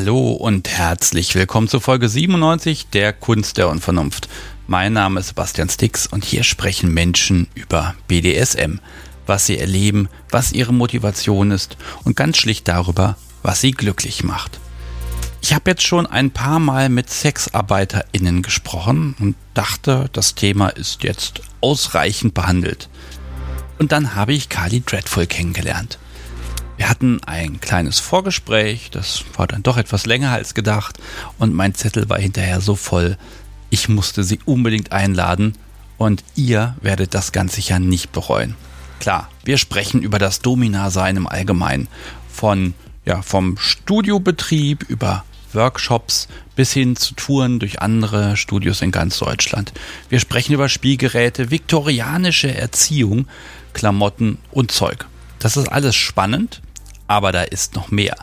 Hallo und herzlich willkommen zu Folge 97 der Kunst der Unvernunft. Mein Name ist Sebastian Stix und hier sprechen Menschen über BDSM, was sie erleben, was ihre Motivation ist und ganz schlicht darüber, was sie glücklich macht. Ich habe jetzt schon ein paar Mal mit SexarbeiterInnen gesprochen und dachte, das Thema ist jetzt ausreichend behandelt. Und dann habe ich Kali Dreadful kennengelernt. Wir hatten ein kleines Vorgespräch, das war dann doch etwas länger als gedacht und mein Zettel war hinterher so voll, ich musste sie unbedingt einladen und ihr werdet das ganz sicher nicht bereuen. Klar, wir sprechen über das Domina-Sein im Allgemeinen. Von, ja, vom Studiobetrieb über Workshops bis hin zu Touren durch andere Studios in ganz Deutschland. Wir sprechen über Spielgeräte, viktorianische Erziehung, Klamotten und Zeug. Das ist alles spannend, aber da ist noch mehr.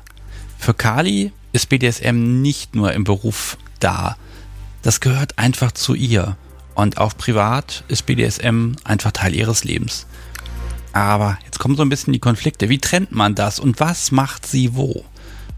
Für Kali ist BDSM nicht nur im Beruf da. Das gehört einfach zu ihr. Und auch privat ist BDSM einfach Teil ihres Lebens. Aber jetzt kommen so ein bisschen die Konflikte. Wie trennt man das und was macht sie wo?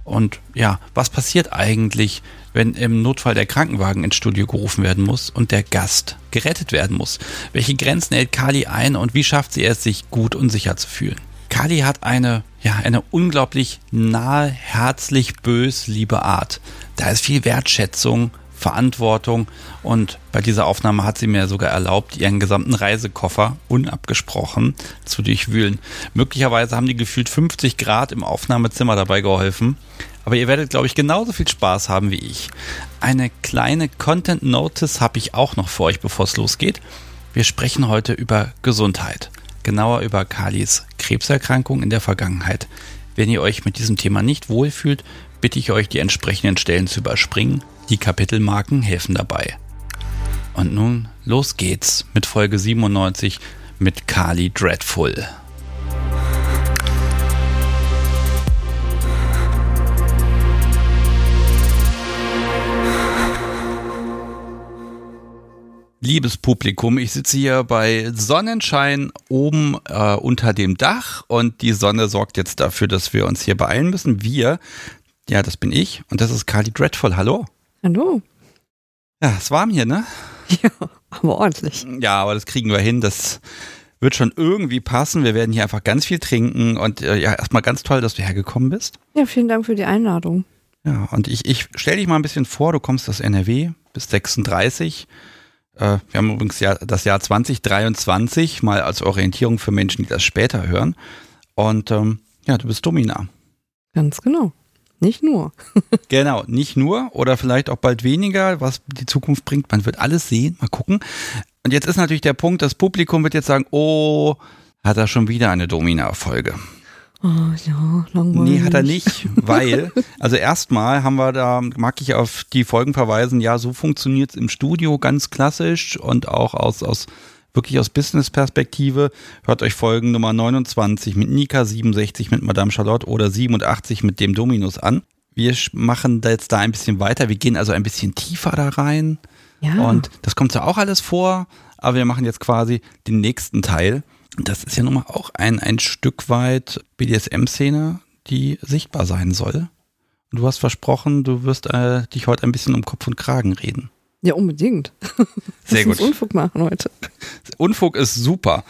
Und ja, was passiert eigentlich, wenn im Notfall der Krankenwagen ins Studio gerufen werden muss und der Gast gerettet werden muss? Welche Grenzen hält Kali ein und wie schafft sie es, sich gut und sicher zu fühlen? Kali hat eine, ja, eine unglaublich nahe, herzlich, bös, liebe Art. Da ist viel Wertschätzung, Verantwortung und bei dieser Aufnahme hat sie mir sogar erlaubt, ihren gesamten Reisekoffer unabgesprochen zu durchwühlen. Möglicherweise haben die gefühlt 50 Grad im Aufnahmezimmer dabei geholfen. Aber ihr werdet, glaube ich, genauso viel Spaß haben wie ich. Eine kleine Content Notice habe ich auch noch für euch, bevor es losgeht. Wir sprechen heute über Gesundheit genauer über Kalis Krebserkrankung in der Vergangenheit. Wenn ihr euch mit diesem Thema nicht wohlfühlt, bitte ich euch, die entsprechenden Stellen zu überspringen. Die Kapitelmarken helfen dabei. Und nun, los geht's mit Folge 97 mit Kali Dreadful. Liebes Publikum, ich sitze hier bei Sonnenschein oben äh, unter dem Dach und die Sonne sorgt jetzt dafür, dass wir uns hier beeilen müssen. Wir, ja, das bin ich und das ist Carly Dreadful. Hallo. Hallo. Ja, es warm hier, ne? Ja, aber ordentlich. Ja, aber das kriegen wir hin. Das wird schon irgendwie passen. Wir werden hier einfach ganz viel trinken und äh, ja, erstmal ganz toll, dass du hergekommen bist. Ja, vielen Dank für die Einladung. Ja, und ich, ich stell dich mal ein bisschen vor, du kommst aus NRW, bis 36 äh, wir haben übrigens ja das Jahr 2023 mal als Orientierung für Menschen, die das später hören. Und ähm, ja, du bist Domina. Ganz genau. Nicht nur. genau, nicht nur oder vielleicht auch bald weniger, was die Zukunft bringt. Man wird alles sehen, mal gucken. Und jetzt ist natürlich der Punkt, das Publikum wird jetzt sagen, oh, hat er schon wieder eine Domina-Folge. Oh ja, langweilig. Nee, hat er nicht, weil, also erstmal haben wir da, mag ich auf die Folgen verweisen, ja, so funktioniert es im Studio ganz klassisch und auch aus, aus wirklich aus Business-Perspektive. Hört euch Folgen Nummer 29 mit Nika, 67 mit Madame Charlotte oder 87 mit dem Dominus an. Wir machen da jetzt da ein bisschen weiter. Wir gehen also ein bisschen tiefer da rein. Ja. Und das kommt ja auch alles vor, aber wir machen jetzt quasi den nächsten Teil das ist ja nun mal auch ein, ein Stück weit BDSM-Szene, die sichtbar sein soll. Und du hast versprochen, du wirst äh, dich heute ein bisschen um Kopf und Kragen reden. Ja, unbedingt. Sehr gut. Unfug machen heute. Unfug ist super.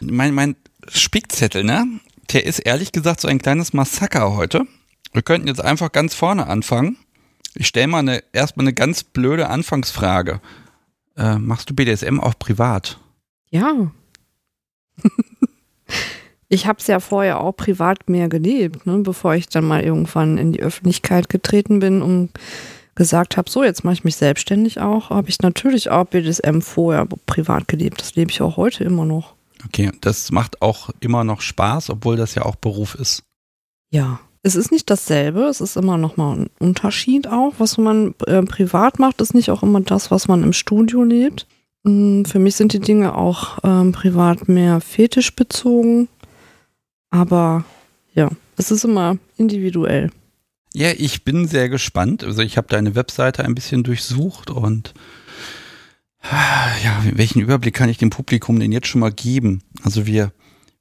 Mein, mein Spickzettel, ne? Der ist ehrlich gesagt so ein kleines Massaker heute. Wir könnten jetzt einfach ganz vorne anfangen. Ich stelle mal eine, erstmal eine ganz blöde Anfangsfrage. Äh, machst du BDSM auch privat? Ja, ich habe es ja vorher auch privat mehr gelebt, ne, bevor ich dann mal irgendwann in die Öffentlichkeit getreten bin und gesagt habe, so jetzt mache ich mich selbstständig auch, habe ich natürlich auch BDSM vorher privat gelebt. Das lebe ich auch heute immer noch. Okay, das macht auch immer noch Spaß, obwohl das ja auch Beruf ist. Ja, es ist nicht dasselbe, es ist immer noch mal ein Unterschied auch. Was man äh, privat macht, ist nicht auch immer das, was man im Studio lebt. Mm, für mich sind die Dinge auch ähm, privat mehr fetischbezogen. Aber ja, es ist immer individuell. Ja, ich bin sehr gespannt. Also ich habe deine Webseite ein bisschen durchsucht und ja, welchen Überblick kann ich dem Publikum denn jetzt schon mal geben? Also wir,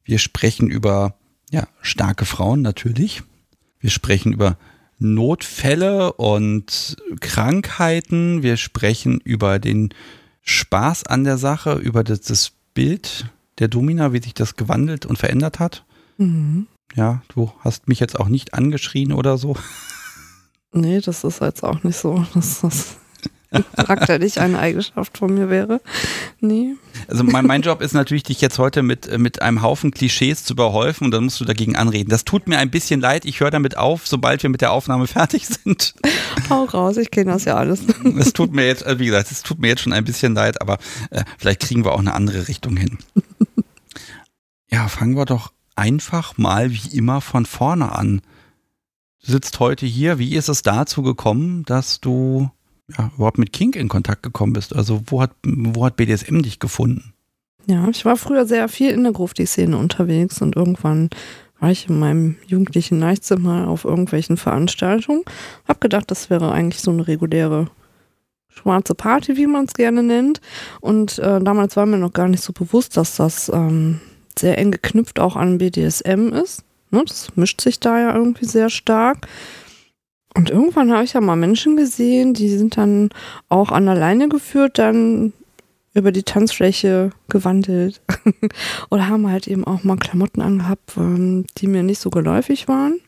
wir sprechen über ja, starke Frauen natürlich. Wir sprechen über Notfälle und Krankheiten. Wir sprechen über den Spaß an der Sache, über das, das Bild der Domina, wie sich das gewandelt und verändert hat. Mhm. Ja, du hast mich jetzt auch nicht angeschrien oder so. Nee, das ist jetzt auch nicht so, dass das charakterlich eine Eigenschaft von mir wäre. Nee. Also mein, mein Job ist natürlich, dich jetzt heute mit, mit einem Haufen Klischees zu überhäufen und dann musst du dagegen anreden. Das tut mir ein bisschen leid. Ich höre damit auf, sobald wir mit der Aufnahme fertig sind. Hau raus, ich kenne das ja alles. Es tut mir jetzt, äh, wie gesagt, es tut mir jetzt schon ein bisschen leid, aber äh, vielleicht kriegen wir auch eine andere Richtung hin. Ja, fangen wir doch einfach mal wie immer von vorne an. Du sitzt heute hier. Wie ist es dazu gekommen, dass du ja, überhaupt mit Kink in Kontakt gekommen bist? Also wo hat, wo hat BDSM dich gefunden? Ja, ich war früher sehr viel in der Grufti-Szene unterwegs und irgendwann war ich in meinem jugendlichen Leichtsinn auf irgendwelchen Veranstaltungen. Hab gedacht, das wäre eigentlich so eine reguläre schwarze Party, wie man es gerne nennt. Und äh, damals war mir noch gar nicht so bewusst, dass das ähm, sehr eng geknüpft auch an BDSM ist. Ne, das mischt sich da ja irgendwie sehr stark. Und irgendwann habe ich ja mal Menschen gesehen, die sind dann auch an der Leine geführt, dann über die Tanzfläche gewandelt oder haben halt eben auch mal Klamotten angehabt, ähm, die mir nicht so geläufig waren.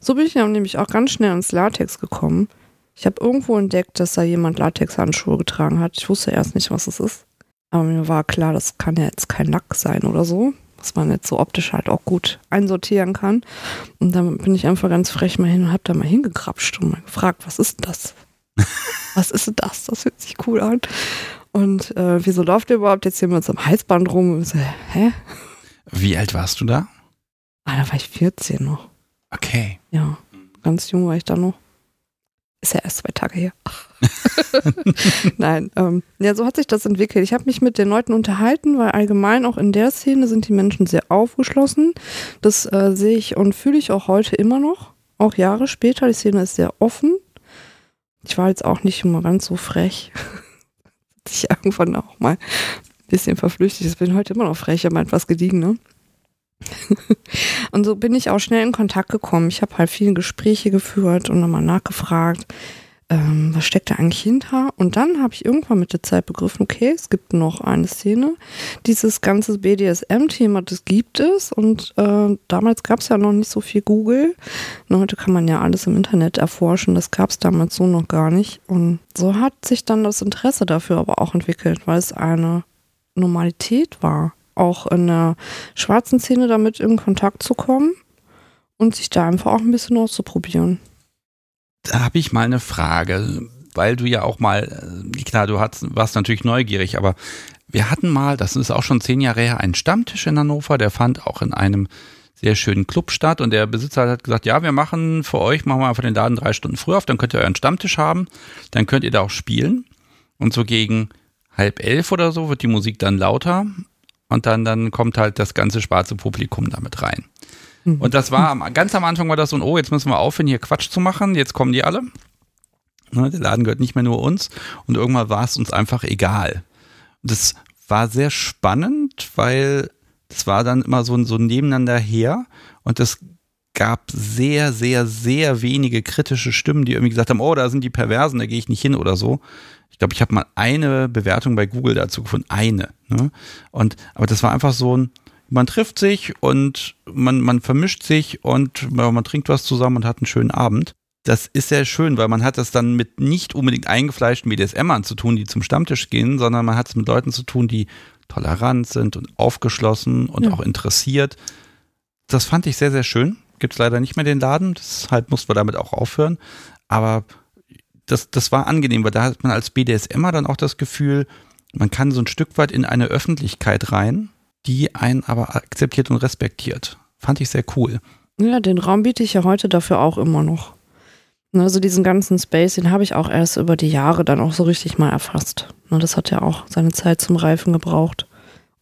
So bin ich dann nämlich auch ganz schnell ins Latex gekommen. Ich habe irgendwo entdeckt, dass da jemand Latexhandschuhe getragen hat. Ich wusste erst nicht, was es ist. Aber mir war klar, das kann ja jetzt kein Lack sein oder so was man jetzt so optisch halt auch gut einsortieren kann. Und dann bin ich einfach ganz frech mal hin und habe da mal hingekrapscht und mal gefragt, was ist das? was ist das? Das hört sich cool an. Und äh, wieso läuft der überhaupt jetzt hier mit so einem Halsband rum? Und so, hä? Wie alt warst du da? Ah, da war ich 14 noch. Okay. Ja, ganz jung war ich da noch. Ist ja erst zwei Tage her. Nein, ähm, ja, so hat sich das entwickelt. Ich habe mich mit den Leuten unterhalten, weil allgemein auch in der Szene sind die Menschen sehr aufgeschlossen. Das äh, sehe ich und fühle ich auch heute immer noch, auch Jahre später. Die Szene ist sehr offen. Ich war jetzt auch nicht immer ganz so frech. ich irgendwann auch mal ein bisschen verflüchtigt. Ich bin heute immer noch frech, aber etwas gediegen, ne? und so bin ich auch schnell in Kontakt gekommen. Ich habe halt viele Gespräche geführt und nochmal nachgefragt, ähm, was steckt da eigentlich hinter? Und dann habe ich irgendwann mit der Zeit begriffen, okay, es gibt noch eine Szene. Dieses ganze BDSM-Thema, das gibt es. Und äh, damals gab es ja noch nicht so viel Google. Und heute kann man ja alles im Internet erforschen. Das gab es damals so noch gar nicht. Und so hat sich dann das Interesse dafür aber auch entwickelt, weil es eine Normalität war auch in der schwarzen Szene damit in Kontakt zu kommen und sich da einfach auch ein bisschen auszuprobieren. Da habe ich mal eine Frage, weil du ja auch mal, äh, klar, du hast, warst natürlich neugierig, aber wir hatten mal, das ist auch schon zehn Jahre her, einen Stammtisch in Hannover, der fand auch in einem sehr schönen Club statt und der Besitzer hat gesagt, ja, wir machen für euch, machen wir einfach den Laden drei Stunden früher auf, dann könnt ihr euren Stammtisch haben, dann könnt ihr da auch spielen und so gegen halb elf oder so wird die Musik dann lauter und dann, dann kommt halt das ganze schwarze Publikum damit rein. Mhm. Und das war ganz am Anfang war das so ein, oh, jetzt müssen wir aufhören, hier Quatsch zu machen, jetzt kommen die alle. Ne, der Laden gehört nicht mehr nur uns und irgendwann war es uns einfach egal. Das war sehr spannend, weil das war dann immer so, so nebeneinander her und es gab sehr, sehr, sehr wenige kritische Stimmen, die irgendwie gesagt haben, oh, da sind die Perversen, da gehe ich nicht hin oder so, glaube, ich habe mal eine Bewertung bei Google dazu gefunden, eine. Ne? Und aber das war einfach so ein, man trifft sich und man, man vermischt sich und man trinkt was zusammen und hat einen schönen Abend. Das ist sehr schön, weil man hat das dann mit nicht unbedingt eingefleischten BDSMern zu tun, die zum Stammtisch gehen, sondern man hat es mit Leuten zu tun, die tolerant sind und aufgeschlossen und ja. auch interessiert. Das fand ich sehr, sehr schön. Gibt es leider nicht mehr den Laden, deshalb mussten wir damit auch aufhören. Aber das, das war angenehm, weil da hat man als BDSMer dann auch das Gefühl, man kann so ein Stück weit in eine Öffentlichkeit rein, die einen aber akzeptiert und respektiert. Fand ich sehr cool. Ja, den Raum biete ich ja heute dafür auch immer noch. Also diesen ganzen Space, den habe ich auch erst über die Jahre dann auch so richtig mal erfasst. Das hat ja auch seine Zeit zum Reifen gebraucht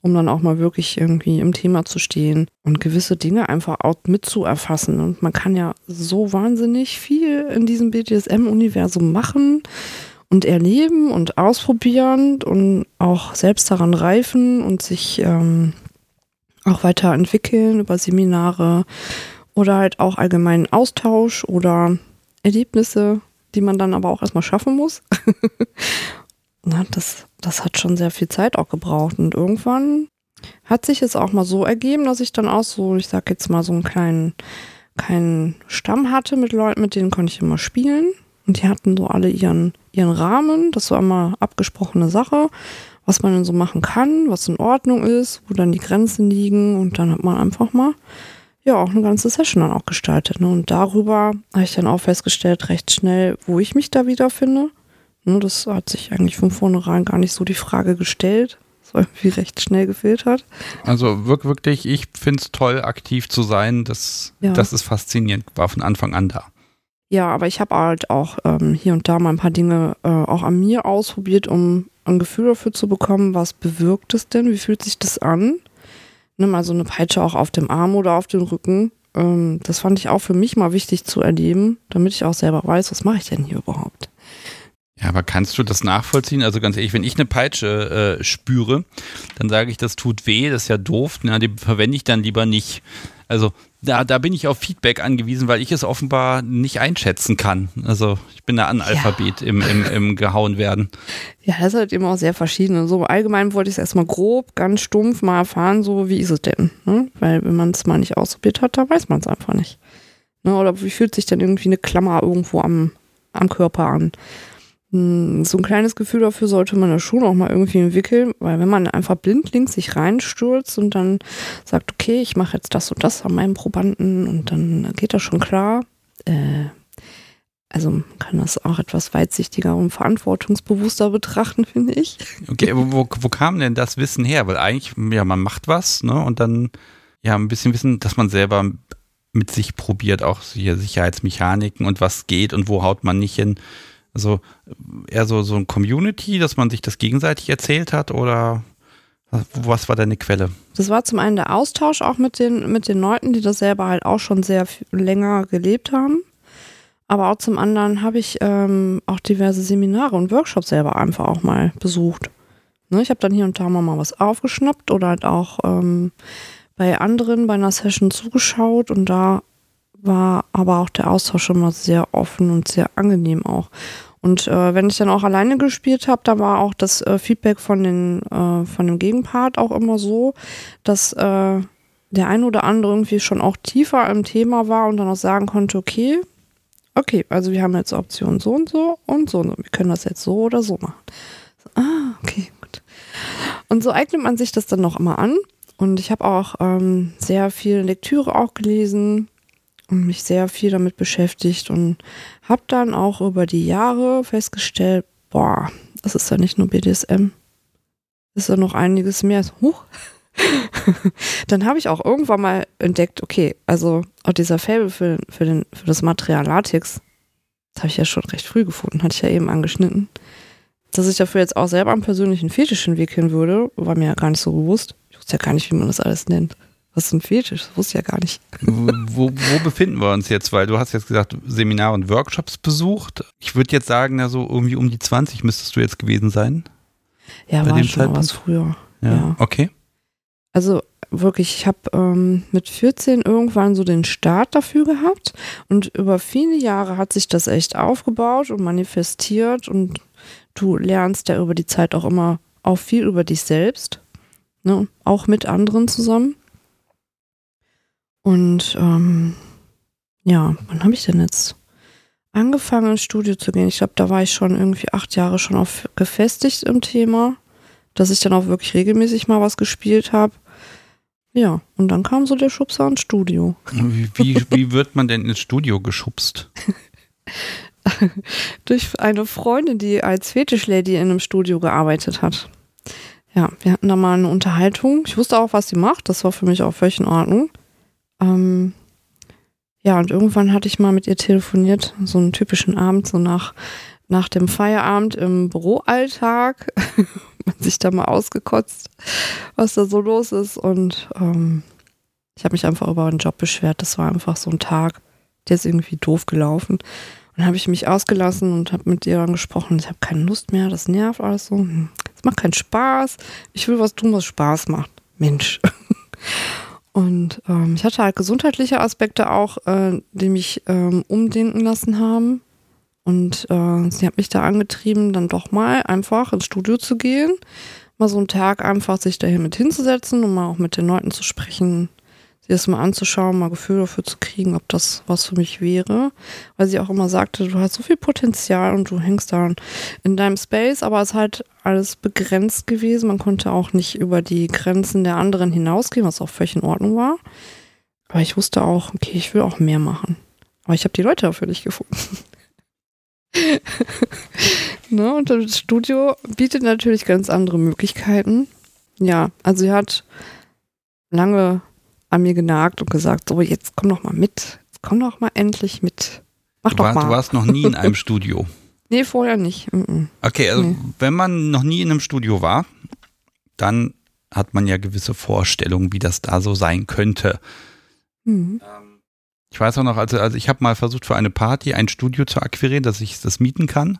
um dann auch mal wirklich irgendwie im Thema zu stehen und gewisse Dinge einfach auch mitzuerfassen. Und man kann ja so wahnsinnig viel in diesem BDSM-Universum machen und erleben und ausprobieren und auch selbst daran reifen und sich ähm, auch weiterentwickeln über Seminare oder halt auch allgemeinen Austausch oder Erlebnisse, die man dann aber auch erstmal schaffen muss. Na, das, das hat schon sehr viel Zeit auch gebraucht. Und irgendwann hat sich es auch mal so ergeben, dass ich dann auch so, ich sag jetzt mal, so einen kleinen, kleinen Stamm hatte mit Leuten, mit denen konnte ich immer spielen. Und die hatten so alle ihren, ihren Rahmen. Das war immer abgesprochene Sache, was man denn so machen kann, was in Ordnung ist, wo dann die Grenzen liegen. Und dann hat man einfach mal ja auch eine ganze Session dann auch gestaltet. Ne? Und darüber habe ich dann auch festgestellt, recht schnell, wo ich mich da wiederfinde. Ne? Das hat sich eigentlich von vornherein gar nicht so die Frage gestellt. Das war irgendwie recht schnell gefiltert. Also wirklich, ich finde es toll, aktiv zu sein. Das, ja. das ist faszinierend, war von Anfang an da. Ja, aber ich habe halt auch ähm, hier und da mal ein paar Dinge äh, auch an mir ausprobiert, um ein Gefühl dafür zu bekommen, was bewirkt es denn, wie fühlt sich das an? Nimm mal so eine Peitsche auch auf dem Arm oder auf dem Rücken. Ähm, das fand ich auch für mich mal wichtig zu erleben, damit ich auch selber weiß, was mache ich denn hier überhaupt. Ja, aber kannst du das nachvollziehen? Also ganz ehrlich, wenn ich eine Peitsche äh, spüre, dann sage ich, das tut weh, das ist ja doof, na, die verwende ich dann lieber nicht. Also da, da bin ich auf Feedback angewiesen, weil ich es offenbar nicht einschätzen kann. Also ich bin da Analphabet ja. im, im, im gehauen werden. Ja, das ist halt immer auch sehr verschieden. So allgemein wollte ich es erstmal grob, ganz stumpf mal erfahren, so wie ist es denn? Ne? Weil wenn man es mal nicht ausprobiert hat, da weiß man es einfach nicht. Ne? Oder wie fühlt sich denn irgendwie eine Klammer irgendwo am, am Körper an? Hm, so ein kleines Gefühl dafür sollte man ja schon auch mal irgendwie entwickeln, weil wenn man einfach blindlings sich reinstürzt und dann sagt, okay, ich mache jetzt das und das an meinem Probanden und dann geht das schon klar. Äh, also kann das auch etwas weitsichtiger und verantwortungsbewusster betrachten, finde ich. Okay, wo, wo kam denn das Wissen her? Weil eigentlich, ja, man macht was, ne? Und dann ja ein bisschen Wissen, dass man selber mit sich probiert, auch hier Sicherheitsmechaniken und was geht und wo haut man nicht hin. Also eher so, so ein Community, dass man sich das gegenseitig erzählt hat oder was war deine Quelle? Das war zum einen der Austausch auch mit den, mit den Leuten, die das selber halt auch schon sehr länger gelebt haben. Aber auch zum anderen habe ich ähm, auch diverse Seminare und Workshops selber einfach auch mal besucht. Ne, ich habe dann hier und da mal was aufgeschnappt oder halt auch ähm, bei anderen bei einer Session zugeschaut und da war aber auch der Austausch immer sehr offen und sehr angenehm auch. Und äh, wenn ich dann auch alleine gespielt habe, da war auch das äh, Feedback von, den, äh, von dem Gegenpart auch immer so, dass äh, der ein oder andere irgendwie schon auch tiefer im Thema war und dann auch sagen konnte, okay, okay, also wir haben jetzt Option so und so und so und so. Wir können das jetzt so oder so machen. So, ah, okay, gut. Und so eignet man sich das dann noch immer an. Und ich habe auch ähm, sehr viel Lektüre auch gelesen, und mich sehr viel damit beschäftigt und habe dann auch über die Jahre festgestellt, boah, das ist ja nicht nur BDSM, das ist ja noch einiges mehr. Huch. dann habe ich auch irgendwann mal entdeckt, okay, also auch dieser Fable für, für, den, für das Material Latex, das habe ich ja schon recht früh gefunden, hatte ich ja eben angeschnitten. Dass ich dafür jetzt auch selber einen persönlichen Fetisch entwickeln würde, war mir ja gar nicht so bewusst. Ich wusste ja gar nicht, wie man das alles nennt. Was ist ein Fetisch? Das wusste ich ja gar nicht. Wo, wo, befinden wir uns jetzt? Weil du hast jetzt gesagt, Seminare und Workshops besucht. Ich würde jetzt sagen, ja, so irgendwie um die 20 müsstest du jetzt gewesen sein. Ja, war schon was früher. Ja. ja. Okay. Also wirklich, ich habe ähm, mit 14 irgendwann so den Start dafür gehabt und über viele Jahre hat sich das echt aufgebaut und manifestiert und du lernst ja über die Zeit auch immer auch viel über dich selbst, ne? auch mit anderen zusammen. Und ähm, ja, wann habe ich denn jetzt angefangen ins Studio zu gehen? Ich glaube, da war ich schon irgendwie acht Jahre schon auf gefestigt im Thema, dass ich dann auch wirklich regelmäßig mal was gespielt habe. Ja, und dann kam so der Schubser ins Studio. Wie, wie, wie wird man denn ins Studio geschubst? Durch eine Freundin, die als Fetischlady in einem Studio gearbeitet hat. Ja, wir hatten da mal eine Unterhaltung. Ich wusste auch, was sie macht. Das war für mich auch völlig in Ordnung. Ähm, ja, und irgendwann hatte ich mal mit ihr telefoniert, so einen typischen Abend, so nach, nach dem Feierabend im Büroalltag. Man sich da mal ausgekotzt, was da so los ist. Und ähm, ich habe mich einfach über einen Job beschwert. Das war einfach so ein Tag, der ist irgendwie doof gelaufen. Und habe ich mich ausgelassen und habe mit ihr dann gesprochen. Ich habe keine Lust mehr, das nervt alles so. Es macht keinen Spaß. Ich will was tun, was Spaß macht. Mensch. Und ähm, ich hatte halt gesundheitliche Aspekte auch, äh, die mich ähm, umdenken lassen haben. Und äh, sie hat mich da angetrieben, dann doch mal einfach ins Studio zu gehen, mal so einen Tag einfach sich dahin mit hinzusetzen und mal auch mit den Leuten zu sprechen, sie das mal anzuschauen, mal Gefühl dafür zu kriegen, ob das was für mich wäre. Weil sie auch immer sagte, du hast so viel Potenzial und du hängst da in deinem Space, aber es ist halt alles begrenzt gewesen. Man konnte auch nicht über die Grenzen der anderen hinausgehen, was auch völlig in Ordnung war. Aber ich wusste auch, okay, ich will auch mehr machen. Aber ich habe die Leute dafür nicht gefunden. ne, und das Studio bietet natürlich ganz andere Möglichkeiten. Ja, also sie hat lange an mir genagt und gesagt, so jetzt komm doch mal mit, jetzt komm doch mal endlich mit. Mach du, doch mal. du warst noch nie in einem Studio. Nee, vorher nicht. Okay, also nee. wenn man noch nie in einem Studio war, dann hat man ja gewisse Vorstellungen, wie das da so sein könnte. Mhm. Ich weiß auch noch, also, also ich habe mal versucht für eine Party ein Studio zu akquirieren, dass ich das mieten kann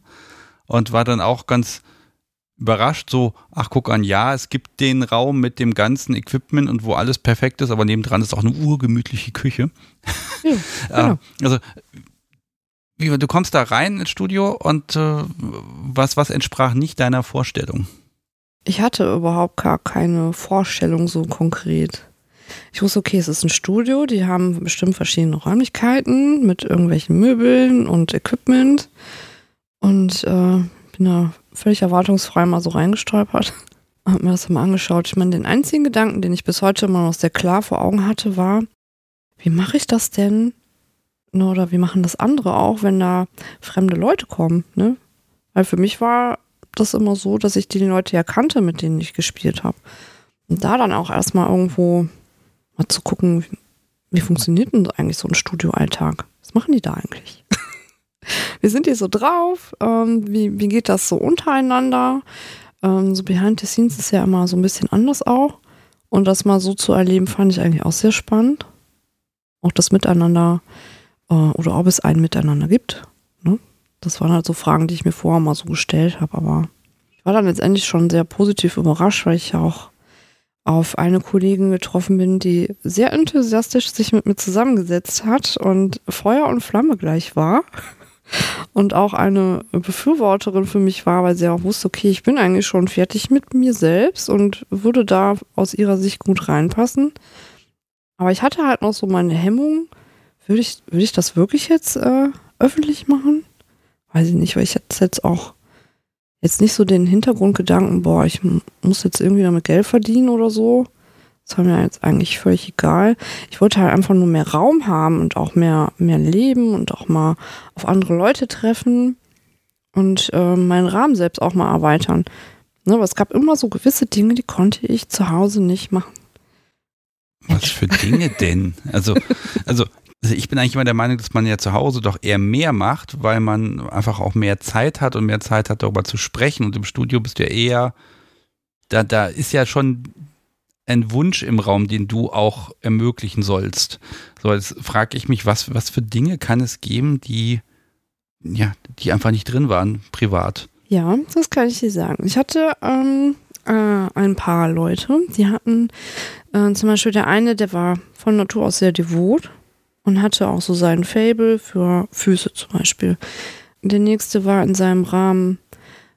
und war dann auch ganz überrascht, so, ach guck an, ja, es gibt den Raum mit dem ganzen Equipment und wo alles perfekt ist, aber nebendran ist auch eine urgemütliche Küche. Ja, genau. also wie, du kommst da rein ins Studio und äh, was, was entsprach nicht deiner Vorstellung? Ich hatte überhaupt gar keine Vorstellung so konkret. Ich wusste, okay, es ist ein Studio, die haben bestimmt verschiedene Räumlichkeiten mit irgendwelchen Möbeln und Equipment. Und äh, bin da völlig erwartungsfrei mal so reingestolpert. Hab mir das mal angeschaut. Ich meine, den einzigen Gedanken, den ich bis heute immer noch sehr klar vor Augen hatte, war, wie mache ich das denn? Ne, oder wie machen das andere auch, wenn da fremde Leute kommen? Ne? Weil für mich war das immer so, dass ich die Leute ja kannte, mit denen ich gespielt habe. Und da dann auch erstmal irgendwo mal zu gucken, wie funktioniert denn eigentlich so ein Studioalltag? Was machen die da eigentlich? wie sind die so drauf? Ähm, wie, wie geht das so untereinander? Ähm, so behind the scenes ist ja immer so ein bisschen anders auch. Und das mal so zu erleben, fand ich eigentlich auch sehr spannend. Auch das Miteinander äh, oder ob es ein Miteinander gibt. Ne? Das waren halt so Fragen, die ich mir vorher mal so gestellt habe. Aber ich war dann letztendlich schon sehr positiv überrascht, weil ich ja auch auf eine Kollegin getroffen bin, die sehr enthusiastisch sich mit mir zusammengesetzt hat und Feuer und Flamme gleich war. Und auch eine Befürworterin für mich war, weil sie auch wusste, okay, ich bin eigentlich schon fertig mit mir selbst und würde da aus ihrer Sicht gut reinpassen. Aber ich hatte halt noch so meine Hemmung, würde ich, würde ich das wirklich jetzt äh, öffentlich machen? Weiß ich nicht, weil ich jetzt auch jetzt nicht so den Hintergrundgedanken, boah, ich muss jetzt irgendwie damit Geld verdienen oder so. Das war mir jetzt eigentlich völlig egal. Ich wollte halt einfach nur mehr Raum haben und auch mehr, mehr leben und auch mal auf andere Leute treffen und äh, meinen Rahmen selbst auch mal erweitern. Ne, aber es gab immer so gewisse Dinge, die konnte ich zu Hause nicht machen. Was für Dinge denn? Also, also ich bin eigentlich immer der Meinung, dass man ja zu Hause doch eher mehr macht, weil man einfach auch mehr Zeit hat und mehr Zeit hat, darüber zu sprechen. Und im Studio bist du ja eher, da, da ist ja schon ein Wunsch im Raum, den du auch ermöglichen sollst. So, jetzt frage ich mich, was, was für Dinge kann es geben, die, ja, die einfach nicht drin waren, privat? Ja, das kann ich dir sagen. Ich hatte ähm, äh, ein paar Leute, die hatten äh, zum Beispiel der eine, der war von Natur aus sehr devot und hatte auch so seinen Fable für Füße zum Beispiel. Der nächste war in seinem Rahmen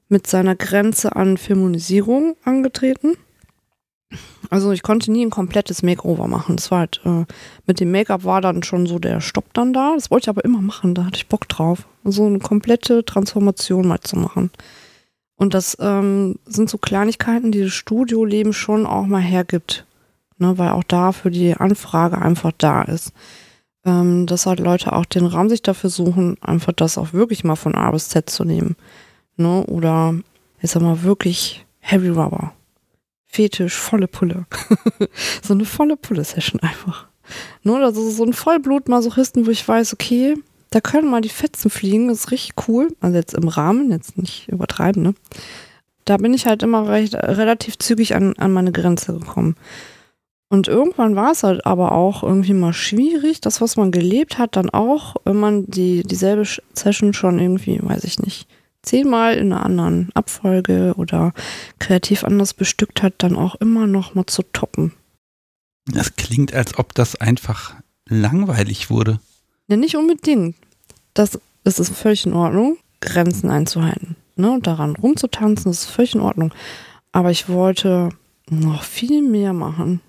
mit seiner Grenze an Femonisierung angetreten. Also ich konnte nie ein komplettes Makeover machen. Das war halt, äh, mit dem Make-up war dann schon so der Stopp dann da. Das wollte ich aber immer machen, da hatte ich Bock drauf. So eine komplette Transformation mal zu machen. Und das ähm, sind so Kleinigkeiten, die das Studioleben schon auch mal hergibt. Ne, weil auch da für die Anfrage einfach da ist ähm, dass halt Leute auch den Raum sich dafür suchen, einfach das auch wirklich mal von A bis Z zu nehmen. Ne? Oder ich sag mal wirklich Heavy Rubber. Fetisch, volle Pulle. so eine volle Pulle-Session einfach. Ne? Also so ein Vollblut-Masochisten, wo ich weiß, okay, da können mal die Fetzen fliegen, das ist richtig cool. Also jetzt im Rahmen, jetzt nicht übertreiben, ne? Da bin ich halt immer recht, relativ zügig an, an meine Grenze gekommen. Und irgendwann war es halt aber auch irgendwie mal schwierig, das, was man gelebt hat, dann auch, wenn man die, dieselbe Session schon irgendwie, weiß ich nicht, zehnmal in einer anderen Abfolge oder kreativ anders bestückt hat, dann auch immer noch mal zu toppen. Das klingt, als ob das einfach langweilig wurde. Ja, nicht unbedingt. Das, das ist völlig in Ordnung, Grenzen einzuhalten. Ne? Und daran rumzutanzen, das ist völlig in Ordnung. Aber ich wollte noch viel mehr machen.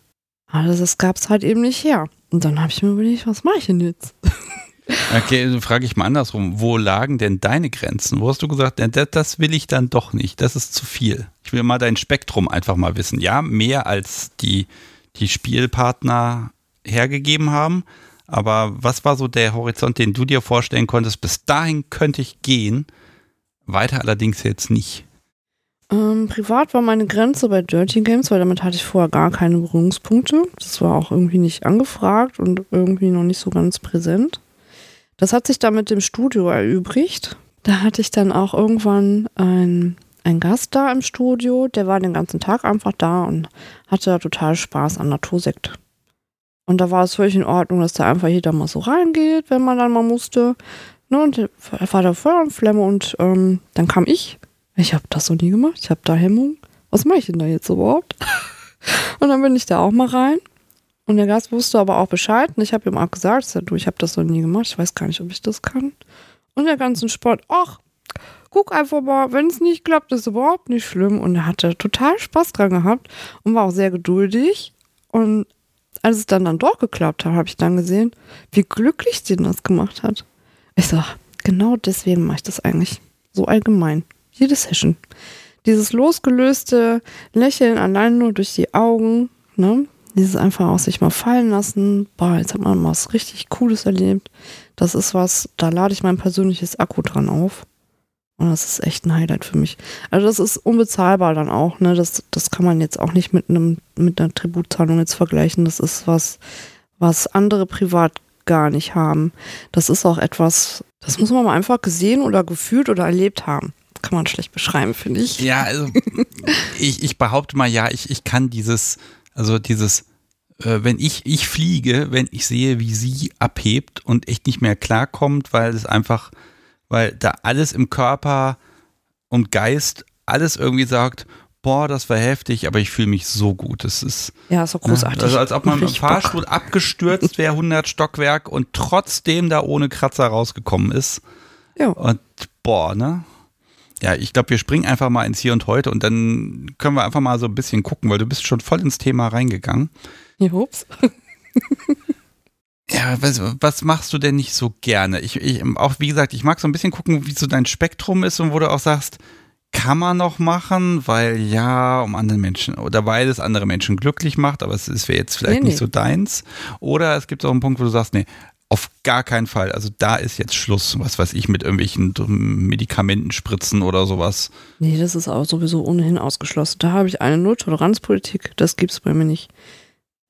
Aber das gab es halt eben nicht her. Und dann habe ich mir überlegt, was mache ich denn jetzt? Okay, also frage ich mal andersrum. Wo lagen denn deine Grenzen? Wo hast du gesagt, das will ich dann doch nicht, das ist zu viel. Ich will mal dein Spektrum einfach mal wissen. Ja, mehr als die, die Spielpartner hergegeben haben. Aber was war so der Horizont, den du dir vorstellen konntest? Bis dahin könnte ich gehen. Weiter allerdings jetzt nicht. Ähm, privat war meine Grenze bei Dirty Games, weil damit hatte ich vorher gar keine Berührungspunkte. Das war auch irgendwie nicht angefragt und irgendwie noch nicht so ganz präsent. Das hat sich dann mit dem Studio erübrigt. Da hatte ich dann auch irgendwann ein, einen Gast da im Studio, der war den ganzen Tag einfach da und hatte total Spaß an Natursekt. Und da war es völlig in Ordnung, dass da einfach jeder mal so reingeht, wenn man dann mal musste. Ne, und er war da Feuer und Flamme und ähm, dann kam ich. Ich habe das so nie gemacht, ich habe da Hemmung. Was mache ich denn da jetzt überhaupt? und dann bin ich da auch mal rein. Und der Gast wusste aber auch Bescheid. Und ich habe ihm auch gesagt, ich, du, ich habe das noch nie gemacht. Ich weiß gar nicht, ob ich das kann. Und der ganze Sport, ach, guck einfach mal, wenn es nicht klappt, ist überhaupt nicht schlimm. Und er hatte total Spaß dran gehabt und war auch sehr geduldig. Und als es dann, dann doch geklappt hat, habe ich dann gesehen, wie glücklich sie das gemacht hat. Ich so, genau deswegen mache ich das eigentlich. So allgemein. Jede Session. Dieses losgelöste Lächeln allein nur durch die Augen, ne? Dieses einfach aus sich mal fallen lassen. Boah, jetzt hat man was richtig Cooles erlebt. Das ist was, da lade ich mein persönliches Akku dran auf. Und das ist echt ein Highlight für mich. Also das ist unbezahlbar dann auch, ne? Das, das kann man jetzt auch nicht mit einem, mit einer Tributzahlung jetzt vergleichen. Das ist was, was andere privat gar nicht haben. Das ist auch etwas, das muss man mal einfach gesehen oder gefühlt oder erlebt haben. Kann man schlecht beschreiben, finde ich. Ja, also ich, ich behaupte mal, ja, ich, ich kann dieses, also dieses, äh, wenn ich, ich fliege, wenn ich sehe, wie sie abhebt und echt nicht mehr klarkommt, weil es einfach, weil da alles im Körper und Geist alles irgendwie sagt, boah, das war heftig, aber ich fühle mich so gut. Das ist ja so großartig. Also als ob man im Fahrstuhl Bock. abgestürzt wäre, 100 Stockwerk und trotzdem da ohne Kratzer rausgekommen ist. Ja. Und boah, ne? Ja, ich glaube, wir springen einfach mal ins Hier und Heute und dann können wir einfach mal so ein bisschen gucken, weil du bist schon voll ins Thema reingegangen. Jups. ja, was, was machst du denn nicht so gerne? Ich, ich, auch wie gesagt, ich mag so ein bisschen gucken, wie so dein Spektrum ist und wo du auch sagst, kann man noch machen, weil ja, um andere Menschen oder weil es andere Menschen glücklich macht, aber es wäre jetzt vielleicht nee, nicht nee. so deins. Oder es gibt auch einen Punkt, wo du sagst, nee, auf gar keinen Fall. Also da ist jetzt Schluss, was weiß ich, mit irgendwelchen Medikamentenspritzen oder sowas. Nee, das ist auch sowieso ohnehin ausgeschlossen. Da habe ich eine Nulltoleranzpolitik, das gibt es bei mir nicht.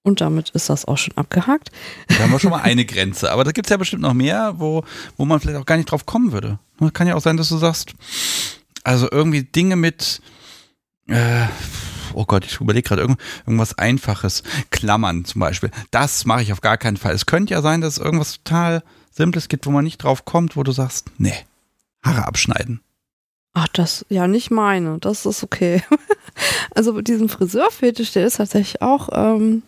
Und damit ist das auch schon abgehakt. Da haben wir schon mal eine Grenze. Aber da gibt es ja bestimmt noch mehr, wo, wo man vielleicht auch gar nicht drauf kommen würde. Kann ja auch sein, dass du sagst, also irgendwie Dinge mit, äh, oh Gott, ich überlege gerade irgend, irgendwas Einfaches. Klammern zum Beispiel. Das mache ich auf gar keinen Fall. Es könnte ja sein, dass es irgendwas total Simples gibt, wo man nicht drauf kommt, wo du sagst, nee, Haare abschneiden. Ach, das, ja, nicht meine. Das ist okay. also diesen Friseurfetisch, der ist tatsächlich auch ähm,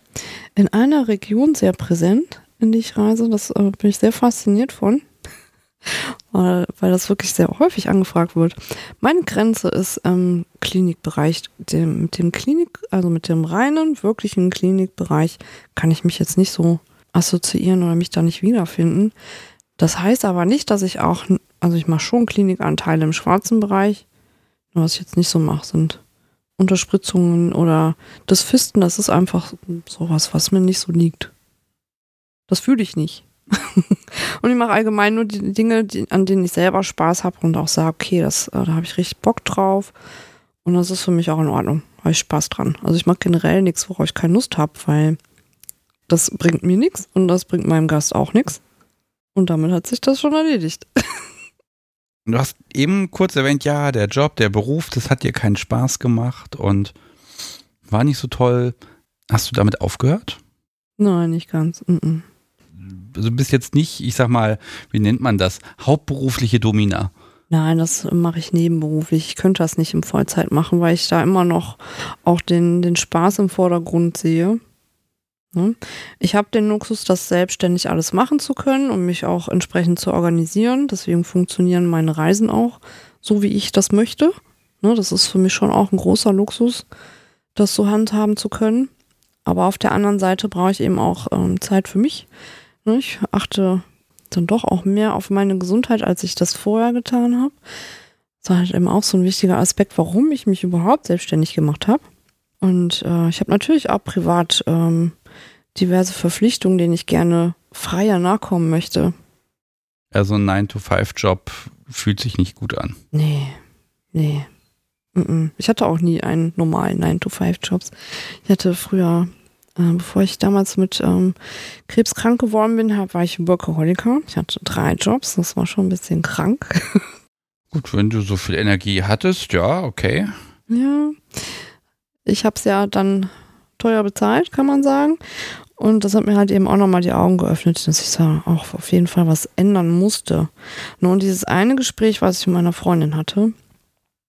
in einer Region sehr präsent, in die ich reise. Das äh, bin ich sehr fasziniert von weil, das wirklich sehr häufig angefragt wird. Meine Grenze ist im Klinikbereich. Dem, mit dem Klinik, also mit dem reinen, wirklichen Klinikbereich kann ich mich jetzt nicht so assoziieren oder mich da nicht wiederfinden. Das heißt aber nicht, dass ich auch, also ich mache schon Klinikanteile im schwarzen Bereich. Nur was ich jetzt nicht so mache, sind Unterspritzungen oder das Fisten, das ist einfach sowas, was mir nicht so liegt. Das fühle ich nicht. Und ich mache allgemein nur die Dinge, die, an denen ich selber Spaß habe und auch sage, okay, das, äh, da habe ich richtig Bock drauf. Und das ist für mich auch in Ordnung. Habe ich Spaß dran. Also ich mache generell nichts, worauf ich keine Lust habe, weil das bringt mir nichts und das bringt meinem Gast auch nichts. Und damit hat sich das schon erledigt. Du hast eben kurz erwähnt, ja, der Job, der Beruf, das hat dir keinen Spaß gemacht und war nicht so toll. Hast du damit aufgehört? Nein, nicht ganz. Mm -mm also bist jetzt nicht, ich sag mal, wie nennt man das, hauptberufliche Domina. Nein, das mache ich nebenberuflich. Ich könnte das nicht im Vollzeit machen, weil ich da immer noch auch den, den Spaß im Vordergrund sehe. Ne? Ich habe den Luxus, das selbstständig alles machen zu können und mich auch entsprechend zu organisieren. Deswegen funktionieren meine Reisen auch so, wie ich das möchte. Ne? Das ist für mich schon auch ein großer Luxus, das so handhaben zu können. Aber auf der anderen Seite brauche ich eben auch ähm, Zeit für mich. Ich achte dann doch auch mehr auf meine Gesundheit, als ich das vorher getan habe. Das war halt eben auch so ein wichtiger Aspekt, warum ich mich überhaupt selbstständig gemacht habe. Und äh, ich habe natürlich auch privat ähm, diverse Verpflichtungen, denen ich gerne freier nachkommen möchte. Also ein 9-to-5-Job fühlt sich nicht gut an. Nee, nee. Ich hatte auch nie einen normalen 9-to-5-Jobs. Ich hatte früher, bevor ich damals mit ähm, Krebs krank geworden bin, hab, war ich Workaholiker. Ich hatte drei Jobs, das war schon ein bisschen krank. Gut, wenn du so viel Energie hattest, ja, okay. Ja, ich habe es ja dann teuer bezahlt, kann man sagen. Und das hat mir halt eben auch nochmal die Augen geöffnet, dass ich da auch auf jeden Fall was ändern musste. Nun, dieses eine Gespräch, was ich mit meiner Freundin hatte,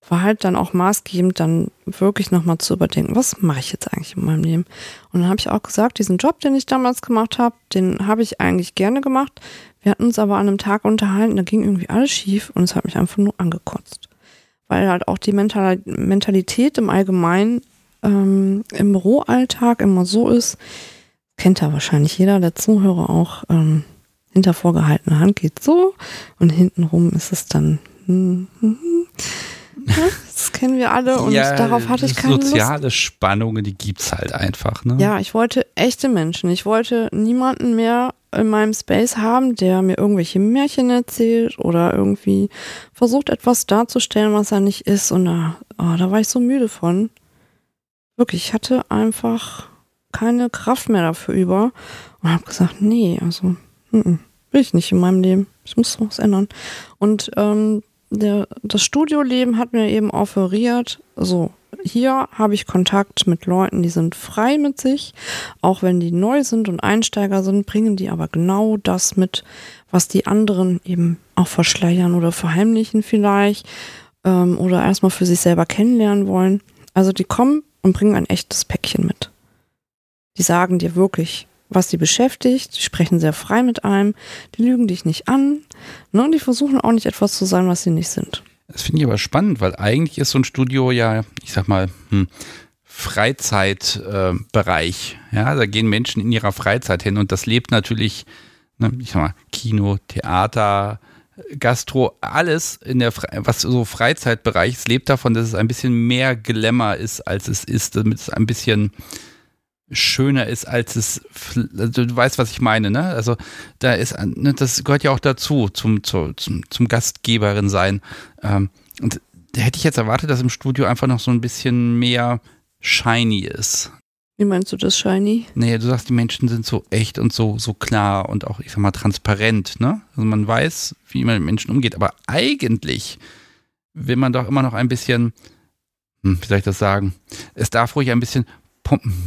war halt dann auch maßgebend, dann wirklich nochmal zu überdenken, was mache ich jetzt eigentlich in meinem Leben? Und dann habe ich auch gesagt, diesen Job, den ich damals gemacht habe, den habe ich eigentlich gerne gemacht. Wir hatten uns aber an einem Tag unterhalten, da ging irgendwie alles schief und es hat mich einfach nur angekotzt. Weil halt auch die Mentalität im Allgemeinen ähm, im Büroalltag immer so ist, kennt ja wahrscheinlich jeder der Zuhörer auch, ähm, hinter vorgehaltener Hand geht so und hintenrum ist es dann. Hm, hm, hm. Ja, das kennen wir alle und ja, darauf hatte ich keine soziale Lust. Spannungen, die gibt's halt einfach. Ne? Ja, ich wollte echte Menschen. Ich wollte niemanden mehr in meinem Space haben, der mir irgendwelche Märchen erzählt oder irgendwie versucht, etwas darzustellen, was er nicht ist. Und da, oh, da war ich so müde von. Wirklich, ich hatte einfach keine Kraft mehr dafür über und habe gesagt, nee, also m -m, will ich nicht in meinem Leben. Ich muss was ändern. Und ähm, der, das Studioleben hat mir eben offeriert, so, hier habe ich Kontakt mit Leuten, die sind frei mit sich, auch wenn die neu sind und Einsteiger sind, bringen die aber genau das mit, was die anderen eben auch verschleiern oder verheimlichen vielleicht ähm, oder erstmal für sich selber kennenlernen wollen. Also die kommen und bringen ein echtes Päckchen mit. Die sagen dir wirklich, was sie beschäftigt, die sprechen sehr frei mit einem, die lügen dich nicht an, ne, und die versuchen auch nicht etwas zu sein, was sie nicht sind. Das finde ich aber spannend, weil eigentlich ist so ein Studio ja, ich sag mal, hm, Freizeitbereich. Äh, ja, da gehen Menschen in ihrer Freizeit hin und das lebt natürlich, ne, ich sag mal, Kino, Theater, Gastro, alles in der, was so Freizeitbereich ist, lebt davon, dass es ein bisschen mehr Glamour ist, als es ist, damit es ein bisschen schöner ist, als es, also du weißt, was ich meine, ne? Also da ist, ne, das gehört ja auch dazu, zum, zum, zum Gastgeberin sein. Ähm, und da hätte ich jetzt erwartet, dass im Studio einfach noch so ein bisschen mehr shiny ist. Wie meinst du das shiny? Nee, du sagst, die Menschen sind so echt und so, so klar und auch, ich sag mal, transparent, ne? Also man weiß, wie man mit Menschen umgeht, aber eigentlich will man doch immer noch ein bisschen, hm, wie soll ich das sagen? Es darf ruhig ein bisschen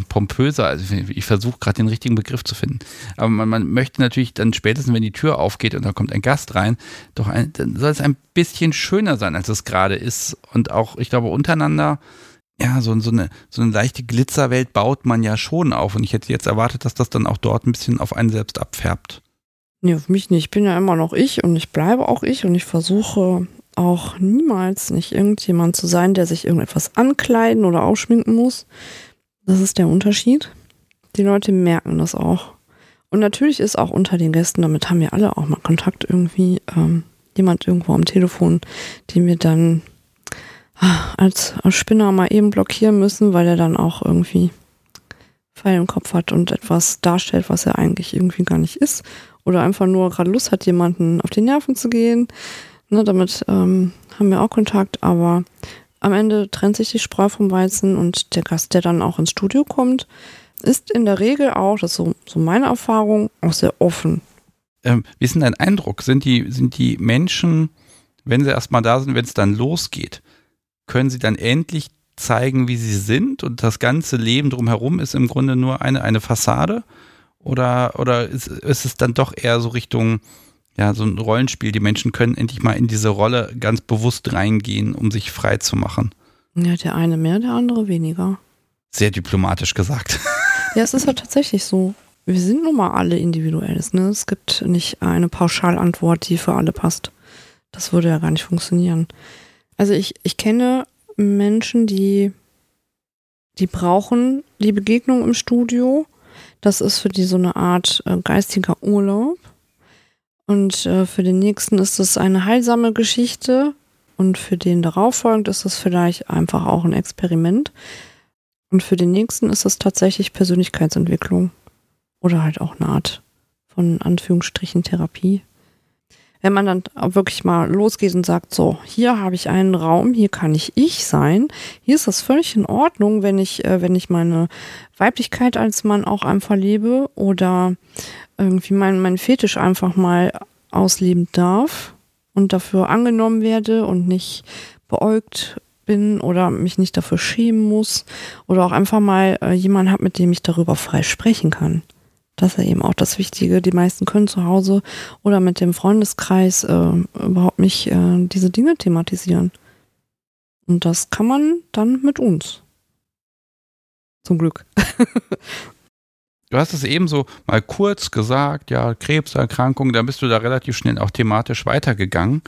pompöser, also ich versuche gerade den richtigen Begriff zu finden. Aber man, man, möchte natürlich dann spätestens, wenn die Tür aufgeht und da kommt ein Gast rein, doch ein, dann soll es ein bisschen schöner sein, als es gerade ist. Und auch, ich glaube, untereinander, ja, so, so, eine, so eine leichte Glitzerwelt baut man ja schon auf. Und ich hätte jetzt erwartet, dass das dann auch dort ein bisschen auf einen selbst abfärbt. Nee, auf mich nicht. Ich bin ja immer noch ich und ich bleibe auch ich und ich versuche auch niemals nicht irgendjemand zu sein, der sich irgendetwas ankleiden oder ausschminken muss. Das ist der Unterschied. Die Leute merken das auch. Und natürlich ist auch unter den Gästen, damit haben wir alle auch mal Kontakt irgendwie, ähm, jemand irgendwo am Telefon, den wir dann ah, als Spinner mal eben blockieren müssen, weil er dann auch irgendwie Pfeil im Kopf hat und etwas darstellt, was er eigentlich irgendwie gar nicht ist. Oder einfach nur gerade Lust hat, jemanden auf die Nerven zu gehen. Ne, damit ähm, haben wir auch Kontakt, aber am Ende trennt sich die Spreu vom Weizen und der Gast, der dann auch ins Studio kommt, ist in der Regel auch, das ist so, so meine Erfahrung, auch sehr offen. Ähm, wie ist denn dein Eindruck? Sind die, sind die Menschen, wenn sie erstmal da sind, wenn es dann losgeht, können sie dann endlich zeigen, wie sie sind und das ganze Leben drumherum ist im Grunde nur eine, eine Fassade? Oder, oder ist, ist es dann doch eher so Richtung, ja, so ein Rollenspiel. Die Menschen können endlich mal in diese Rolle ganz bewusst reingehen, um sich frei zu machen. Ja, der eine mehr, der andere weniger. Sehr diplomatisch gesagt. Ja, es ist halt tatsächlich so. Wir sind nun mal alle individuell. Ne? Es gibt nicht eine Pauschalantwort, die für alle passt. Das würde ja gar nicht funktionieren. Also ich, ich kenne Menschen, die, die brauchen die Begegnung im Studio. Das ist für die so eine Art äh, geistiger Urlaub. Und äh, für den nächsten ist es eine heilsame Geschichte. Und für den darauffolgend ist es vielleicht einfach auch ein Experiment. Und für den nächsten ist es tatsächlich Persönlichkeitsentwicklung. Oder halt auch eine Art von Anführungsstrichen Therapie wenn man dann wirklich mal losgeht und sagt, so, hier habe ich einen Raum, hier kann ich ich sein, hier ist das völlig in Ordnung, wenn ich, äh, wenn ich meine Weiblichkeit als Mann auch einfach lebe oder irgendwie mein, mein Fetisch einfach mal ausleben darf und dafür angenommen werde und nicht beäugt bin oder mich nicht dafür schämen muss oder auch einfach mal äh, jemanden habe, mit dem ich darüber frei sprechen kann. Das ist ja eben auch das Wichtige. Die meisten können zu Hause oder mit dem Freundeskreis äh, überhaupt nicht äh, diese Dinge thematisieren. Und das kann man dann mit uns. Zum Glück. du hast es eben so mal kurz gesagt, ja, Krebserkrankung, da bist du da relativ schnell auch thematisch weitergegangen.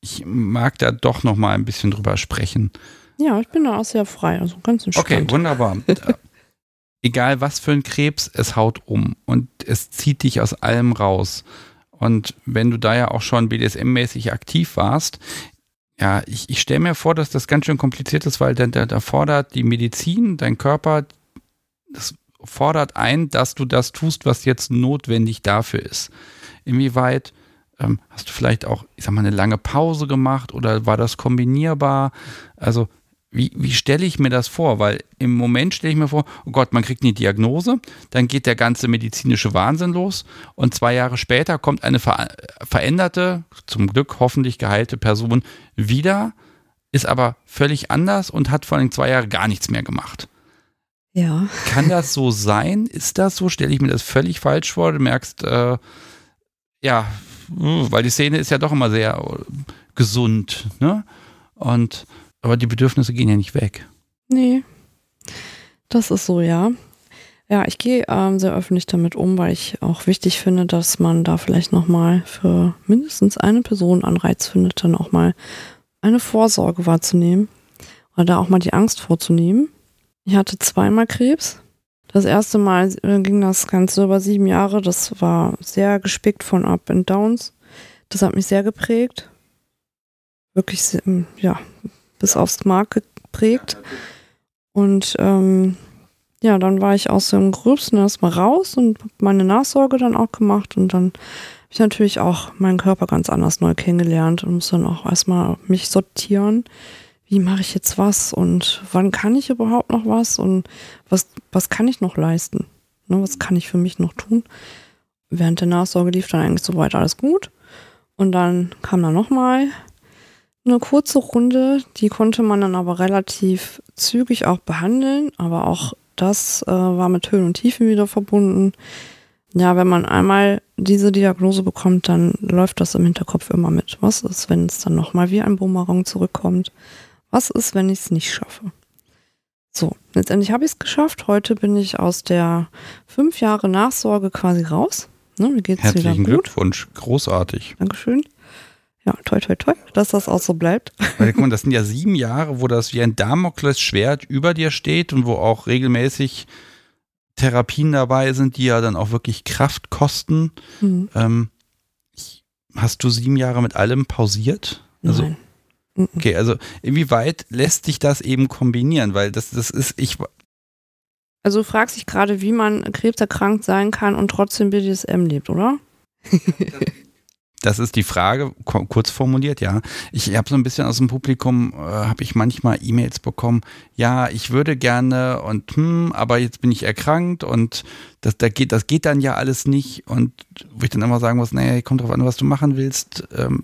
Ich mag da doch noch mal ein bisschen drüber sprechen. Ja, ich bin da auch sehr frei, also ganz entspannt. Okay, wunderbar. egal was für ein Krebs, es haut um und es zieht dich aus allem raus. Und wenn du da ja auch schon BDSM-mäßig aktiv warst, ja, ich, ich stelle mir vor, dass das ganz schön kompliziert ist, weil da, da, da fordert die Medizin, dein Körper, das fordert ein, dass du das tust, was jetzt notwendig dafür ist. Inwieweit ähm, hast du vielleicht auch, ich sag mal, eine lange Pause gemacht oder war das kombinierbar? Also wie, wie stelle ich mir das vor? Weil im Moment stelle ich mir vor, oh Gott, man kriegt eine Diagnose, dann geht der ganze medizinische Wahnsinn los und zwei Jahre später kommt eine ver veränderte, zum Glück hoffentlich geheilte Person wieder, ist aber völlig anders und hat vor allem zwei Jahre gar nichts mehr gemacht. Ja. Kann das so sein? Ist das so? Stelle ich mir das völlig falsch vor? Du merkst, äh, ja, weil die Szene ist ja doch immer sehr äh, gesund, ne? Und aber die Bedürfnisse gehen ja nicht weg. Nee. Das ist so, ja. Ja, ich gehe ähm, sehr öffentlich damit um, weil ich auch wichtig finde, dass man da vielleicht nochmal für mindestens eine Person Anreiz findet, dann auch mal eine Vorsorge wahrzunehmen oder da auch mal die Angst vorzunehmen. Ich hatte zweimal Krebs. Das erste Mal äh, ging das Ganze über sieben Jahre. Das war sehr gespickt von Up and Downs. Das hat mich sehr geprägt. Wirklich, sehr, ja, bis aufs Mark geprägt. Und ähm, ja, dann war ich aus dem Gröbsten erstmal raus und habe meine Nachsorge dann auch gemacht und dann habe ich natürlich auch meinen Körper ganz anders neu kennengelernt und muss dann auch erstmal mich sortieren. Wie mache ich jetzt was und wann kann ich überhaupt noch was und was, was kann ich noch leisten? Ne, was kann ich für mich noch tun? Während der Nachsorge lief dann eigentlich soweit alles gut. Und dann kam da nochmal eine kurze Runde, die konnte man dann aber relativ zügig auch behandeln, aber auch das äh, war mit Höhen und Tiefen wieder verbunden. Ja, wenn man einmal diese Diagnose bekommt, dann läuft das im Hinterkopf immer mit. Was ist, wenn es dann nochmal wie ein Bumerang zurückkommt? Was ist, wenn ich es nicht schaffe? So, letztendlich habe ich es geschafft. Heute bin ich aus der fünf Jahre Nachsorge quasi raus. Ne, mir geht's Herzlichen wieder gut. Glückwunsch, großartig. Dankeschön ja, toi, toi, toi, dass das auch so bleibt. Weil, guck mal, das sind ja sieben Jahre, wo das wie ein Damoklesschwert über dir steht und wo auch regelmäßig Therapien dabei sind, die ja dann auch wirklich Kraft kosten. Mhm. Ähm, hast du sieben Jahre mit allem pausiert? Also, Nein. Okay, also inwieweit lässt sich das eben kombinieren? Weil das, das ist, ich. Also du fragst dich gerade, wie man krebserkrankt sein kann und trotzdem BDSM lebt, oder? Das ist die Frage, kurz formuliert, ja. Ich habe so ein bisschen aus dem Publikum, äh, habe ich manchmal E-Mails bekommen, ja, ich würde gerne und hm, aber jetzt bin ich erkrankt und das, das, geht, das geht dann ja alles nicht und wo ich dann immer sagen muss, naja, kommt drauf an, was du machen willst, ähm,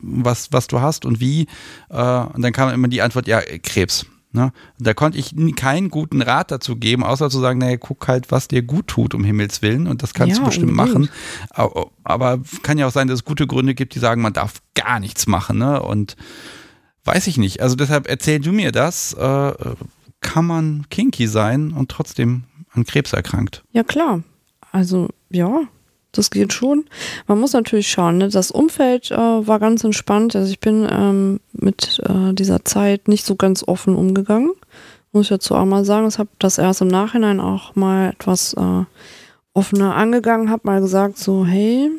was, was du hast und wie. Äh, und dann kam immer die Antwort, ja, Krebs. Ne? Da konnte ich keinen guten Rat dazu geben, außer zu sagen, naja, guck halt, was dir gut tut, um Himmels Willen. Und das kannst ja, du bestimmt machen. Aber, aber, kann ja auch sein, dass es gute Gründe gibt, die sagen, man darf gar nichts machen. Ne? Und weiß ich nicht. Also deshalb erzähl du mir das. Äh, kann man kinky sein und trotzdem an Krebs erkrankt. Ja, klar. Also, ja, das geht schon. Man muss natürlich schauen, ne? das Umfeld äh, war ganz entspannt. Also ich bin ähm, mit äh, dieser Zeit nicht so ganz offen umgegangen. Muss ich dazu auch mal sagen. Ich habe das erst im Nachhinein auch mal etwas äh, offener angegangen, habe mal gesagt, so, hey,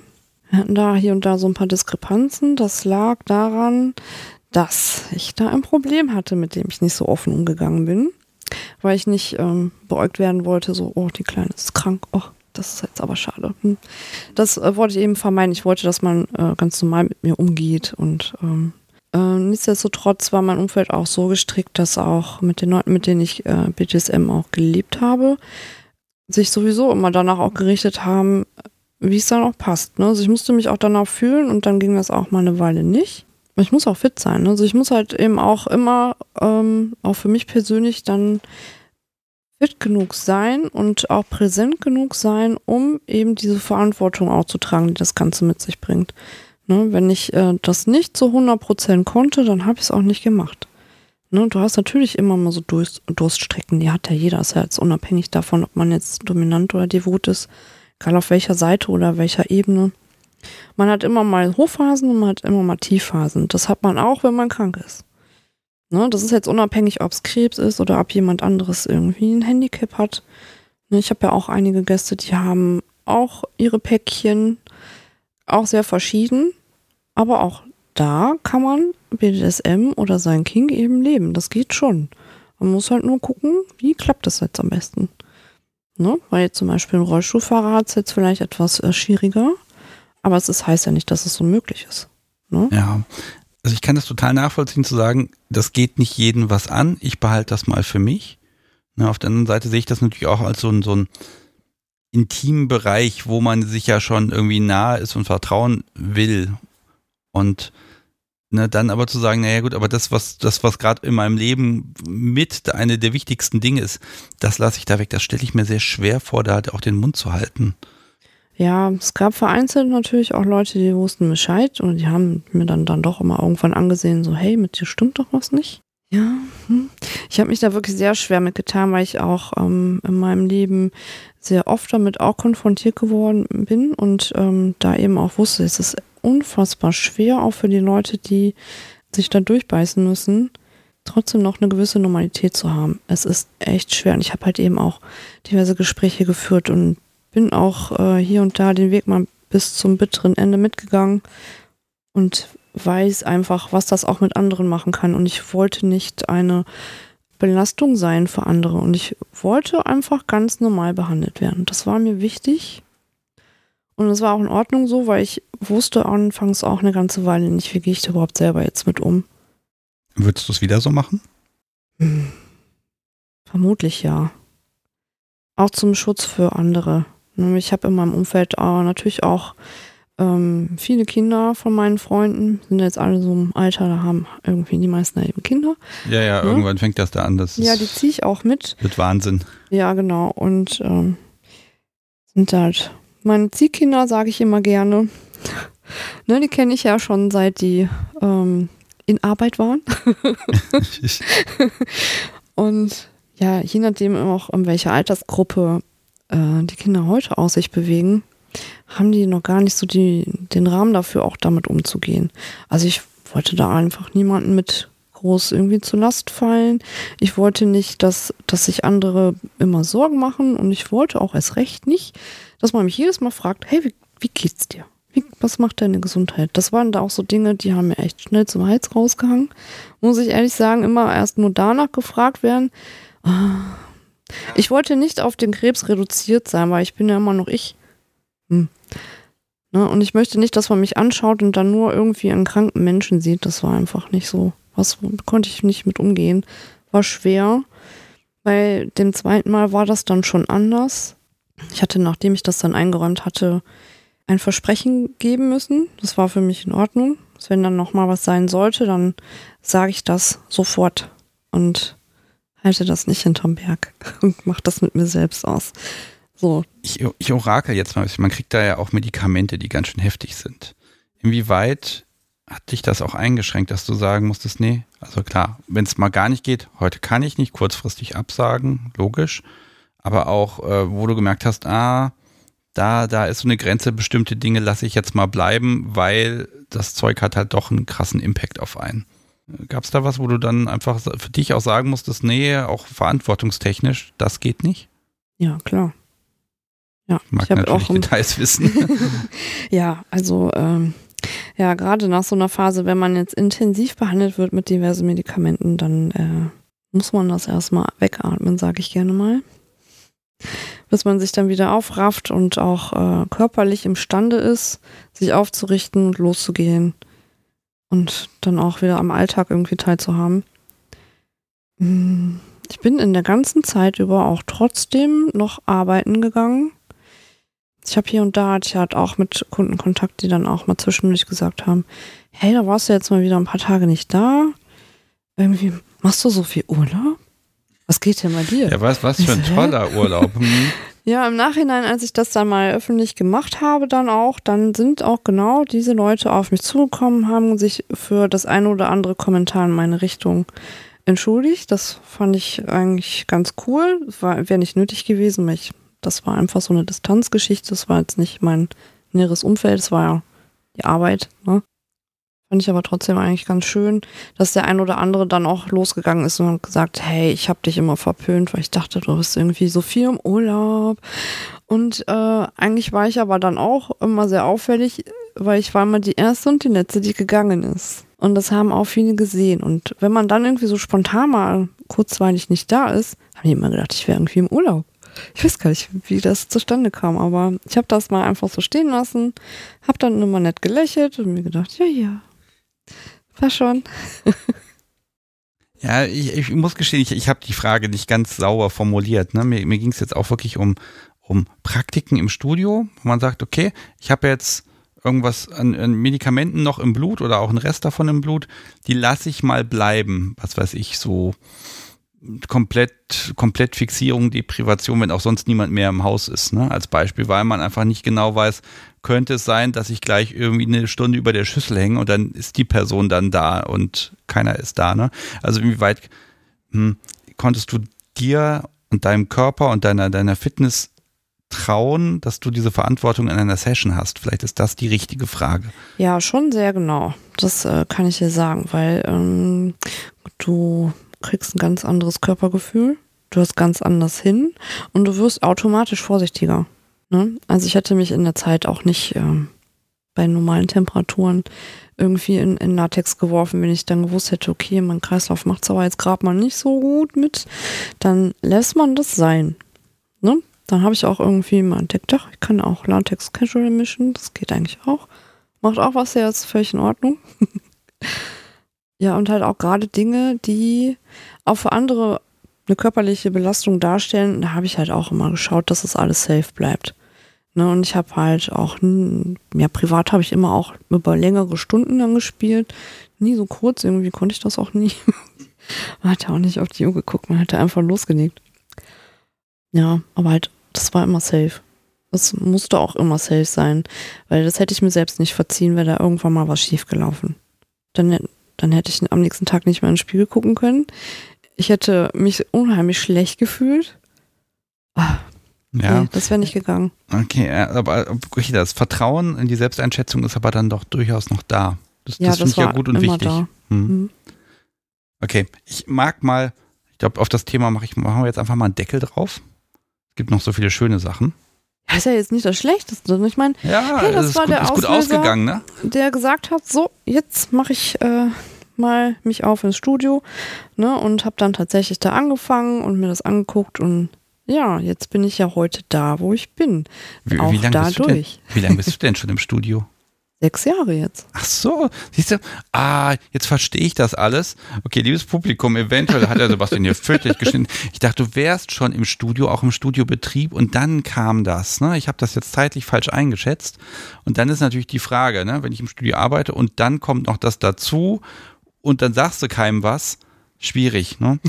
wir hatten da hier und da so ein paar Diskrepanzen. Das lag daran, dass ich da ein Problem hatte, mit dem ich nicht so offen umgegangen bin. Weil ich nicht ähm, beäugt werden wollte, so, oh, die Kleine ist krank, oh, das ist jetzt aber schade. Hm. Das äh, wollte ich eben vermeiden. Ich wollte, dass man äh, ganz normal mit mir umgeht. Und ähm, äh, nichtsdestotrotz war mein Umfeld auch so gestrickt, dass auch mit den Leuten, mit denen ich äh, BDSM auch gelebt habe, sich sowieso immer danach auch gerichtet haben, wie es dann auch passt. Ne? Also ich musste mich auch danach fühlen und dann ging das auch mal eine Weile nicht. Ich muss auch fit sein. Ne? Also ich muss halt eben auch immer, ähm, auch für mich persönlich dann fit genug sein und auch präsent genug sein, um eben diese Verantwortung auch zu tragen, die das Ganze mit sich bringt. Ne, wenn ich äh, das nicht zu 100% konnte, dann habe ich es auch nicht gemacht. Ne, du hast natürlich immer mal so Durst, Durststrecken, die hat ja jeder, ist ja jetzt unabhängig davon, ob man jetzt dominant oder devot ist, egal auf welcher Seite oder welcher Ebene. Man hat immer mal Hochphasen und man hat immer mal Tiefphasen. Das hat man auch, wenn man krank ist. Ne, das ist jetzt unabhängig, ob es Krebs ist oder ob jemand anderes irgendwie ein Handicap hat. Ne, ich habe ja auch einige Gäste, die haben auch ihre Päckchen, auch sehr verschieden. Aber auch da kann man BDSM oder sein King eben leben. Das geht schon. Man muss halt nur gucken, wie klappt das jetzt am besten. Ne? Weil jetzt zum Beispiel ein Rollstuhlfahrer hat es jetzt vielleicht etwas äh, schwieriger. Aber es ist, heißt ja nicht, dass es unmöglich ist. Ne? Ja, also ich kann das total nachvollziehen zu sagen, das geht nicht jeden was an, ich behalte das mal für mich. Na, auf der anderen Seite sehe ich das natürlich auch als so ein, so ein intimen Bereich, wo man sich ja schon irgendwie nahe ist und vertrauen will. Und ne, dann aber zu sagen, naja gut, aber das, was, das, was gerade in meinem Leben mit eine der wichtigsten Dinge ist, das lasse ich da weg. Das stelle ich mir sehr schwer vor, da halt auch den Mund zu halten. Ja, es gab vereinzelt natürlich auch Leute, die wussten Bescheid und die haben mir dann, dann doch immer irgendwann angesehen, so, hey, mit dir stimmt doch was nicht. Ja, hm. ich habe mich da wirklich sehr schwer mitgetan, weil ich auch ähm, in meinem Leben sehr oft damit auch konfrontiert geworden bin und ähm, da eben auch wusste, es ist unfassbar schwer, auch für die Leute, die sich da durchbeißen müssen, trotzdem noch eine gewisse Normalität zu haben. Es ist echt schwer und ich habe halt eben auch diverse Gespräche geführt und bin auch äh, hier und da den Weg mal bis zum bitteren Ende mitgegangen und weiß einfach, was das auch mit anderen machen kann. Und ich wollte nicht eine Belastung sein für andere. Und ich wollte einfach ganz normal behandelt werden. Das war mir wichtig. Und es war auch in Ordnung so, weil ich wusste anfangs auch eine ganze Weile nicht, wie gehe ich da überhaupt selber jetzt mit um. Würdest du es wieder so machen? Hm. Vermutlich ja. Auch zum Schutz für andere. Ne, ich habe in meinem Umfeld äh, natürlich auch ähm, viele Kinder von meinen Freunden, sind jetzt alle so im Alter, da haben irgendwie die meisten eben Kinder. Ja, ja, ne? irgendwann fängt das da an. Das ja, die ziehe ich auch mit. Wird Wahnsinn. Ja, genau. Und ähm, sind halt meine Ziehkinder, sage ich immer gerne. ne, die kenne ich ja schon seit die ähm, in Arbeit waren. Und ja, je nachdem auch in welcher Altersgruppe äh, die Kinder heute aus sich bewegen, haben die noch gar nicht so die, den Rahmen dafür, auch damit umzugehen. Also ich wollte da einfach niemanden mit groß irgendwie zu Last fallen. Ich wollte nicht, dass, dass sich andere immer Sorgen machen und ich wollte auch erst recht nicht, dass man mich jedes Mal fragt, hey, wie, wie geht's dir? Wie, was macht deine Gesundheit? Das waren da auch so Dinge, die haben mir echt schnell zum Hals rausgehangen. Muss ich ehrlich sagen, immer erst nur danach gefragt werden. Ah, ich wollte nicht auf den Krebs reduziert sein, weil ich bin ja immer noch ich. Hm. Ne? Und ich möchte nicht, dass man mich anschaut und dann nur irgendwie einen kranken Menschen sieht. Das war einfach nicht so. Was konnte ich nicht mit umgehen. War schwer. Bei dem zweiten Mal war das dann schon anders. Ich hatte, nachdem ich das dann eingeräumt hatte, ein Versprechen geben müssen. Das war für mich in Ordnung. Wenn dann nochmal was sein sollte, dann sage ich das sofort. Und halte das nicht hinterm Berg und mach das mit mir selbst aus. So. Ich, ich orakel jetzt mal, man kriegt da ja auch Medikamente, die ganz schön heftig sind. Inwieweit hat dich das auch eingeschränkt, dass du sagen musstest, nee, also klar, wenn es mal gar nicht geht, heute kann ich nicht kurzfristig absagen, logisch. aber auch, äh, wo du gemerkt hast, ah, da, da ist so eine Grenze, bestimmte Dinge lasse ich jetzt mal bleiben, weil das Zeug hat halt doch einen krassen Impact auf einen. Gab es da was, wo du dann einfach für dich auch sagen musstest, nee, auch verantwortungstechnisch, das geht nicht? Ja, klar. Ja, ich mag ich natürlich auch Details wissen. ja, also ähm, ja, gerade nach so einer Phase, wenn man jetzt intensiv behandelt wird mit diversen Medikamenten, dann äh, muss man das erstmal wegatmen, sage ich gerne mal. Bis man sich dann wieder aufrafft und auch äh, körperlich imstande ist, sich aufzurichten und loszugehen und dann auch wieder am Alltag irgendwie teilzuhaben. Hm, ich bin in der ganzen Zeit über auch trotzdem noch arbeiten gegangen. Ich habe hier und da, ich hatte auch mit Kunden Kontakt, die dann auch mal zwischendurch gesagt haben, hey, da warst du jetzt mal wieder ein paar Tage nicht da. Irgendwie machst du so viel Urlaub? Was geht denn bei dir? Ja, was, was für ein toller Urlaub. Ja, im Nachhinein, als ich das dann mal öffentlich gemacht habe, dann auch, dann sind auch genau diese Leute auf mich zugekommen, haben sich für das eine oder andere Kommentar in meine Richtung entschuldigt. Das fand ich eigentlich ganz cool. Wäre nicht nötig gewesen, weil das war einfach so eine Distanzgeschichte. Das war jetzt nicht mein näheres Umfeld, das war ja die Arbeit. Ne? Fand ich aber trotzdem eigentlich ganz schön, dass der ein oder andere dann auch losgegangen ist und gesagt, hey, ich habe dich immer verpönt, weil ich dachte, du bist irgendwie so viel im Urlaub. Und äh, eigentlich war ich aber dann auch immer sehr auffällig, weil ich war immer die erste und die letzte, die gegangen ist. Und das haben auch viele gesehen. Und wenn man dann irgendwie so spontan mal kurzweilig nicht da ist, haben die immer gedacht, ich wäre irgendwie im Urlaub. Ich weiß gar nicht, wie das zustande kam, aber ich habe das mal einfach so stehen lassen, habe dann immer nett gelächelt und mir gedacht, ja, ja, war schon. ja, ich, ich, muss gestehen, ich, ich habe die Frage nicht ganz sauber formuliert. Ne? Mir, mir ging es jetzt auch wirklich um, um Praktiken im Studio, wo man sagt, okay, ich habe jetzt irgendwas an, an, Medikamenten noch im Blut oder auch ein Rest davon im Blut, die lasse ich mal bleiben. Was weiß ich, so komplett, komplett Fixierung, Deprivation, wenn auch sonst niemand mehr im Haus ist, ne? Als Beispiel, weil man einfach nicht genau weiß, könnte es sein, dass ich gleich irgendwie eine Stunde über der Schüssel hänge und dann ist die Person dann da und keiner ist da, ne? Also inwieweit hm, konntest du dir und deinem Körper und deiner, deiner Fitness trauen, dass du diese Verantwortung in einer Session hast? Vielleicht ist das die richtige Frage. Ja, schon sehr genau. Das äh, kann ich dir sagen, weil ähm, du kriegst ein ganz anderes Körpergefühl, du hast ganz anders hin und du wirst automatisch vorsichtiger. Ne? Also ich hätte mich in der Zeit auch nicht ähm, bei normalen Temperaturen irgendwie in, in Latex geworfen, wenn ich dann gewusst hätte, okay, mein Kreislauf macht es aber jetzt gerade mal nicht so gut mit, dann lässt man das sein. Ne? Dann habe ich auch irgendwie mal entdeckt, ach, ich kann auch Latex Casual mischen, das geht eigentlich auch. Macht auch was, ja, ist völlig in Ordnung. Ja, und halt auch gerade Dinge, die auch für andere eine körperliche Belastung darstellen, da habe ich halt auch immer geschaut, dass es das alles safe bleibt. Ne, und ich habe halt auch, ja, privat habe ich immer auch über längere Stunden dann gespielt. Nie so kurz, irgendwie konnte ich das auch nie. man hat ja auch nicht auf die Uhr geguckt, man hat einfach losgelegt. Ja, aber halt, das war immer safe. Das musste auch immer safe sein, weil das hätte ich mir selbst nicht verziehen, wäre da irgendwann mal was schiefgelaufen. Dann dann hätte ich am nächsten Tag nicht mehr ins Spiegel gucken können. Ich hätte mich unheimlich schlecht gefühlt. Ah, ja. Nee, das wäre nicht gegangen. Okay, aber okay, das Vertrauen in die Selbsteinschätzung ist aber dann doch durchaus noch da. Das, ja, das finde ich ja gut und wichtig. Hm. Mhm. Okay, ich mag mal, ich glaube, auf das Thema mache ich, machen wir jetzt einfach mal einen Deckel drauf. Es gibt noch so viele schöne Sachen. Das ist ja jetzt nicht das Schlechteste. Ich meine, ja, hey, das, das war gut, der ist gut ausgegangen, ne? der gesagt hat, so, jetzt mache ich äh, mal mich auf ins Studio ne, und habe dann tatsächlich da angefangen und mir das angeguckt und ja, jetzt bin ich ja heute da, wo ich bin. Wie, auch wie lange dadurch. Bist wie lange bist du denn schon im Studio? Sechs Jahre jetzt. Ach so, siehst du, ah, jetzt verstehe ich das alles. Okay, liebes Publikum, eventuell hat er Sebastian hier völlig geschnitten. Ich dachte, du wärst schon im Studio, auch im Studiobetrieb und dann kam das. Ne? Ich habe das jetzt zeitlich falsch eingeschätzt. Und dann ist natürlich die Frage, ne, wenn ich im Studio arbeite und dann kommt noch das dazu und dann sagst du keinem was, schwierig. Ne?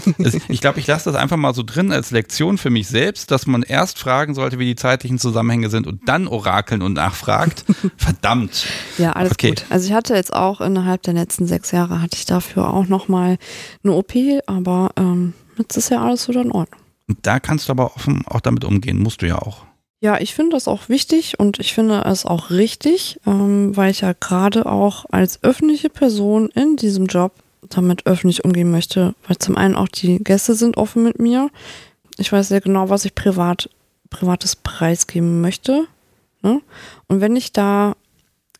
ich glaube, ich lasse das einfach mal so drin als Lektion für mich selbst, dass man erst fragen sollte, wie die zeitlichen Zusammenhänge sind und dann orakeln und nachfragt. Verdammt. Ja, alles okay. gut. Also ich hatte jetzt auch innerhalb der letzten sechs Jahre hatte ich dafür auch nochmal eine OP, aber ähm, jetzt ist ja alles wieder in Ordnung. Da kannst du aber offen auch damit umgehen, musst du ja auch. Ja, ich finde das auch wichtig und ich finde es auch richtig, ähm, weil ich ja gerade auch als öffentliche Person in diesem Job damit öffentlich umgehen möchte, weil zum einen auch die Gäste sind offen mit mir. Ich weiß sehr genau, was ich privat, privates preisgeben möchte. Ne? Und wenn ich da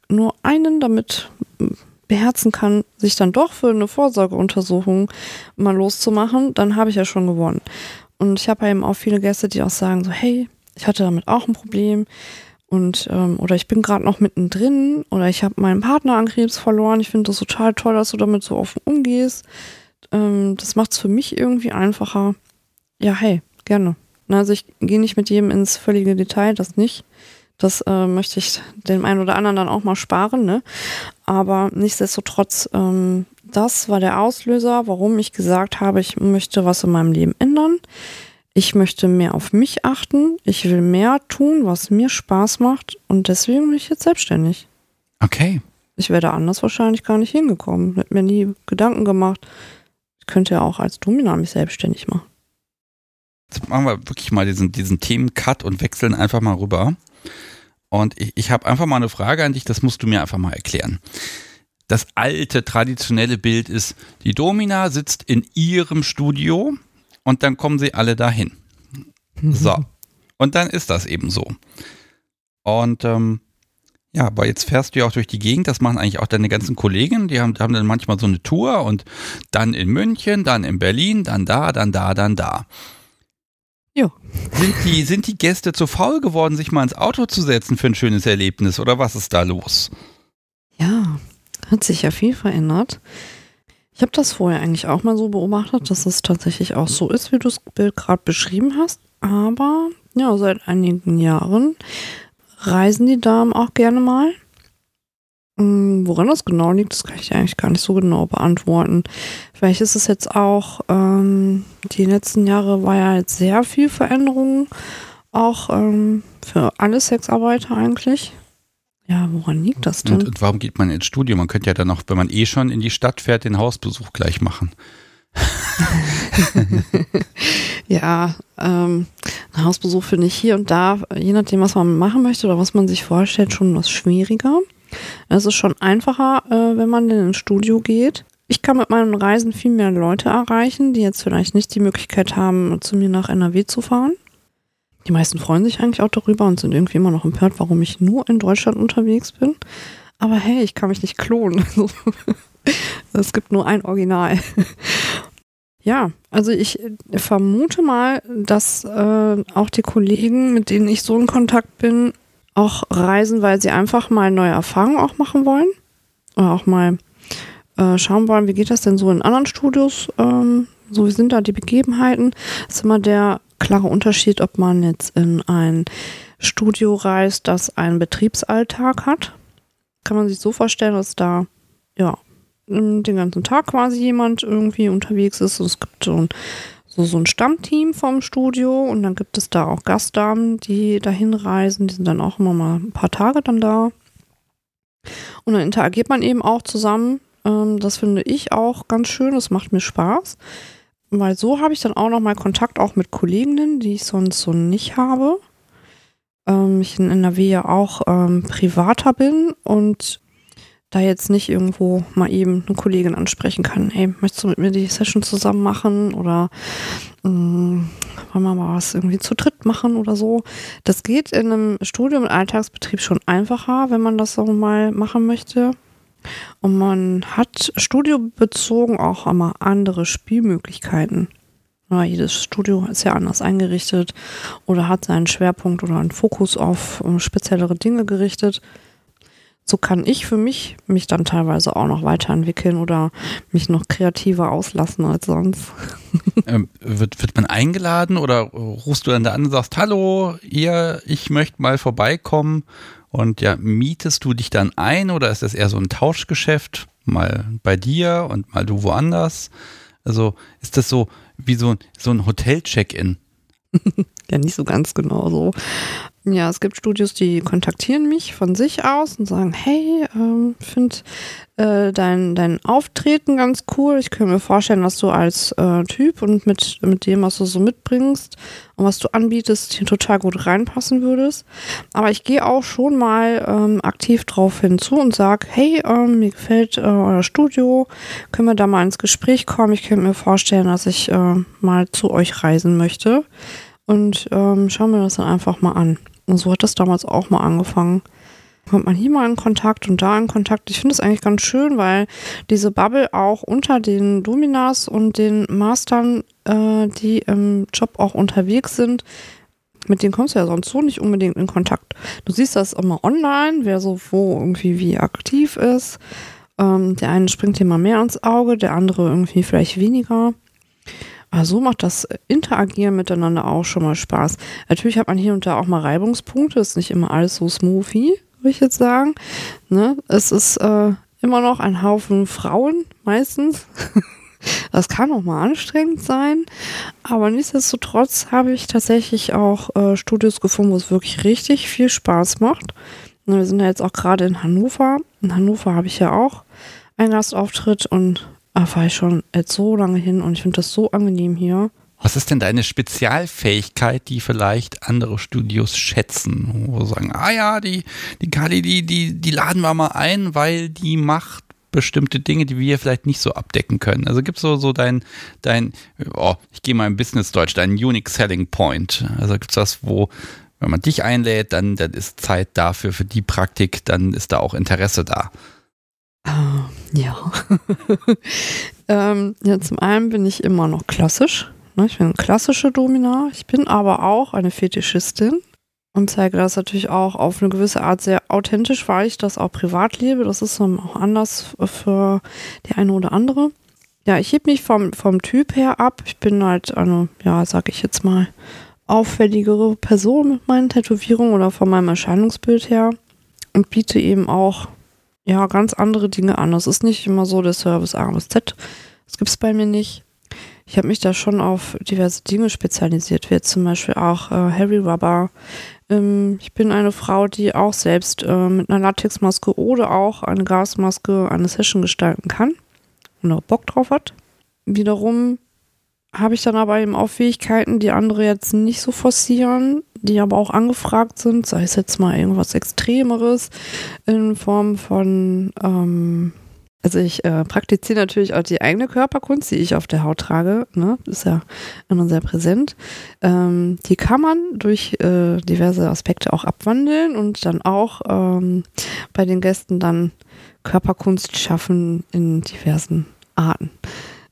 nur einen damit beherzen kann, sich dann doch für eine Vorsorgeuntersuchung mal loszumachen, dann habe ich ja schon gewonnen. Und ich habe eben auch viele Gäste, die auch sagen so, hey, ich hatte damit auch ein Problem und ähm, oder ich bin gerade noch mittendrin oder ich habe meinen Partner an Krebs verloren. Ich finde das total toll, dass du damit so offen umgehst. Ähm, das macht es für mich irgendwie einfacher. Ja, hey, gerne. Also ich gehe nicht mit jedem ins völlige Detail, das nicht. Das äh, möchte ich dem einen oder anderen dann auch mal sparen, ne? Aber nichtsdestotrotz, ähm, das war der Auslöser, warum ich gesagt habe, ich möchte was in meinem Leben ändern ich möchte mehr auf mich achten, ich will mehr tun, was mir Spaß macht und deswegen bin ich jetzt selbstständig. Okay. Ich wäre anders wahrscheinlich gar nicht hingekommen, hätte mir nie Gedanken gemacht. Ich könnte ja auch als Domina mich selbstständig machen. Jetzt machen wir wirklich mal diesen, diesen Themen-Cut und wechseln einfach mal rüber. Und ich, ich habe einfach mal eine Frage an dich, das musst du mir einfach mal erklären. Das alte, traditionelle Bild ist, die Domina sitzt in ihrem Studio und dann kommen sie alle dahin. So. Und dann ist das eben so. Und ähm, ja, aber jetzt fährst du ja auch durch die Gegend, das machen eigentlich auch deine ganzen Kollegen, die haben, haben dann manchmal so eine Tour und dann in München, dann in Berlin, dann da, dann da, dann da. Jo. Sind die, sind die Gäste zu faul geworden, sich mal ins Auto zu setzen für ein schönes Erlebnis oder was ist da los? Ja, hat sich ja viel verändert. Ich habe das vorher eigentlich auch mal so beobachtet, dass es tatsächlich auch so ist, wie du das Bild gerade beschrieben hast. Aber ja, seit einigen Jahren reisen die Damen auch gerne mal. Hm, woran das genau liegt, das kann ich eigentlich gar nicht so genau beantworten. Vielleicht ist es jetzt auch, ähm, die letzten Jahre war ja jetzt sehr viel Veränderung, auch ähm, für alle Sexarbeiter eigentlich. Ja, woran liegt das denn? Und, und, warum geht man ins Studio? Man könnte ja dann noch, wenn man eh schon in die Stadt fährt, den Hausbesuch gleich machen. ja, ähm, ein Hausbesuch finde ich hier und da, je nachdem, was man machen möchte oder was man sich vorstellt, schon was schwieriger. Es ist schon einfacher, äh, wenn man in ein Studio geht. Ich kann mit meinen Reisen viel mehr Leute erreichen, die jetzt vielleicht nicht die Möglichkeit haben, zu mir nach NRW zu fahren. Die meisten freuen sich eigentlich auch darüber und sind irgendwie immer noch empört, warum ich nur in Deutschland unterwegs bin. Aber hey, ich kann mich nicht klonen. es gibt nur ein Original. Ja, also ich vermute mal, dass äh, auch die Kollegen, mit denen ich so in Kontakt bin, auch reisen, weil sie einfach mal neue Erfahrungen auch machen wollen. Oder auch mal äh, schauen wollen, wie geht das denn so in anderen Studios? Ähm, so, wie sind da die Begebenheiten? Das ist immer der klare Unterschied, ob man jetzt in ein Studio reist, das einen Betriebsalltag hat. Kann man sich so vorstellen, dass da ja den ganzen Tag quasi jemand irgendwie unterwegs ist. Es gibt so ein, so, so ein Stammteam vom Studio und dann gibt es da auch Gastdamen, die dahin reisen. Die sind dann auch immer mal ein paar Tage dann da. Und dann interagiert man eben auch zusammen. Ähm, das finde ich auch ganz schön. Das macht mir Spaß weil so habe ich dann auch nochmal Kontakt auch mit Kolleginnen, die ich sonst so nicht habe. Ähm, ich in NRW ja auch ähm, privater bin und da jetzt nicht irgendwo mal eben eine Kollegin ansprechen kann, hey, möchtest du mit mir die Session zusammen machen oder ähm, wollen wir mal was irgendwie zu dritt machen oder so. Das geht in einem Studium im Alltagsbetrieb schon einfacher, wenn man das so mal machen möchte. Und man hat studiobezogen auch immer andere Spielmöglichkeiten. Ja, jedes Studio ist ja anders eingerichtet oder hat seinen Schwerpunkt oder einen Fokus auf äh, speziellere Dinge gerichtet. So kann ich für mich mich dann teilweise auch noch weiterentwickeln oder mich noch kreativer auslassen als sonst. Ähm, wird, wird man eingeladen oder rufst du dann da an und sagst, hallo, ihr, ich möchte mal vorbeikommen und ja, mietest du dich dann ein oder ist das eher so ein Tauschgeschäft? Mal bei dir und mal du woanders? Also ist das so wie so, so ein Hotel-Check-In? ja, nicht so ganz genau so. Ja, es gibt Studios, die kontaktieren mich von sich aus und sagen, hey, ähm, finde äh, dein, dein Auftreten ganz cool. Ich könnte mir vorstellen, dass du als äh, Typ und mit, mit dem, was du so mitbringst und was du anbietest, hier total gut reinpassen würdest. Aber ich gehe auch schon mal ähm, aktiv drauf hinzu und sage, hey, ähm, mir gefällt äh, euer Studio, können wir da mal ins Gespräch kommen? Ich könnte mir vorstellen, dass ich äh, mal zu euch reisen möchte. Und ähm, schauen wir das dann einfach mal an. Und so hat das damals auch mal angefangen. Kommt man hier mal in Kontakt und da in Kontakt. Ich finde es eigentlich ganz schön, weil diese Bubble auch unter den Dominas und den Mastern, äh, die im Job auch unterwegs sind, mit denen kommst du ja sonst so nicht unbedingt in Kontakt. Du siehst das immer online, wer so wo irgendwie wie aktiv ist. Ähm, der eine springt dir mal mehr ans Auge, der andere irgendwie vielleicht weniger. Aber so macht das Interagieren miteinander auch schon mal Spaß. Natürlich hat man hier und da auch mal Reibungspunkte, ist nicht immer alles so smoothy, würde ich jetzt sagen. Ne? Es ist äh, immer noch ein Haufen Frauen, meistens. Das kann auch mal anstrengend sein, aber nichtsdestotrotz habe ich tatsächlich auch äh, Studios gefunden, wo es wirklich richtig viel Spaß macht. Wir sind ja jetzt auch gerade in Hannover. In Hannover habe ich ja auch einen Gastauftritt und da fahre ich schon jetzt so lange hin und ich finde das so angenehm hier. Was ist denn deine Spezialfähigkeit, die vielleicht andere Studios schätzen? Wo sagen, ah ja, die, die Kali, die, die, die laden wir mal ein, weil die macht bestimmte Dinge, die wir vielleicht nicht so abdecken können. Also gibt es so, so dein, dein, oh, ich gehe mal im Business-Deutsch, dein Unique Selling Point. Also gibt es das, wo, wenn man dich einlädt, dann, dann ist Zeit dafür, für die Praktik, dann ist da auch Interesse da. Uh, ja. ähm, ja, zum einen bin ich immer noch klassisch. Ne? Ich bin klassische Domina. Ich bin aber auch eine Fetischistin und zeige das natürlich auch auf eine gewisse Art sehr authentisch, weil ich das auch privat lebe. Das ist auch anders für die eine oder andere. Ja, ich heb mich vom, vom Typ her ab. Ich bin halt eine, ja, sag ich jetzt mal, auffälligere Person mit meinen Tätowierungen oder von meinem Erscheinungsbild her und biete eben auch ja, ganz andere Dinge an. Es ist nicht immer so der Service A bis Z. Das gibt es bei mir nicht. Ich habe mich da schon auf diverse Dinge spezialisiert, wie zum Beispiel auch äh, Harry Rubber. Ähm, ich bin eine Frau, die auch selbst äh, mit einer Latexmaske oder auch eine Gasmaske eine Session gestalten kann und auch Bock drauf hat. Wiederum habe ich dann aber eben auch Fähigkeiten, die andere jetzt nicht so forcieren, die aber auch angefragt sind, sei es jetzt mal irgendwas Extremeres in Form von, ähm, also ich äh, praktiziere natürlich auch die eigene Körperkunst, die ich auf der Haut trage, ne? ist ja immer sehr präsent. Ähm, die kann man durch äh, diverse Aspekte auch abwandeln und dann auch ähm, bei den Gästen dann Körperkunst schaffen in diversen Arten.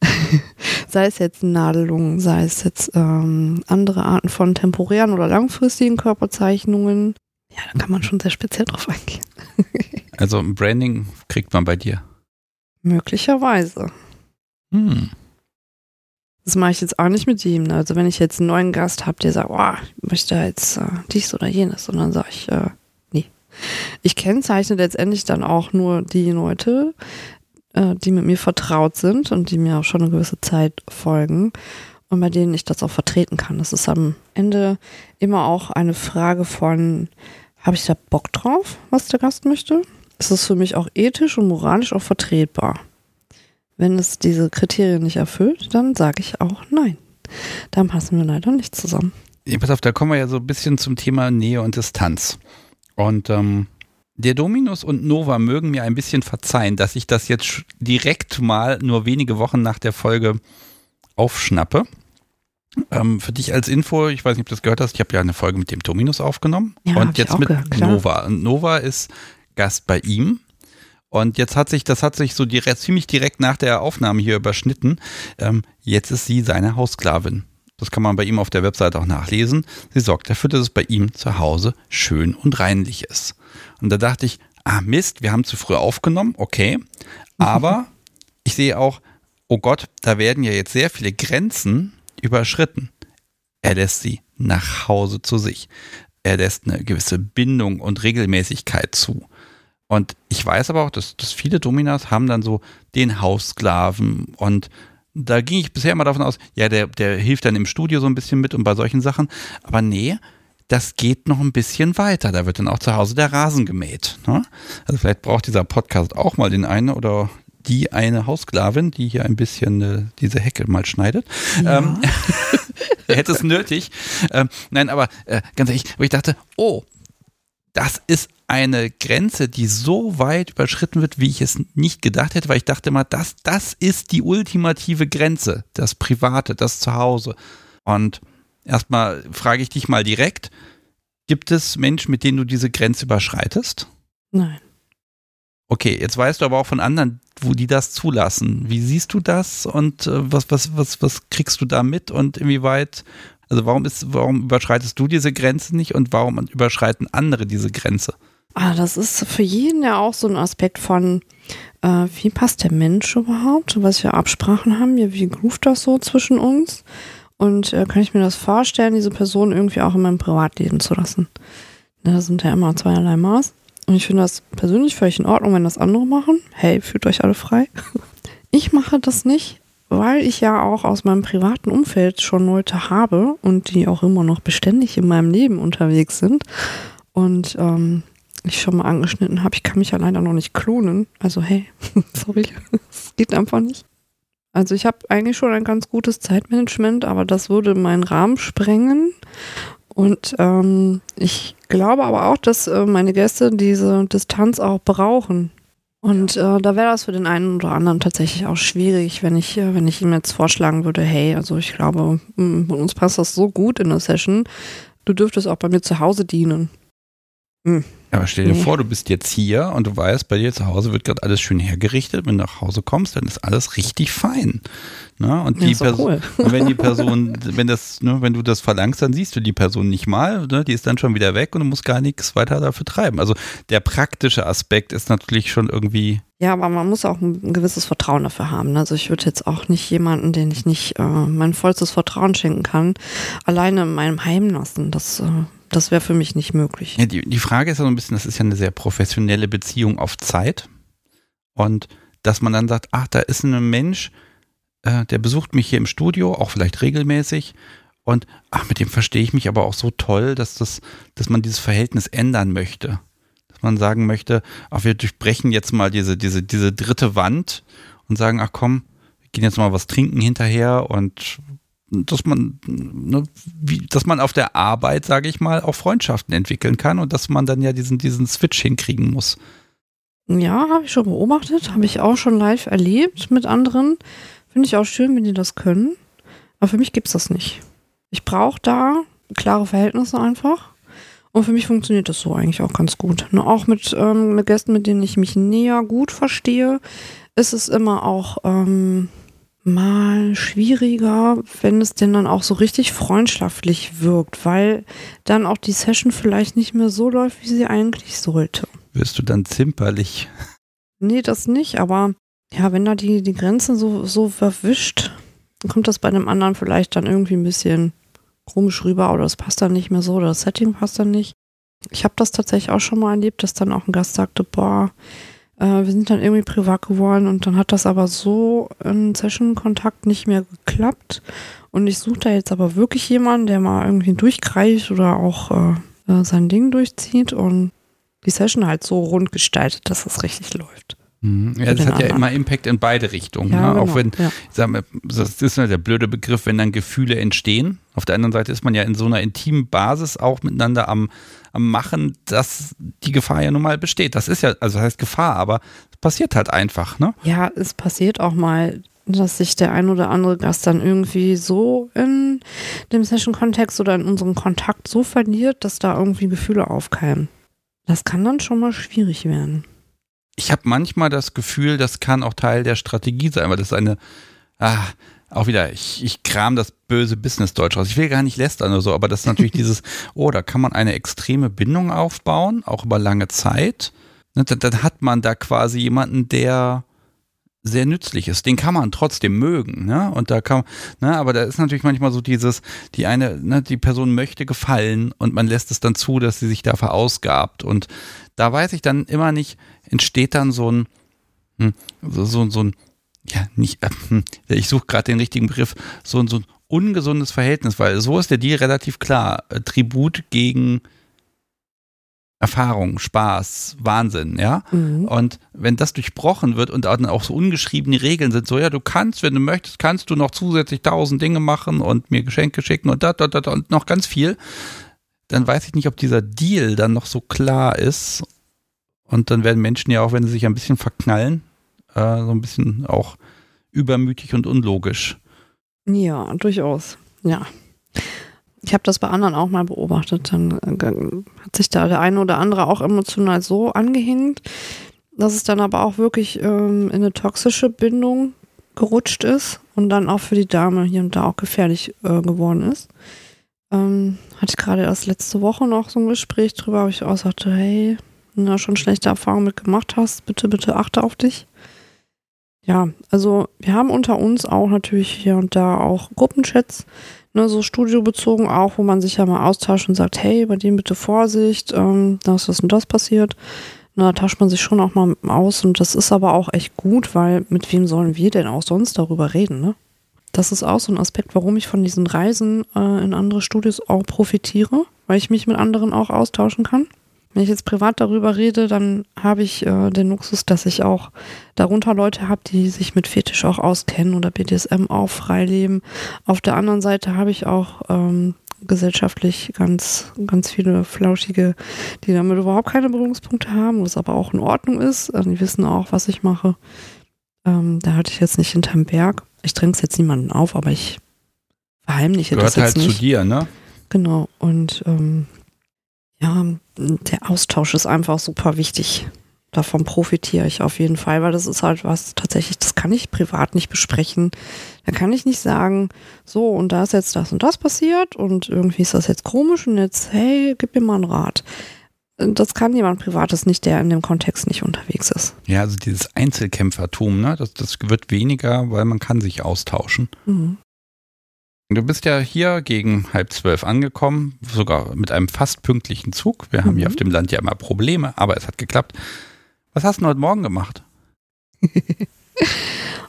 sei es jetzt Nadelungen, sei es jetzt ähm, andere Arten von temporären oder langfristigen Körperzeichnungen. Ja, da kann man schon sehr speziell drauf eingehen. also ein Branding kriegt man bei dir? Möglicherweise. Hm. Das mache ich jetzt auch nicht mit ihm. Ne? Also wenn ich jetzt einen neuen Gast habe, der sagt, oh, ich möchte jetzt äh, dies oder jenes, und dann sage ich, äh, nee. Ich kennzeichne letztendlich dann auch nur die Leute, äh, die mit mir vertraut sind und die mir auch schon eine gewisse Zeit folgen und bei denen ich das auch vertreten kann. Das ist am Ende immer auch eine Frage von, habe ich da Bock drauf, was der Gast möchte? Ist es für mich auch ethisch und moralisch auch vertretbar? Wenn es diese Kriterien nicht erfüllt, dann sage ich auch nein. Dann passen wir leider nicht zusammen. Ja, pass auf, da kommen wir ja so ein bisschen zum Thema Nähe und Distanz. Und ähm, der Dominus und Nova mögen mir ein bisschen verzeihen, dass ich das jetzt direkt mal nur wenige Wochen nach der Folge aufschnappe. Ähm, für dich als Info, ich weiß nicht, ob du das gehört hast, ich habe ja eine Folge mit dem Dominus aufgenommen ja, und jetzt mit gehört, Nova. Und Nova ist Gast bei ihm. Und jetzt hat sich, das hat sich so direkt, ziemlich direkt nach der Aufnahme hier überschnitten. Ähm, jetzt ist sie seine Haussklavin. Das kann man bei ihm auf der Webseite auch nachlesen. Sie sorgt dafür, dass es bei ihm zu Hause schön und reinlich ist. Und da dachte ich, ah Mist, wir haben zu früh aufgenommen, okay. Aber ich sehe auch, oh Gott, da werden ja jetzt sehr viele Grenzen überschritten. Er lässt sie nach Hause zu sich. Er lässt eine gewisse Bindung und Regelmäßigkeit zu. Und ich weiß aber auch, dass, dass viele Dominas haben dann so den Haussklaven und da ging ich bisher immer davon aus, ja, der, der hilft dann im Studio so ein bisschen mit und bei solchen Sachen. Aber nee, das geht noch ein bisschen weiter. Da wird dann auch zu Hause der Rasen gemäht. Ne? Also vielleicht braucht dieser Podcast auch mal den einen oder die eine Haussklavin, die hier ein bisschen äh, diese Hecke mal schneidet. Ja. Ähm, hätte es nötig. Ähm, nein, aber äh, ganz ehrlich, wo ich dachte, oh, das ist eine Grenze, die so weit überschritten wird, wie ich es nicht gedacht hätte, weil ich dachte mal, das, das ist die ultimative Grenze, das Private, das Zuhause. Und erstmal frage ich dich mal direkt, gibt es Menschen, mit denen du diese Grenze überschreitest? Nein. Okay, jetzt weißt du aber auch von anderen, wo die das zulassen. Wie siehst du das und äh, was, was, was, was kriegst du da mit und inwieweit, also warum ist, warum überschreitest du diese Grenze nicht und warum überschreiten andere diese Grenze? Ah, das ist für jeden ja auch so ein Aspekt von, äh, wie passt der Mensch überhaupt, was wir Absprachen haben, wie groovt das so zwischen uns und äh, kann ich mir das vorstellen, diese Person irgendwie auch in meinem Privatleben zu lassen. Da sind ja immer zweierlei Maß. Und ich finde das persönlich völlig in Ordnung, wenn das andere machen. Hey, fühlt euch alle frei. Ich mache das nicht, weil ich ja auch aus meinem privaten Umfeld schon Leute habe und die auch immer noch beständig in meinem Leben unterwegs sind. Und ähm, ich schon mal angeschnitten habe, ich kann mich ja leider noch nicht klonen. Also hey, sorry, es geht einfach nicht. Also ich habe eigentlich schon ein ganz gutes Zeitmanagement, aber das würde meinen Rahmen sprengen. Und ähm, ich glaube aber auch, dass äh, meine Gäste diese Distanz auch brauchen. Und äh, da wäre das für den einen oder anderen tatsächlich auch schwierig, wenn ich, äh, wenn ich ihm jetzt vorschlagen würde, hey, also ich glaube, bei uns passt das so gut in der Session, du dürftest auch bei mir zu Hause dienen. Hm. Aber stell dir nee. vor, du bist jetzt hier und du weißt, bei dir zu Hause wird gerade alles schön hergerichtet. Wenn du nach Hause kommst, dann ist alles richtig fein. Ne? Und die Person, cool. und wenn die Person, wenn das, ne, wenn du das verlangst, dann siehst du die Person nicht mal. Ne? Die ist dann schon wieder weg und du musst gar nichts weiter dafür treiben. Also der praktische Aspekt ist natürlich schon irgendwie. Ja, aber man muss auch ein gewisses Vertrauen dafür haben. Also ich würde jetzt auch nicht jemanden, den ich nicht äh, mein vollstes Vertrauen schenken kann, alleine in meinem Heim lassen. Das äh, das wäre für mich nicht möglich. Ja, die, die Frage ist ja so ein bisschen, das ist ja eine sehr professionelle Beziehung auf Zeit. Und dass man dann sagt, ach, da ist ein Mensch, äh, der besucht mich hier im Studio, auch vielleicht regelmäßig. Und ach, mit dem verstehe ich mich aber auch so toll, dass das, dass man dieses Verhältnis ändern möchte. Dass man sagen möchte, ach, wir durchbrechen jetzt mal diese, diese, diese dritte Wand und sagen, ach komm, wir gehen jetzt mal was trinken hinterher und dass man, ne, wie, dass man auf der Arbeit, sage ich mal, auch Freundschaften entwickeln kann und dass man dann ja diesen, diesen Switch hinkriegen muss. Ja, habe ich schon beobachtet, habe ich auch schon live erlebt mit anderen. Finde ich auch schön, wenn die das können. Aber für mich gibt es das nicht. Ich brauche da klare Verhältnisse einfach. Und für mich funktioniert das so eigentlich auch ganz gut. Nur auch mit, ähm, mit Gästen, mit denen ich mich näher gut verstehe, ist es immer auch ähm, mal schwieriger, wenn es denn dann auch so richtig freundschaftlich wirkt, weil dann auch die Session vielleicht nicht mehr so läuft, wie sie eigentlich sollte. Wirst du dann zimperlich? Nee, das nicht, aber ja, wenn da die, die Grenze so, so verwischt, dann kommt das bei dem anderen vielleicht dann irgendwie ein bisschen komisch rüber oder es passt dann nicht mehr so oder das Setting passt dann nicht. Ich habe das tatsächlich auch schon mal erlebt, dass dann auch ein Gast sagte, boah, äh, wir sind dann irgendwie privat geworden und dann hat das aber so in Session-Kontakt nicht mehr geklappt. Und ich suche da jetzt aber wirklich jemanden, der mal irgendwie durchgreift oder auch äh, äh, sein Ding durchzieht und die Session halt so rund gestaltet, dass es richtig läuft. Mhm. Ja, das hat anderen. ja immer Impact in beide Richtungen. Ja, ne? genau, auch wenn, ja. sag mal, das ist ja der blöde Begriff, wenn dann Gefühle entstehen. Auf der anderen Seite ist man ja in so einer intimen Basis auch miteinander am Machen, dass die Gefahr ja nun mal besteht. Das ist ja, also das heißt Gefahr, aber es passiert halt einfach, ne? Ja, es passiert auch mal, dass sich der ein oder andere Gast dann irgendwie so in dem Session-Kontext oder in unserem Kontakt so verliert, dass da irgendwie Gefühle aufkeimen. Das kann dann schon mal schwierig werden ich habe manchmal das Gefühl, das kann auch Teil der Strategie sein, weil das ist eine, ah, auch wieder, ich, ich kram das böse Business-Deutsch raus. Ich will gar nicht lästern oder so, aber das ist natürlich dieses, oh, da kann man eine extreme Bindung aufbauen, auch über lange Zeit. Ne, dann, dann hat man da quasi jemanden, der sehr nützlich ist. Den kann man trotzdem mögen, ne? Und da kann, ne, aber da ist natürlich manchmal so dieses, die eine, ne, die Person möchte gefallen und man lässt es dann zu, dass sie sich da verausgabt. Und da weiß ich dann immer nicht, entsteht dann so ein, hm, so, so, so ein, ja, nicht, äh, hm, ich suche gerade den richtigen Begriff, so, so ein ungesundes Verhältnis, weil so ist der Deal relativ klar. Tribut gegen Erfahrung, Spaß, Wahnsinn, ja. Mhm. Und wenn das durchbrochen wird und dann auch so ungeschriebene Regeln sind, so ja, du kannst, wenn du möchtest, kannst du noch zusätzlich tausend Dinge machen und mir Geschenke schicken und da, da, da und noch ganz viel, dann weiß ich nicht, ob dieser Deal dann noch so klar ist. Und dann werden Menschen ja auch, wenn sie sich ein bisschen verknallen, äh, so ein bisschen auch übermütig und unlogisch. Ja, durchaus. Ja. Ich habe das bei anderen auch mal beobachtet. Dann äh, hat sich da der eine oder andere auch emotional so angehängt, dass es dann aber auch wirklich ähm, in eine toxische Bindung gerutscht ist und dann auch für die Dame hier und da auch gefährlich äh, geworden ist. Ähm, hatte ich gerade erst letzte Woche noch so ein Gespräch drüber, wo ich auch sagte, hey, wenn du schon schlechte Erfahrungen mit gemacht hast, bitte, bitte achte auf dich. Ja, also wir haben unter uns auch natürlich hier und da auch Gruppenchats, ne, so studiobezogen auch, wo man sich ja mal austauscht und sagt, hey, bei dem bitte Vorsicht, ähm, da ist das und das passiert. Na, da tauscht man sich schon auch mal aus und das ist aber auch echt gut, weil mit wem sollen wir denn auch sonst darüber reden, ne? Das ist auch so ein Aspekt, warum ich von diesen Reisen äh, in andere Studios auch profitiere, weil ich mich mit anderen auch austauschen kann. Wenn ich jetzt privat darüber rede, dann habe ich äh, den Luxus, dass ich auch darunter Leute habe, die sich mit Fetisch auch auskennen oder BDSM auch frei leben. Auf der anderen Seite habe ich auch ähm, gesellschaftlich ganz, ganz viele Flauschige, die damit überhaupt keine Berührungspunkte haben, was aber auch in Ordnung ist. Also die wissen auch, was ich mache. Ähm, da hatte ich jetzt nicht hinterm Berg. Ich trinke es jetzt niemanden auf, aber ich verheimliche Gehört das jetzt halt nicht. zu dir, ne? Genau. Und ähm, ja, der Austausch ist einfach super wichtig. Davon profitiere ich auf jeden Fall, weil das ist halt was tatsächlich, das kann ich privat nicht besprechen. Da kann ich nicht sagen, so und da ist jetzt das und das passiert und irgendwie ist das jetzt komisch und jetzt, hey, gib mir mal einen Rat. Das kann jemand Privates nicht, der in dem Kontext nicht unterwegs ist. Ja, also dieses Einzelkämpfertum, ne, das, das wird weniger, weil man kann sich austauschen. Mhm. Du bist ja hier gegen halb zwölf angekommen, sogar mit einem fast pünktlichen Zug. Wir mhm. haben hier mhm. auf dem Land ja immer Probleme, aber es hat geklappt. Was hast du heute Morgen gemacht?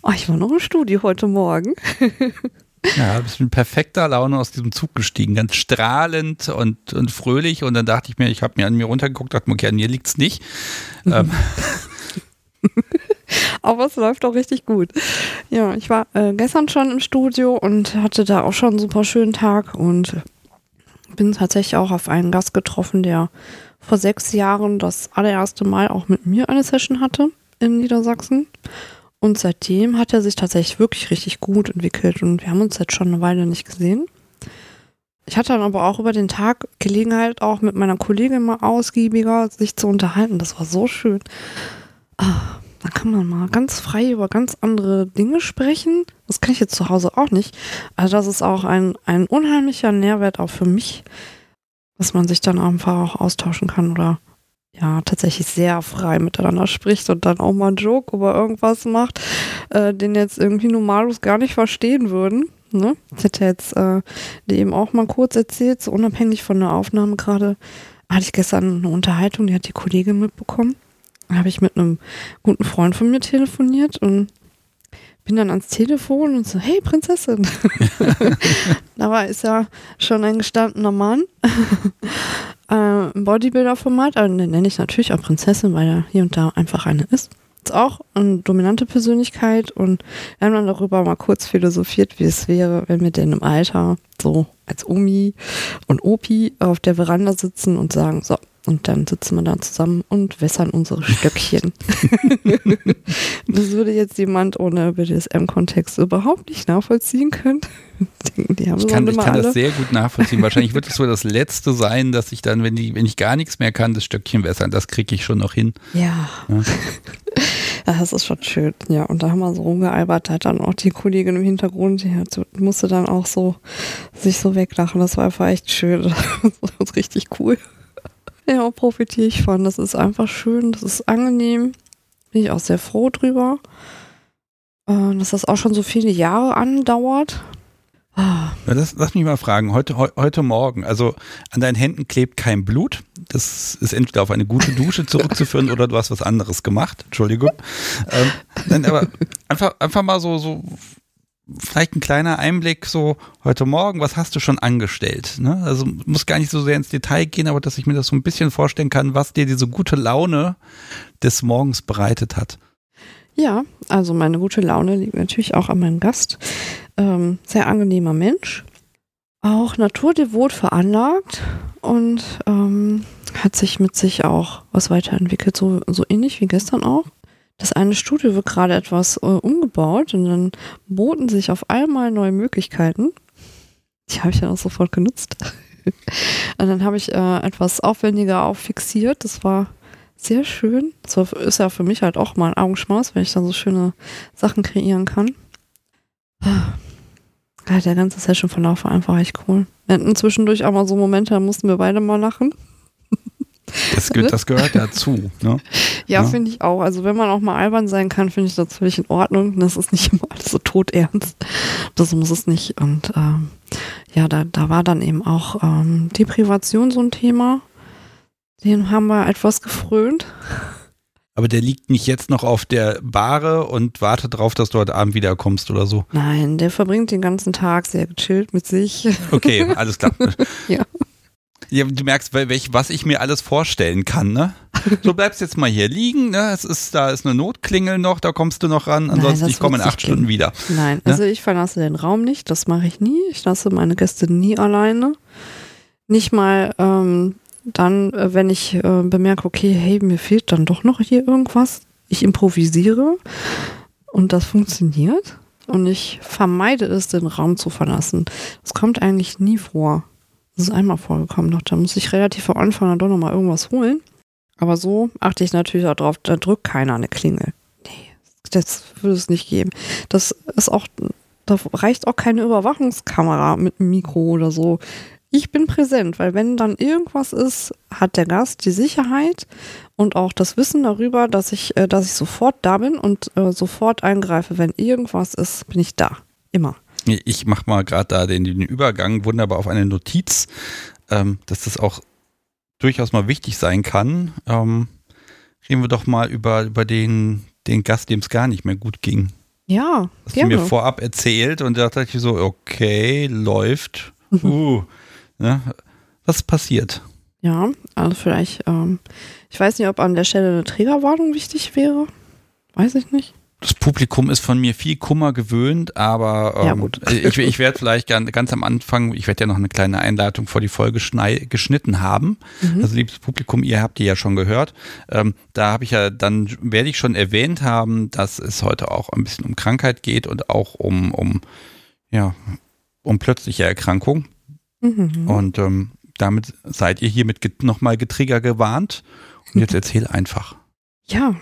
oh, ich war noch im Studio heute Morgen. ja, bist mit perfekter Laune aus diesem Zug gestiegen, ganz strahlend und, und fröhlich. Und dann dachte ich mir, ich habe mir an mir runtergeguckt, dachte mir, okay, an mir liegt's nicht. ähm, Aber es läuft auch richtig gut. Ja, ich war äh, gestern schon im Studio und hatte da auch schon einen super schönen Tag und bin tatsächlich auch auf einen Gast getroffen, der vor sechs Jahren das allererste Mal auch mit mir eine Session hatte in Niedersachsen. Und seitdem hat er sich tatsächlich wirklich richtig gut entwickelt und wir haben uns jetzt schon eine Weile nicht gesehen. Ich hatte dann aber auch über den Tag Gelegenheit, auch mit meiner Kollegin mal ausgiebiger sich zu unterhalten. Das war so schön. Ah, da kann man mal ganz frei über ganz andere Dinge sprechen. Das kann ich jetzt zu Hause auch nicht. Also das ist auch ein, ein unheimlicher Nährwert auch für mich, dass man sich dann einfach auch austauschen kann oder ja, tatsächlich sehr frei miteinander spricht und dann auch mal einen Joke über irgendwas macht, äh, den jetzt irgendwie normalos gar nicht verstehen würden. Ne? Ich hätte jetzt äh, dir eben auch mal kurz erzählt, so unabhängig von der Aufnahme gerade, hatte ich gestern eine Unterhaltung, die hat die Kollegin mitbekommen habe ich mit einem guten Freund von mir telefoniert und bin dann ans Telefon und so, hey Prinzessin. Dabei ist ja schon ein gestandener Mann. äh, Im Bodybuilder-Format, aber den nenne ich natürlich auch Prinzessin, weil er hier und da einfach eine ist. Ist auch eine dominante Persönlichkeit und wir haben dann darüber mal kurz philosophiert, wie es wäre, wenn wir denn im Alter so als Omi und Opi auf der Veranda sitzen und sagen, so, und dann sitzen wir da zusammen und wässern unsere Stöckchen. das würde jetzt jemand ohne BDSM-Kontext überhaupt nicht nachvollziehen können. Die haben ich kann, ich kann das sehr gut nachvollziehen. Wahrscheinlich wird es so das Letzte sein, dass ich dann, wenn, die, wenn ich gar nichts mehr kann, das Stöckchen wässern. Das kriege ich schon noch hin. Ja. ja. Das ist schon schön. Ja, und da haben wir so rumgealbert, da hat dann auch die Kollegin im Hintergrund, die hat, musste dann auch so sich so weglachen. Das war einfach echt schön. Das war richtig cool. Ja, profitiere ich von. Das ist einfach schön, das ist angenehm. Bin ich auch sehr froh drüber. Äh, dass das auch schon so viele Jahre andauert. Das, lass mich mal fragen, heute, he, heute Morgen, also an deinen Händen klebt kein Blut. Das ist entweder auf eine gute Dusche zurückzuführen oder du hast was anderes gemacht. Entschuldigung. Ähm, nein, aber einfach, einfach mal so, so vielleicht ein kleiner Einblick so heute Morgen, was hast du schon angestellt? Ne? Also muss gar nicht so sehr ins Detail gehen, aber dass ich mir das so ein bisschen vorstellen kann, was dir diese gute Laune des Morgens bereitet hat. Ja, also meine gute Laune liegt natürlich auch an meinem Gast. Ähm, sehr angenehmer Mensch, auch naturdevot veranlagt und ähm, hat sich mit sich auch was weiterentwickelt, so, so ähnlich wie gestern auch. Das eine Studio wird gerade etwas äh, umgebaut und dann boten sich auf einmal neue Möglichkeiten. Die habe ich dann auch sofort genutzt. und dann habe ich äh, etwas aufwendiger auffixiert. Das war sehr schön. Das ist ja für mich halt auch mal ein Augenschmaus, wenn ich dann so schöne Sachen kreieren kann. Ja, der ganze Session-Verlauf war einfach echt cool. Wir hatten zwischendurch auch mal so Momente, da mussten wir beide mal lachen. Das, das gehört dazu. Ne? Ja, ja. finde ich auch. Also wenn man auch mal albern sein kann, finde ich das völlig in Ordnung. Das ist nicht immer alles so todernst. Das muss es nicht. Und ähm, ja, da, da war dann eben auch ähm, Deprivation so ein Thema. Den haben wir etwas gefrönt. Aber der liegt nicht jetzt noch auf der Bahre und wartet darauf, dass du heute Abend wiederkommst oder so. Nein, der verbringt den ganzen Tag sehr gechillt mit sich. Okay, alles klar. ja. Ja, du merkst, welch, was ich mir alles vorstellen kann, ne? Du bleibst jetzt mal hier liegen, ne? Es ist, da ist eine Notklingel noch, da kommst du noch ran. Ansonsten, Nein, ich komme in acht Stunden wieder. Nein, ne? also ich verlasse den Raum nicht, das mache ich nie. Ich lasse meine Gäste nie alleine. Nicht mal ähm, dann, äh, wenn ich äh, bemerke, okay, hey, mir fehlt dann doch noch hier irgendwas. Ich improvisiere und das funktioniert. Und ich vermeide es, den Raum zu verlassen. Das kommt eigentlich nie vor. Das ist einmal vorgekommen noch. Da muss ich relativ am Anfang dann doch nochmal irgendwas holen. Aber so achte ich natürlich auch drauf, da drückt keiner eine Klingel. Nee, das würde es nicht geben. Das ist auch, da reicht auch keine Überwachungskamera mit einem Mikro oder so. Ich bin präsent, weil wenn dann irgendwas ist, hat der Gast die Sicherheit und auch das Wissen darüber, dass ich, äh, dass ich sofort da bin und äh, sofort eingreife. Wenn irgendwas ist, bin ich da. Immer. Ich mache mal gerade da den, den, Übergang wunderbar auf eine Notiz, ähm, dass das auch durchaus mal wichtig sein kann. Ähm, reden wir doch mal über, über den, den Gast, dem es gar nicht mehr gut ging. Ja. Hast gerne. du mir vorab erzählt und da dachte ich so, okay, läuft. Uh, ne? Was passiert? Ja, also vielleicht, ähm, ich weiß nicht, ob an der Stelle eine Trägerwarnung wichtig wäre. Weiß ich nicht das Publikum ist von mir viel Kummer gewöhnt, aber ähm, ja, ich, ich werde vielleicht ganz, am Anfang, ich werde ja noch eine kleine Einleitung vor die Folge geschnitten haben. Mhm. Also liebes Publikum, ihr habt die ja schon gehört. Ähm, da habe ich ja, dann werde ich schon erwähnt haben, dass es heute auch ein bisschen um Krankheit geht und auch um, um ja, um plötzliche Erkrankung. Mhm. Und ähm, damit seid ihr hiermit nochmal getriggert gewarnt. Und jetzt erzähl einfach. Ja,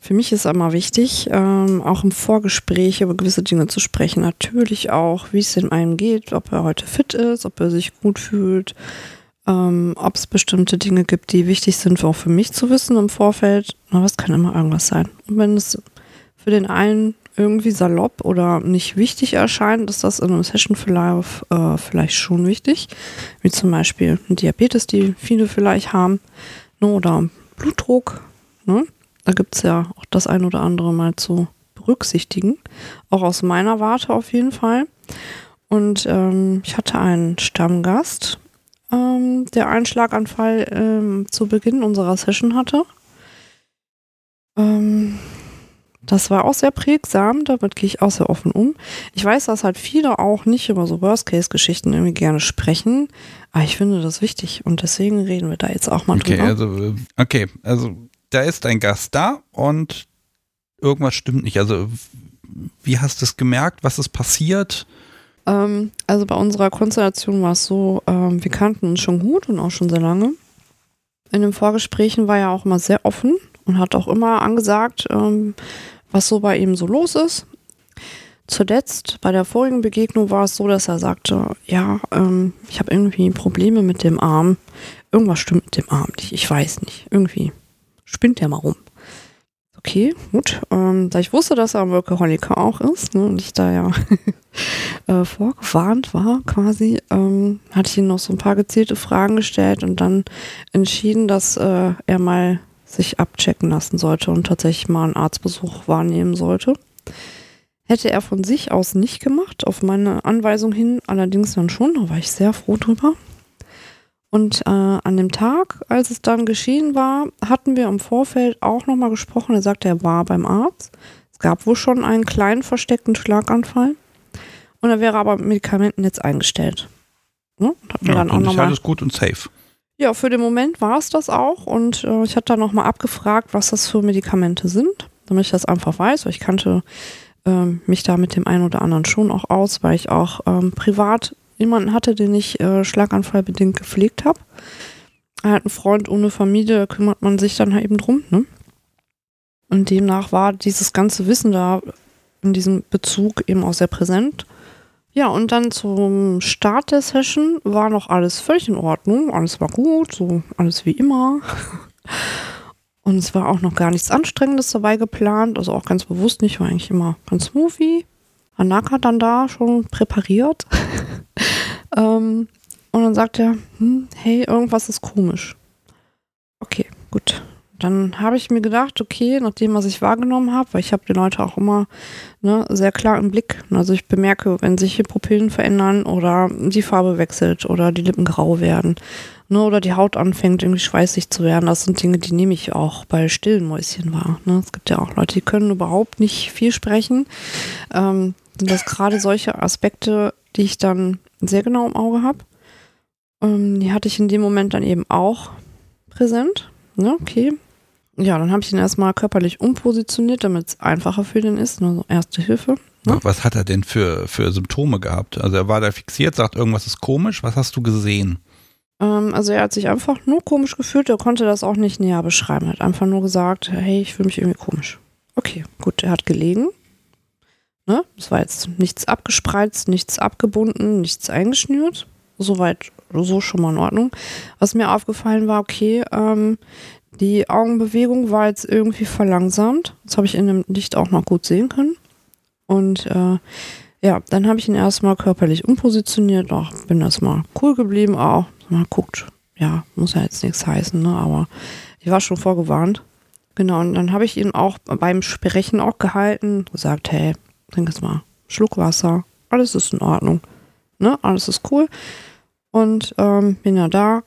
für mich ist immer wichtig, ähm, auch im Vorgespräch über gewisse Dinge zu sprechen. Natürlich auch, wie es in einem geht, ob er heute fit ist, ob er sich gut fühlt, ähm, ob es bestimmte Dinge gibt, die wichtig sind, auch für mich zu wissen im Vorfeld. Aber es kann immer irgendwas sein. Und wenn es für den einen irgendwie salopp oder nicht wichtig erscheint, ist das in einem Session-Verlauf äh, vielleicht schon wichtig. Wie zum Beispiel Diabetes, die viele vielleicht haben, ne, oder Blutdruck. Ne? Da gibt es ja auch das ein oder andere mal zu berücksichtigen. Auch aus meiner Warte auf jeden Fall. Und ähm, ich hatte einen Stammgast, ähm, der einen Schlaganfall ähm, zu Beginn unserer Session hatte. Ähm, das war auch sehr prägsam, damit gehe ich auch sehr offen um. Ich weiß, dass halt viele auch nicht über so Worst-Case-Geschichten irgendwie gerne sprechen, aber ich finde das wichtig und deswegen reden wir da jetzt auch mal okay, drüber. Also, okay, also da ist ein Gast da und irgendwas stimmt nicht. Also, wie hast du es gemerkt? Was ist passiert? Ähm, also bei unserer Konstellation war es so, ähm, wir kannten uns schon gut und auch schon sehr lange. In den Vorgesprächen war er auch immer sehr offen und hat auch immer angesagt, ähm, was so bei ihm so los ist. Zuletzt bei der vorigen Begegnung war es so, dass er sagte, ja, ähm, ich habe irgendwie Probleme mit dem Arm. Irgendwas stimmt mit dem Arm nicht. Ich weiß nicht. Irgendwie spinnt der mal rum. Okay, gut. Ähm, da ich wusste, dass er ein Workaholiker auch ist ne, und ich da ja äh, vorgewarnt war quasi, ähm, hatte ich ihm noch so ein paar gezielte Fragen gestellt und dann entschieden, dass äh, er mal sich abchecken lassen sollte und tatsächlich mal einen Arztbesuch wahrnehmen sollte. Hätte er von sich aus nicht gemacht, auf meine Anweisung hin, allerdings dann schon, da war ich sehr froh drüber. Und äh, an dem Tag, als es dann geschehen war, hatten wir im Vorfeld auch nochmal gesprochen. Er sagte, er war beim Arzt. Es gab wohl schon einen kleinen versteckten Schlaganfall. Und er wäre aber mit Medikamenten jetzt eingestellt. Ne? ja, dann auch noch mal, alles gut und safe. Ja, für den Moment war es das auch. Und äh, ich hatte dann nochmal abgefragt, was das für Medikamente sind, damit ich das einfach weiß, ich kannte ähm, mich da mit dem einen oder anderen schon auch aus, weil ich auch ähm, privat jemanden hatte, den ich äh, schlaganfallbedingt gepflegt habe. Hat einen Freund ohne Familie, da kümmert man sich dann halt eben drum, ne? Und demnach war dieses ganze Wissen da in diesem Bezug eben auch sehr präsent. Ja, und dann zum Start der Session war noch alles völlig in Ordnung. Alles war gut, so alles wie immer. Und es war auch noch gar nichts Anstrengendes dabei geplant, also auch ganz bewusst nicht, war eigentlich immer ganz smoothie. Anaka dann da schon präpariert. ähm, und dann sagt er, hm, hey, irgendwas ist komisch. Okay, gut. Dann habe ich mir gedacht, okay, nachdem was ich wahrgenommen habe, weil ich habe die Leute auch immer ne, sehr klar im Blick. Also ich bemerke, wenn sich die Pupillen verändern oder die Farbe wechselt oder die Lippen grau werden ne, oder die Haut anfängt irgendwie schweißig zu werden. Das sind Dinge, die nehme ich auch bei stillen Mäuschen wahr. Ne? Es gibt ja auch Leute, die können überhaupt nicht viel sprechen. Ähm, sind das gerade solche Aspekte, die ich dann sehr genau im Auge habe. Ähm, die hatte ich in dem Moment dann eben auch präsent. Ne? Okay. Ja, dann habe ich ihn erstmal körperlich umpositioniert, damit es einfacher für den ist. Ne? So erste Hilfe. Ne? Was hat er denn für, für Symptome gehabt? Also er war da fixiert, sagt, irgendwas ist komisch. Was hast du gesehen? Ähm, also er hat sich einfach nur komisch gefühlt. Er konnte das auch nicht näher beschreiben. Er hat einfach nur gesagt, hey, ich fühle mich irgendwie komisch. Okay, gut. Er hat gelegen. Ne? Es war jetzt nichts abgespreizt, nichts abgebunden, nichts eingeschnürt. Soweit, so schon mal in Ordnung. Was mir aufgefallen war, okay, ähm, die Augenbewegung war jetzt irgendwie verlangsamt. Das habe ich in dem Licht auch noch gut sehen können. Und äh, ja, dann habe ich ihn erstmal körperlich umpositioniert. Auch bin erstmal cool geblieben auch. Mal guckt, ja, muss ja jetzt nichts heißen, ne? Aber ich war schon vorgewarnt. Genau, und dann habe ich ihn auch beim Sprechen auch gehalten, gesagt, hey, trink jetzt mal Schluck Wasser, alles ist in Ordnung, ne, alles ist cool. Und ähm, bin ja da.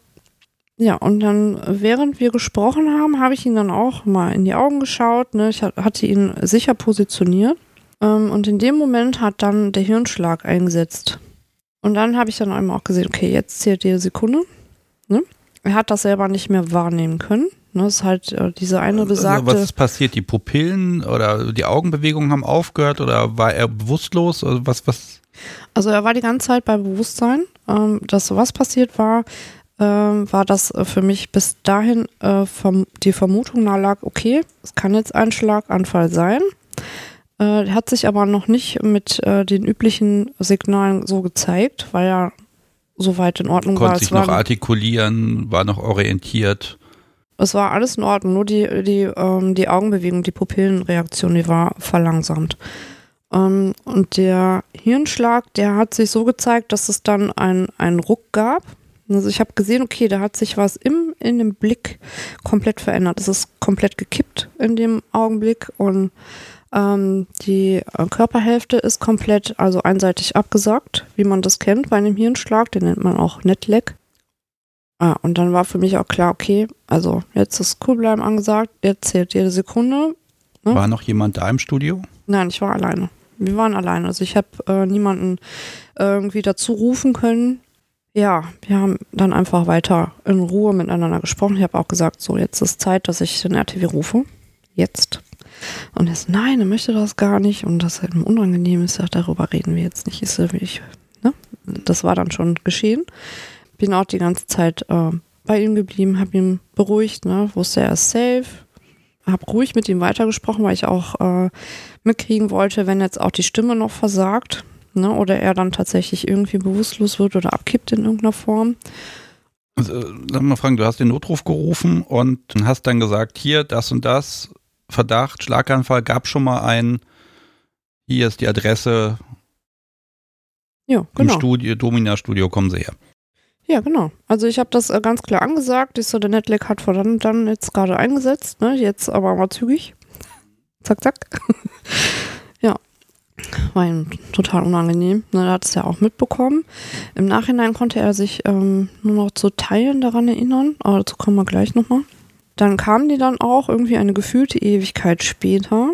Ja, und dann, während wir gesprochen haben, habe ich ihn dann auch mal in die Augen geschaut. Ne? Ich hatte ihn sicher positioniert. Ähm, und in dem Moment hat dann der Hirnschlag eingesetzt. Und dann habe ich dann einmal auch gesehen, okay, jetzt zählt die Sekunde. Ne? Er hat das selber nicht mehr wahrnehmen können. Ne, das ist halt äh, diese eine also, besagte. Also was ist passiert? Die Pupillen oder die Augenbewegungen haben aufgehört oder war er bewusstlos? Also was, was? Also er war die ganze Zeit bei Bewusstsein. Ähm, das, was passiert war, ähm, war das äh, für mich bis dahin äh, vom, die Vermutung nahe lag, okay, es kann jetzt ein Schlaganfall sein. Äh, hat sich aber noch nicht mit äh, den üblichen Signalen so gezeigt, weil er soweit in Ordnung Konnte war. Konnte sich noch artikulieren, war noch orientiert. Es war alles in Ordnung, nur die, die, ähm, die Augenbewegung, die Pupillenreaktion, die war verlangsamt. Ähm, und der Hirnschlag, der hat sich so gezeigt, dass es dann einen Ruck gab. Also ich habe gesehen, okay, da hat sich was im, in dem Blick komplett verändert. Es ist komplett gekippt in dem Augenblick und ähm, die äh, Körperhälfte ist komplett, also einseitig abgesagt, wie man das kennt bei einem Hirnschlag, den nennt man auch Netleck. Ah, und dann war für mich auch klar, okay, also jetzt ist Coolbleiben angesagt, jetzt zählt jede Sekunde. Ne? War noch jemand da im Studio? Nein, ich war alleine. Wir waren alleine. Also ich habe äh, niemanden irgendwie dazu rufen können. Ja, wir haben dann einfach weiter in Ruhe miteinander gesprochen. Ich habe auch gesagt, so jetzt ist Zeit, dass ich den RTW rufe. Jetzt. Und er ist, nein, er möchte das gar nicht und das halt unangenehm ist, darüber reden wir jetzt nicht. Ist ich, ne? Das war dann schon geschehen. Bin auch die ganze Zeit äh, bei ihm geblieben, habe ihn beruhigt, ne? wusste er ist safe, habe ruhig mit ihm weitergesprochen, weil ich auch äh, mitkriegen wollte, wenn jetzt auch die Stimme noch versagt ne? oder er dann tatsächlich irgendwie bewusstlos wird oder abkippt in irgendeiner Form. Also, lass mal fragen, du hast den Notruf gerufen und hast dann gesagt, hier, das und das, Verdacht, Schlaganfall, gab schon mal einen, hier ist die Adresse ja, genau. im Studio, Domina-Studio, kommen Sie her. Ja, genau. Also ich habe das äh, ganz klar angesagt. Ich so, der Netleck hat vor dann, dann jetzt gerade eingesetzt, ne? Jetzt aber mal zügig. Zack, zack. War ihm total unangenehm. Ne, er hat es ja auch mitbekommen. Im Nachhinein konnte er sich ähm, nur noch zu Teilen daran erinnern, aber dazu kommen wir gleich nochmal. Dann kamen die dann auch irgendwie eine gefühlte Ewigkeit später.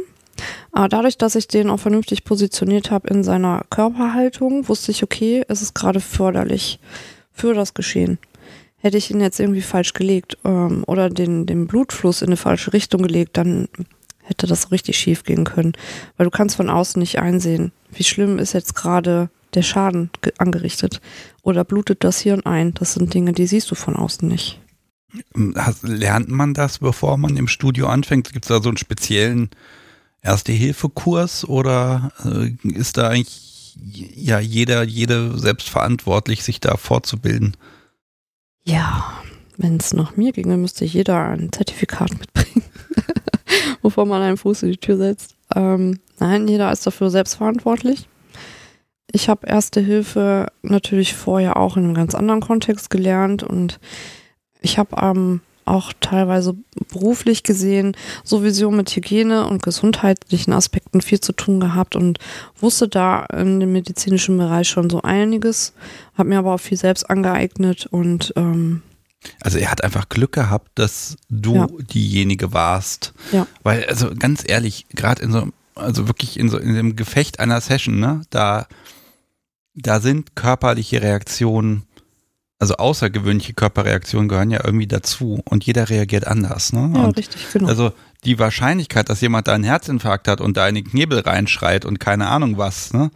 Aber dadurch, dass ich den auch vernünftig positioniert habe in seiner Körperhaltung, wusste ich, okay, es ist gerade förderlich für das Geschehen. Hätte ich ihn jetzt irgendwie falsch gelegt ähm, oder den, den Blutfluss in eine falsche Richtung gelegt, dann hätte das richtig schief gehen können. Weil du kannst von außen nicht einsehen, wie schlimm ist jetzt gerade der Schaden angerichtet. Oder blutet das Hirn ein? Das sind Dinge, die siehst du von außen nicht. Lernt man das, bevor man im Studio anfängt? Gibt es da so einen speziellen Erste-Hilfe-Kurs oder äh, ist da eigentlich ja jeder, jede selbstverantwortlich, sich da fortzubilden? Ja, wenn es nach mir ginge, müsste jeder ein Zertifikat mitbringen, bevor man einen Fuß in die Tür setzt. Ähm, nein, jeder ist dafür selbstverantwortlich. Ich habe Erste Hilfe natürlich vorher auch in einem ganz anderen Kontext gelernt und ich habe ähm, auch teilweise beruflich gesehen sowieso mit Hygiene und gesundheitlichen Aspekten viel zu tun gehabt und wusste da in dem medizinischen Bereich schon so einiges, habe mir aber auch viel selbst angeeignet und ähm, also er hat einfach Glück gehabt, dass du ja. diejenige warst. Ja. Weil, also ganz ehrlich, gerade in so, also wirklich in so in dem Gefecht einer Session, ne, da, da sind körperliche Reaktionen also außergewöhnliche Körperreaktionen gehören ja irgendwie dazu und jeder reagiert anders. Ne? Ja, und richtig, genau. Also die Wahrscheinlichkeit, dass jemand da einen Herzinfarkt hat und da in den Knebel reinschreit und keine Ahnung was, ne?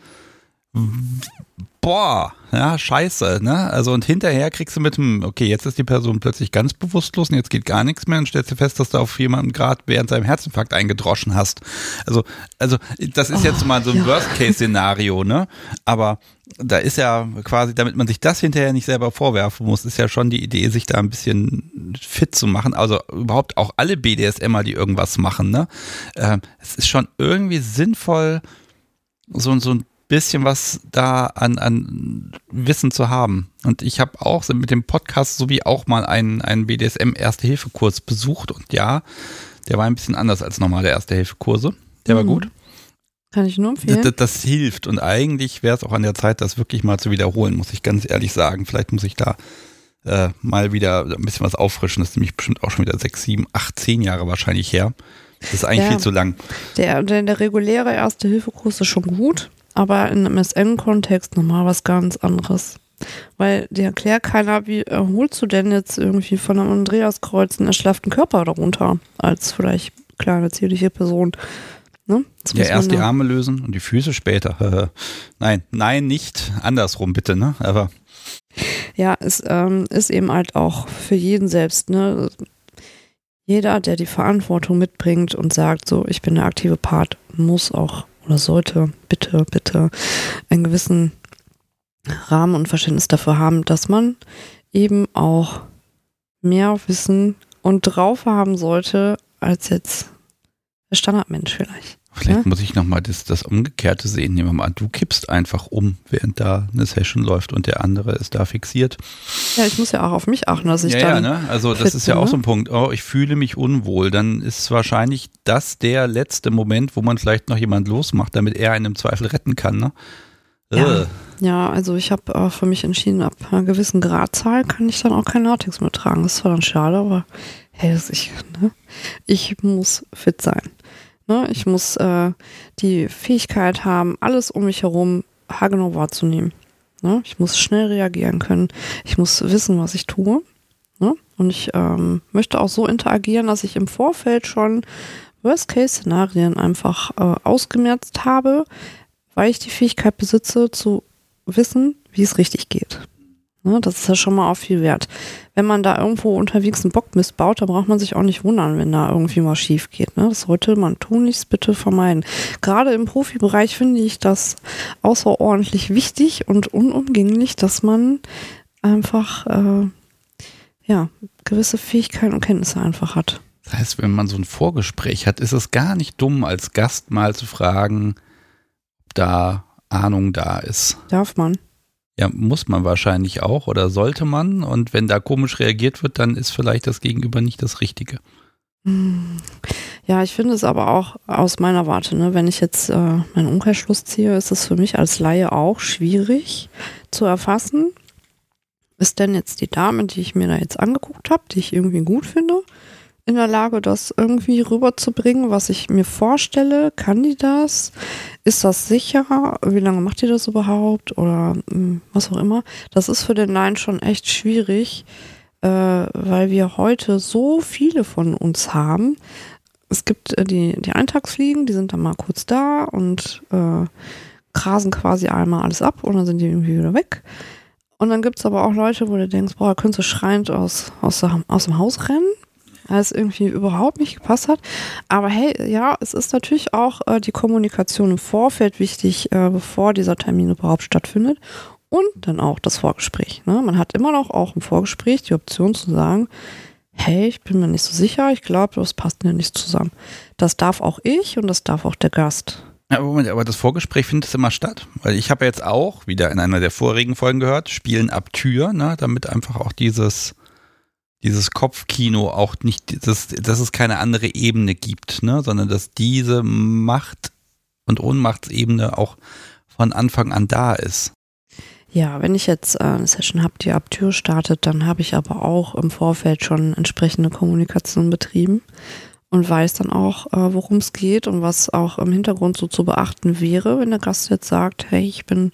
Boah, ja, scheiße, ne? Also und hinterher kriegst du mit dem, okay, jetzt ist die Person plötzlich ganz bewusstlos und jetzt geht gar nichts mehr und stellst du fest, dass du auf jemanden gerade während seinem Herzinfarkt eingedroschen hast. Also, also das ist oh, jetzt mal so ein ja. Worst-Case-Szenario, ne? Aber da ist ja quasi, damit man sich das hinterher nicht selber vorwerfen muss, ist ja schon die Idee, sich da ein bisschen fit zu machen. Also überhaupt auch alle BDSMer, die irgendwas machen, ne? Äh, es ist schon irgendwie sinnvoll, so, so ein bisschen was da an, an Wissen zu haben. Und ich habe auch mit dem Podcast sowie auch mal einen, einen BDSM-Erste-Hilfe-Kurs besucht und ja, der war ein bisschen anders als normale Erste-Hilfe-Kurse. Der mhm. war gut. Kann ich nur empfehlen. Das, das hilft und eigentlich wäre es auch an der Zeit, das wirklich mal zu wiederholen, muss ich ganz ehrlich sagen. Vielleicht muss ich da äh, mal wieder ein bisschen was auffrischen. Das ist nämlich bestimmt auch schon wieder sechs, sieben, acht, zehn Jahre wahrscheinlich her. Das ist eigentlich ja, viel zu lang. Der, der, der reguläre Erste-Hilfe-Kurs ist schon gut, aber in einem MSN-Kontext nochmal was ganz anderes. Weil dir erklärt keiner, wie erholst du denn jetzt irgendwie von einem Andreaskreuz einen erschlafften Körper darunter, als vielleicht kleine, zierliche Person. Ne? Ja, erst die Arme lösen und die Füße später. nein, nein, nicht andersrum, bitte, ne? Aber. Ja, es ähm, ist eben halt auch für jeden selbst, ne? Jeder, der die Verantwortung mitbringt und sagt, so, ich bin der aktive Part, muss auch oder sollte bitte, bitte einen gewissen Rahmen und Verständnis dafür haben, dass man eben auch mehr Wissen und drauf haben sollte, als jetzt der Standardmensch vielleicht. Vielleicht ja? muss ich nochmal das, das Umgekehrte sehen. Nehmen wir mal an, du kippst einfach um, während da eine Session läuft und der andere ist da fixiert. Ja, ich muss ja auch auf mich achten, dass ich ja, dann. Ja, ne? Also das ist ja auch so ein Punkt. Oh, ich fühle mich unwohl. Dann ist wahrscheinlich das der letzte Moment, wo man vielleicht noch jemand losmacht, damit er einen im Zweifel retten kann. Ne? Ja. ja, also ich habe äh, für mich entschieden, ab einer gewissen Gradzahl kann ich dann auch kein Latex mehr tragen. Das ist zwar dann schade, aber hey, ich, ne? ich muss fit sein. Ne? Ich muss äh, die Fähigkeit haben, alles um mich herum haargenau wahrzunehmen. Ne? Ich muss schnell reagieren können. Ich muss wissen, was ich tue. Ne? Und ich ähm, möchte auch so interagieren, dass ich im Vorfeld schon Worst-Case-Szenarien einfach äh, ausgemerzt habe, weil ich die Fähigkeit besitze, zu wissen, wie es richtig geht. Ne, das ist ja schon mal auch viel wert. Wenn man da irgendwo unterwegs einen Bockmist baut, dann braucht man sich auch nicht wundern, wenn da irgendwie mal schief geht. Ne? Das sollte man tunlichst bitte vermeiden. Gerade im Profibereich finde ich das außerordentlich wichtig und unumgänglich, dass man einfach äh, ja, gewisse Fähigkeiten und Kenntnisse einfach hat. Das heißt, wenn man so ein Vorgespräch hat, ist es gar nicht dumm, als Gast mal zu fragen, ob da Ahnung da ist. Darf man. Ja, muss man wahrscheinlich auch oder sollte man. Und wenn da komisch reagiert wird, dann ist vielleicht das Gegenüber nicht das Richtige. Ja, ich finde es aber auch aus meiner Warte, ne, wenn ich jetzt äh, meinen Umkehrschluss ziehe, ist es für mich als Laie auch schwierig zu erfassen. Ist denn jetzt die Dame, die ich mir da jetzt angeguckt habe, die ich irgendwie gut finde, in der Lage, das irgendwie rüberzubringen, was ich mir vorstelle? Kann die das? Ist das sicher? Wie lange macht die das überhaupt? Oder mh, hm, was auch immer. Das ist für den Laien schon echt schwierig, äh, weil wir heute so viele von uns haben. Es gibt äh, die, die Eintagsfliegen, die sind dann mal kurz da und äh, grasen quasi einmal alles ab und dann sind die irgendwie wieder weg. Und dann gibt es aber auch Leute, wo du denkst, boah, könntest du schreiend aus, aus, aus dem Haus rennen es irgendwie überhaupt nicht gepasst hat. Aber hey, ja, es ist natürlich auch äh, die Kommunikation im Vorfeld wichtig, äh, bevor dieser Termin überhaupt stattfindet. Und dann auch das Vorgespräch. Ne? Man hat immer noch auch im Vorgespräch die Option zu sagen, hey, ich bin mir nicht so sicher, ich glaube, das passt mir nicht zusammen. Das darf auch ich und das darf auch der Gast. Ja, Moment, aber das Vorgespräch findet immer statt. Weil ich habe jetzt auch, wieder in einer der vorigen Folgen gehört, Spielen ab Tür, ne, damit einfach auch dieses dieses Kopfkino auch nicht, dass, dass es keine andere Ebene gibt, ne? sondern dass diese Macht- und Ohnmachtsebene auch von Anfang an da ist. Ja, wenn ich jetzt äh, eine Session habe, die ab Tür startet, dann habe ich aber auch im Vorfeld schon entsprechende Kommunikation betrieben und weiß dann auch, äh, worum es geht und was auch im Hintergrund so zu beachten wäre, wenn der Gast jetzt sagt, hey, ich bin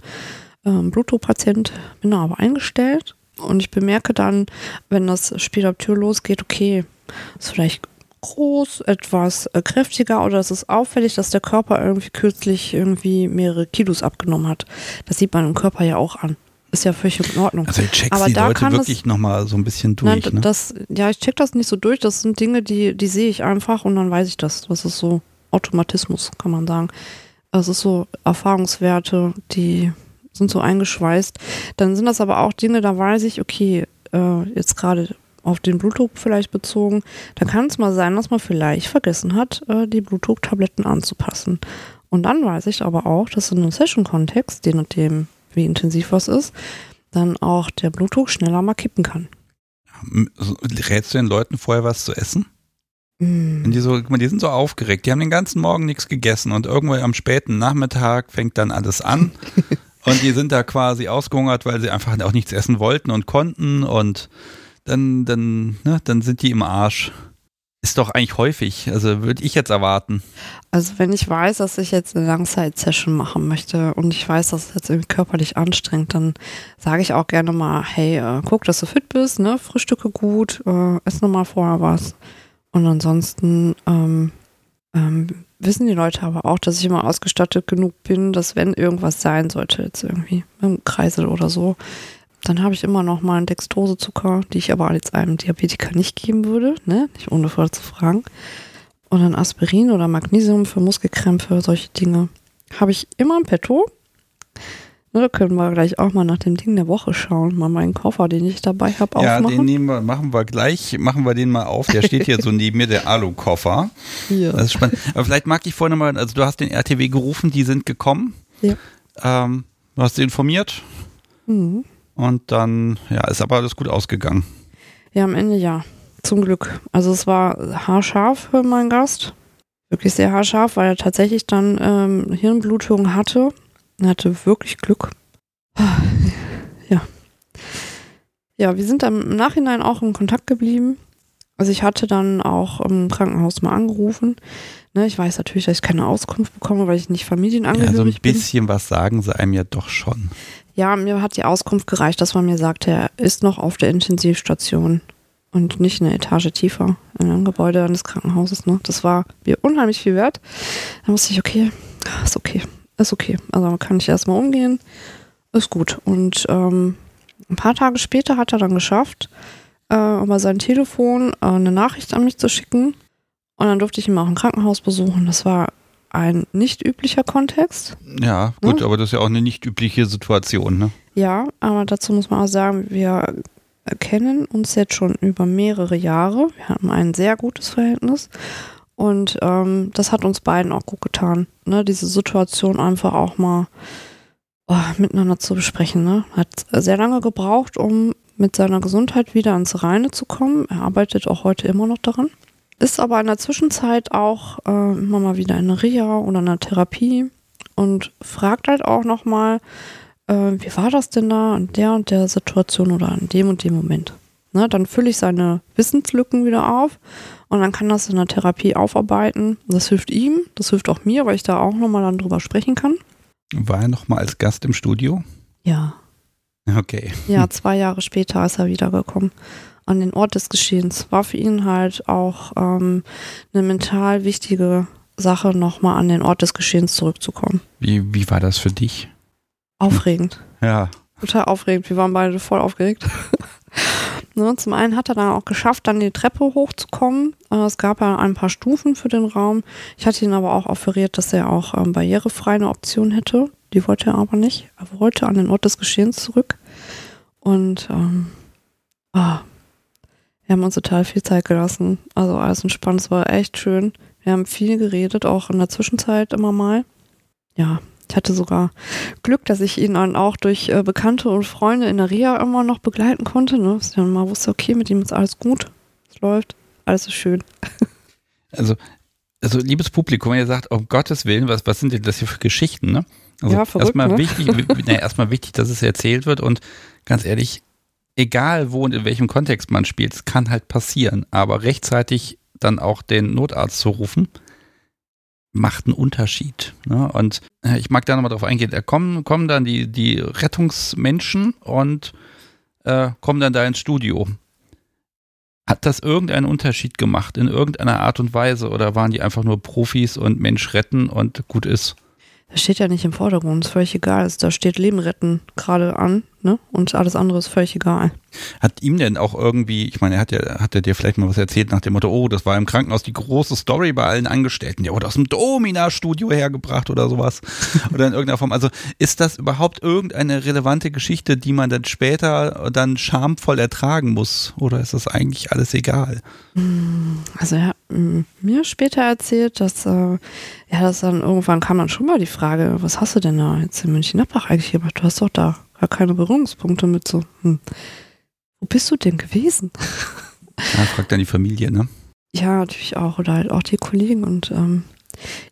ähm, Blutdruckpatient, bin da aber eingestellt und ich bemerke dann, wenn das Spiel ab Tür losgeht, okay, ist vielleicht groß, etwas äh, kräftiger oder es ist auffällig, dass der Körper irgendwie kürzlich irgendwie mehrere Kilos abgenommen hat. Das sieht man im Körper ja auch an. Ist ja völlig in Ordnung. Also ich checkst Aber die da Leute wirklich nochmal so ein bisschen durch. Nein, ne? das, ja, ich check das nicht so durch. Das sind Dinge, die, die sehe ich einfach und dann weiß ich das. Das ist so Automatismus, kann man sagen. Das ist so Erfahrungswerte, die sind so eingeschweißt. Dann sind das aber auch Dinge, da weiß ich, okay, äh, jetzt gerade auf den Blutdruck vielleicht bezogen, da kann es mal sein, dass man vielleicht vergessen hat, äh, die Blutdrucktabletten anzupassen. Und dann weiß ich aber auch, dass in einem Session-Kontext, je nachdem, wie intensiv was ist, dann auch der Blutdruck schneller mal kippen kann. Rätst du den Leuten vorher was zu essen? Mm. Die, so, die sind so aufgeregt, die haben den ganzen Morgen nichts gegessen und irgendwann am späten Nachmittag fängt dann alles an Und die sind da quasi ausgehungert, weil sie einfach auch nichts essen wollten und konnten und dann, dann, ne, dann sind die im Arsch. Ist doch eigentlich häufig, also würde ich jetzt erwarten. Also wenn ich weiß, dass ich jetzt eine Langzeit-Session machen möchte und ich weiß, dass es jetzt irgendwie körperlich anstrengt, dann sage ich auch gerne mal, hey, äh, guck, dass du fit bist, ne, frühstücke gut, äh, ess nochmal vorher was. Und ansonsten ähm, ähm, wissen die Leute aber auch, dass ich immer ausgestattet genug bin, dass wenn irgendwas sein sollte, jetzt irgendwie im Kreisel oder so, dann habe ich immer noch mal einen Dextrosezucker, die ich aber jetzt einem Diabetiker nicht geben würde, ne? Nicht ohne vorher zu fragen. Und dann Aspirin oder Magnesium für Muskelkrämpfe, solche Dinge. Habe ich immer im Petto. Ne, da können wir gleich auch mal nach dem Ding der Woche schauen. Mal meinen Koffer, den ich dabei habe, ja, aufmachen. Ja, den nehmen wir, machen wir gleich, machen wir den mal auf. Der steht hier so neben mir, der Alu-Koffer. Ja. Das ist spannend. Aber vielleicht mag ich vorhin mal, also du hast den RTW gerufen, die sind gekommen. Ja. Ähm, du hast sie informiert. Mhm. Und dann, ja, ist aber alles gut ausgegangen. Ja, am Ende ja. Zum Glück. Also es war haarscharf für meinen Gast. Wirklich sehr haarscharf, weil er tatsächlich dann ähm, Hirnblutung hatte hatte wirklich Glück. Ja. Ja, wir sind dann im Nachhinein auch in Kontakt geblieben. Also ich hatte dann auch im Krankenhaus mal angerufen. Ne, ich weiß natürlich, dass ich keine Auskunft bekomme, weil ich nicht familienangehörig bin. Ja, so ein bisschen bin. was sagen sie einem ja doch schon. Ja, mir hat die Auskunft gereicht, dass man mir sagte, er ist noch auf der Intensivstation und nicht eine Etage tiefer in einem Gebäude eines Krankenhauses. Ne? Das war mir unheimlich viel wert. Da musste ich, okay, ist okay ist okay. Also kann ich erstmal umgehen. Ist gut. Und ähm, ein paar Tage später hat er dann geschafft, äh, über sein Telefon äh, eine Nachricht an mich zu schicken. Und dann durfte ich ihn auch im Krankenhaus besuchen. Das war ein nicht üblicher Kontext. Ja, gut, ne? aber das ist ja auch eine nicht übliche Situation, ne? Ja, aber dazu muss man auch sagen, wir kennen uns jetzt schon über mehrere Jahre. Wir haben ein sehr gutes Verhältnis. Und ähm, das hat uns beiden auch gut getan, ne? diese Situation einfach auch mal oh, miteinander zu besprechen. Ne? Hat sehr lange gebraucht, um mit seiner Gesundheit wieder ans Reine zu kommen. Er arbeitet auch heute immer noch daran. ist aber in der Zwischenzeit auch äh, immer mal wieder in einer Reha oder in einer Therapie und fragt halt auch nochmal, äh, wie war das denn da in der und der Situation oder in dem und dem Moment. Ne, dann fülle ich seine Wissenslücken wieder auf und dann kann das in der Therapie aufarbeiten. Das hilft ihm, das hilft auch mir, weil ich da auch nochmal dann drüber sprechen kann. War er nochmal als Gast im Studio? Ja. Okay. Ja, zwei Jahre später ist er wiedergekommen an den Ort des Geschehens. War für ihn halt auch ähm, eine mental wichtige Sache, nochmal an den Ort des Geschehens zurückzukommen. Wie, wie war das für dich? Aufregend. Ja. Total aufregend. Wir waren beide voll aufgeregt. ne, zum einen hat er dann auch geschafft, dann die Treppe hochzukommen. Äh, es gab ja ein paar Stufen für den Raum. Ich hatte ihn aber auch offeriert, dass er auch ähm, barrierefrei eine Option hätte. Die wollte er aber nicht. Er wollte an den Ort des Geschehens zurück. Und ähm, ah, wir haben uns total viel Zeit gelassen. Also alles entspannt. Es war echt schön. Wir haben viel geredet, auch in der Zwischenzeit immer mal. Ja, ich hatte sogar Glück, dass ich ihn dann auch durch äh, Bekannte und Freunde in der Reha immer noch begleiten konnte. Ne? Dass ich dann mal wusste, okay, mit ihm ist alles gut. Es läuft. Alles ist schön. Also, also liebes Publikum, wenn ihr sagt, um Gottes Willen, was, was sind denn das hier für Geschichten, ne? Also Ja, verrückt, erstmal ne? wichtig, na, erstmal wichtig, dass es erzählt wird und ganz ehrlich, egal wo und in welchem Kontext man spielt, es kann halt passieren, aber rechtzeitig dann auch den Notarzt zu rufen, macht einen Unterschied. Ne? Und äh, ich mag da nochmal drauf eingehen, da kommen, kommen dann die, die Rettungsmenschen und äh, kommen dann da ins Studio. Hat das irgendeinen Unterschied gemacht in irgendeiner Art und Weise oder waren die einfach nur Profis und Mensch retten und gut ist? Das steht ja nicht im Vordergrund, ist völlig egal. Also Da steht Leben retten gerade an, ne? Und alles andere ist völlig egal. Hat ihm denn auch irgendwie, ich meine, er hat ja, hat er dir vielleicht mal was erzählt nach dem Motto, oh, das war im Krankenhaus die große Story bei allen Angestellten, der wurde aus dem Domina-Studio hergebracht oder sowas. oder in irgendeiner Form. Also ist das überhaupt irgendeine relevante Geschichte, die man dann später dann schamvoll ertragen muss? Oder ist das eigentlich alles egal? Also er hat mm, mir später erzählt, dass äh, ja, dass dann irgendwann kam dann schon mal die Frage, was hast du denn da jetzt in München-Nappach eigentlich gemacht? Du hast doch da gar keine Berührungspunkte mit so. Hm. Wo bist du denn gewesen? Ja, fragt dann die Familie, ne? Ja, natürlich auch. Oder halt auch die Kollegen. Und ähm,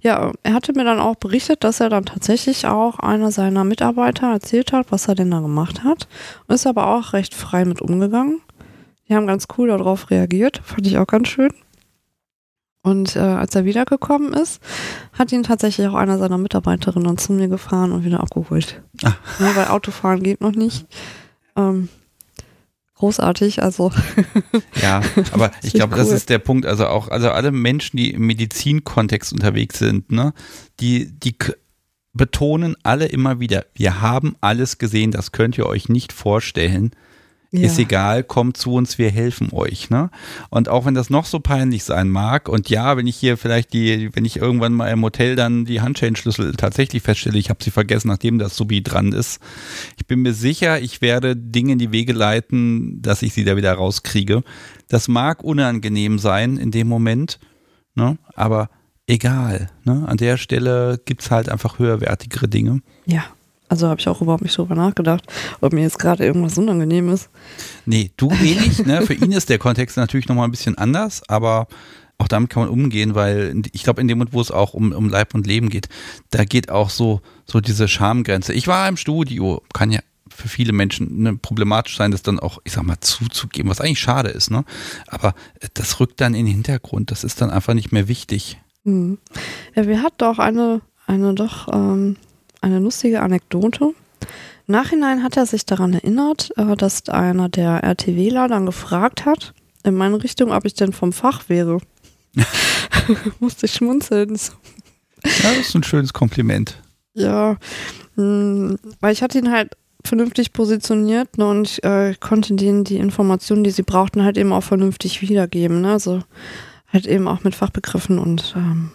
ja, er hatte mir dann auch berichtet, dass er dann tatsächlich auch einer seiner Mitarbeiter erzählt hat, was er denn da gemacht hat. Und ist aber auch recht frei mit umgegangen. Die haben ganz cool darauf reagiert. Fand ich auch ganz schön. Und äh, als er wiedergekommen ist, hat ihn tatsächlich auch einer seiner Mitarbeiterinnen zu mir gefahren und wieder abgeholt. Ah. Ja, weil Autofahren geht noch nicht. Ähm, großartig, also Ja, aber ich glaube, das cool. ist der Punkt. Also auch, also alle Menschen, die im Medizinkontext unterwegs sind, ne, die, die betonen alle immer wieder, wir haben alles gesehen, das könnt ihr euch nicht vorstellen. Ja. Ist egal, kommt zu uns, wir helfen euch, ne? Und auch wenn das noch so peinlich sein mag, und ja, wenn ich hier vielleicht die, wenn ich irgendwann mal im Hotel dann die Handschellenschlüssel tatsächlich feststelle, ich habe sie vergessen, nachdem das Subi dran ist, ich bin mir sicher, ich werde Dinge in die Wege leiten, dass ich sie da wieder rauskriege. Das mag unangenehm sein in dem Moment, ne? Aber egal, ne? An der Stelle gibt's halt einfach höherwertigere Dinge. Ja, also habe ich auch überhaupt nicht drüber nachgedacht, ob mir jetzt gerade irgendwas unangenehm ist. Nee, du wenig, ne? Für ihn ist der Kontext natürlich nochmal ein bisschen anders, aber auch damit kann man umgehen, weil ich glaube, in dem Moment, wo es auch um, um Leib und Leben geht, da geht auch so, so diese Schamgrenze. Ich war im Studio, kann ja für viele Menschen ne, problematisch sein, das dann auch, ich sag mal, zuzugeben, was eigentlich schade ist, ne? Aber das rückt dann in den Hintergrund, das ist dann einfach nicht mehr wichtig. Hm. Ja, wir hatten auch eine, eine doch ähm, eine lustige Anekdote. Im Nachhinein hat er sich daran erinnert, äh, dass einer der RTWler dann gefragt hat, in meine Richtung, ob ich denn vom Fach wäre. Musste ich schmunzeln. Ja, das ist ein schönes Kompliment. Ja, mh, weil ich hatte ihn halt vernünftig positioniert ne, und ich äh, konnte denen die Informationen, die sie brauchten, halt eben auch vernünftig wiedergeben. Ne? Also halt eben auch mit Fachbegriffen und ähm,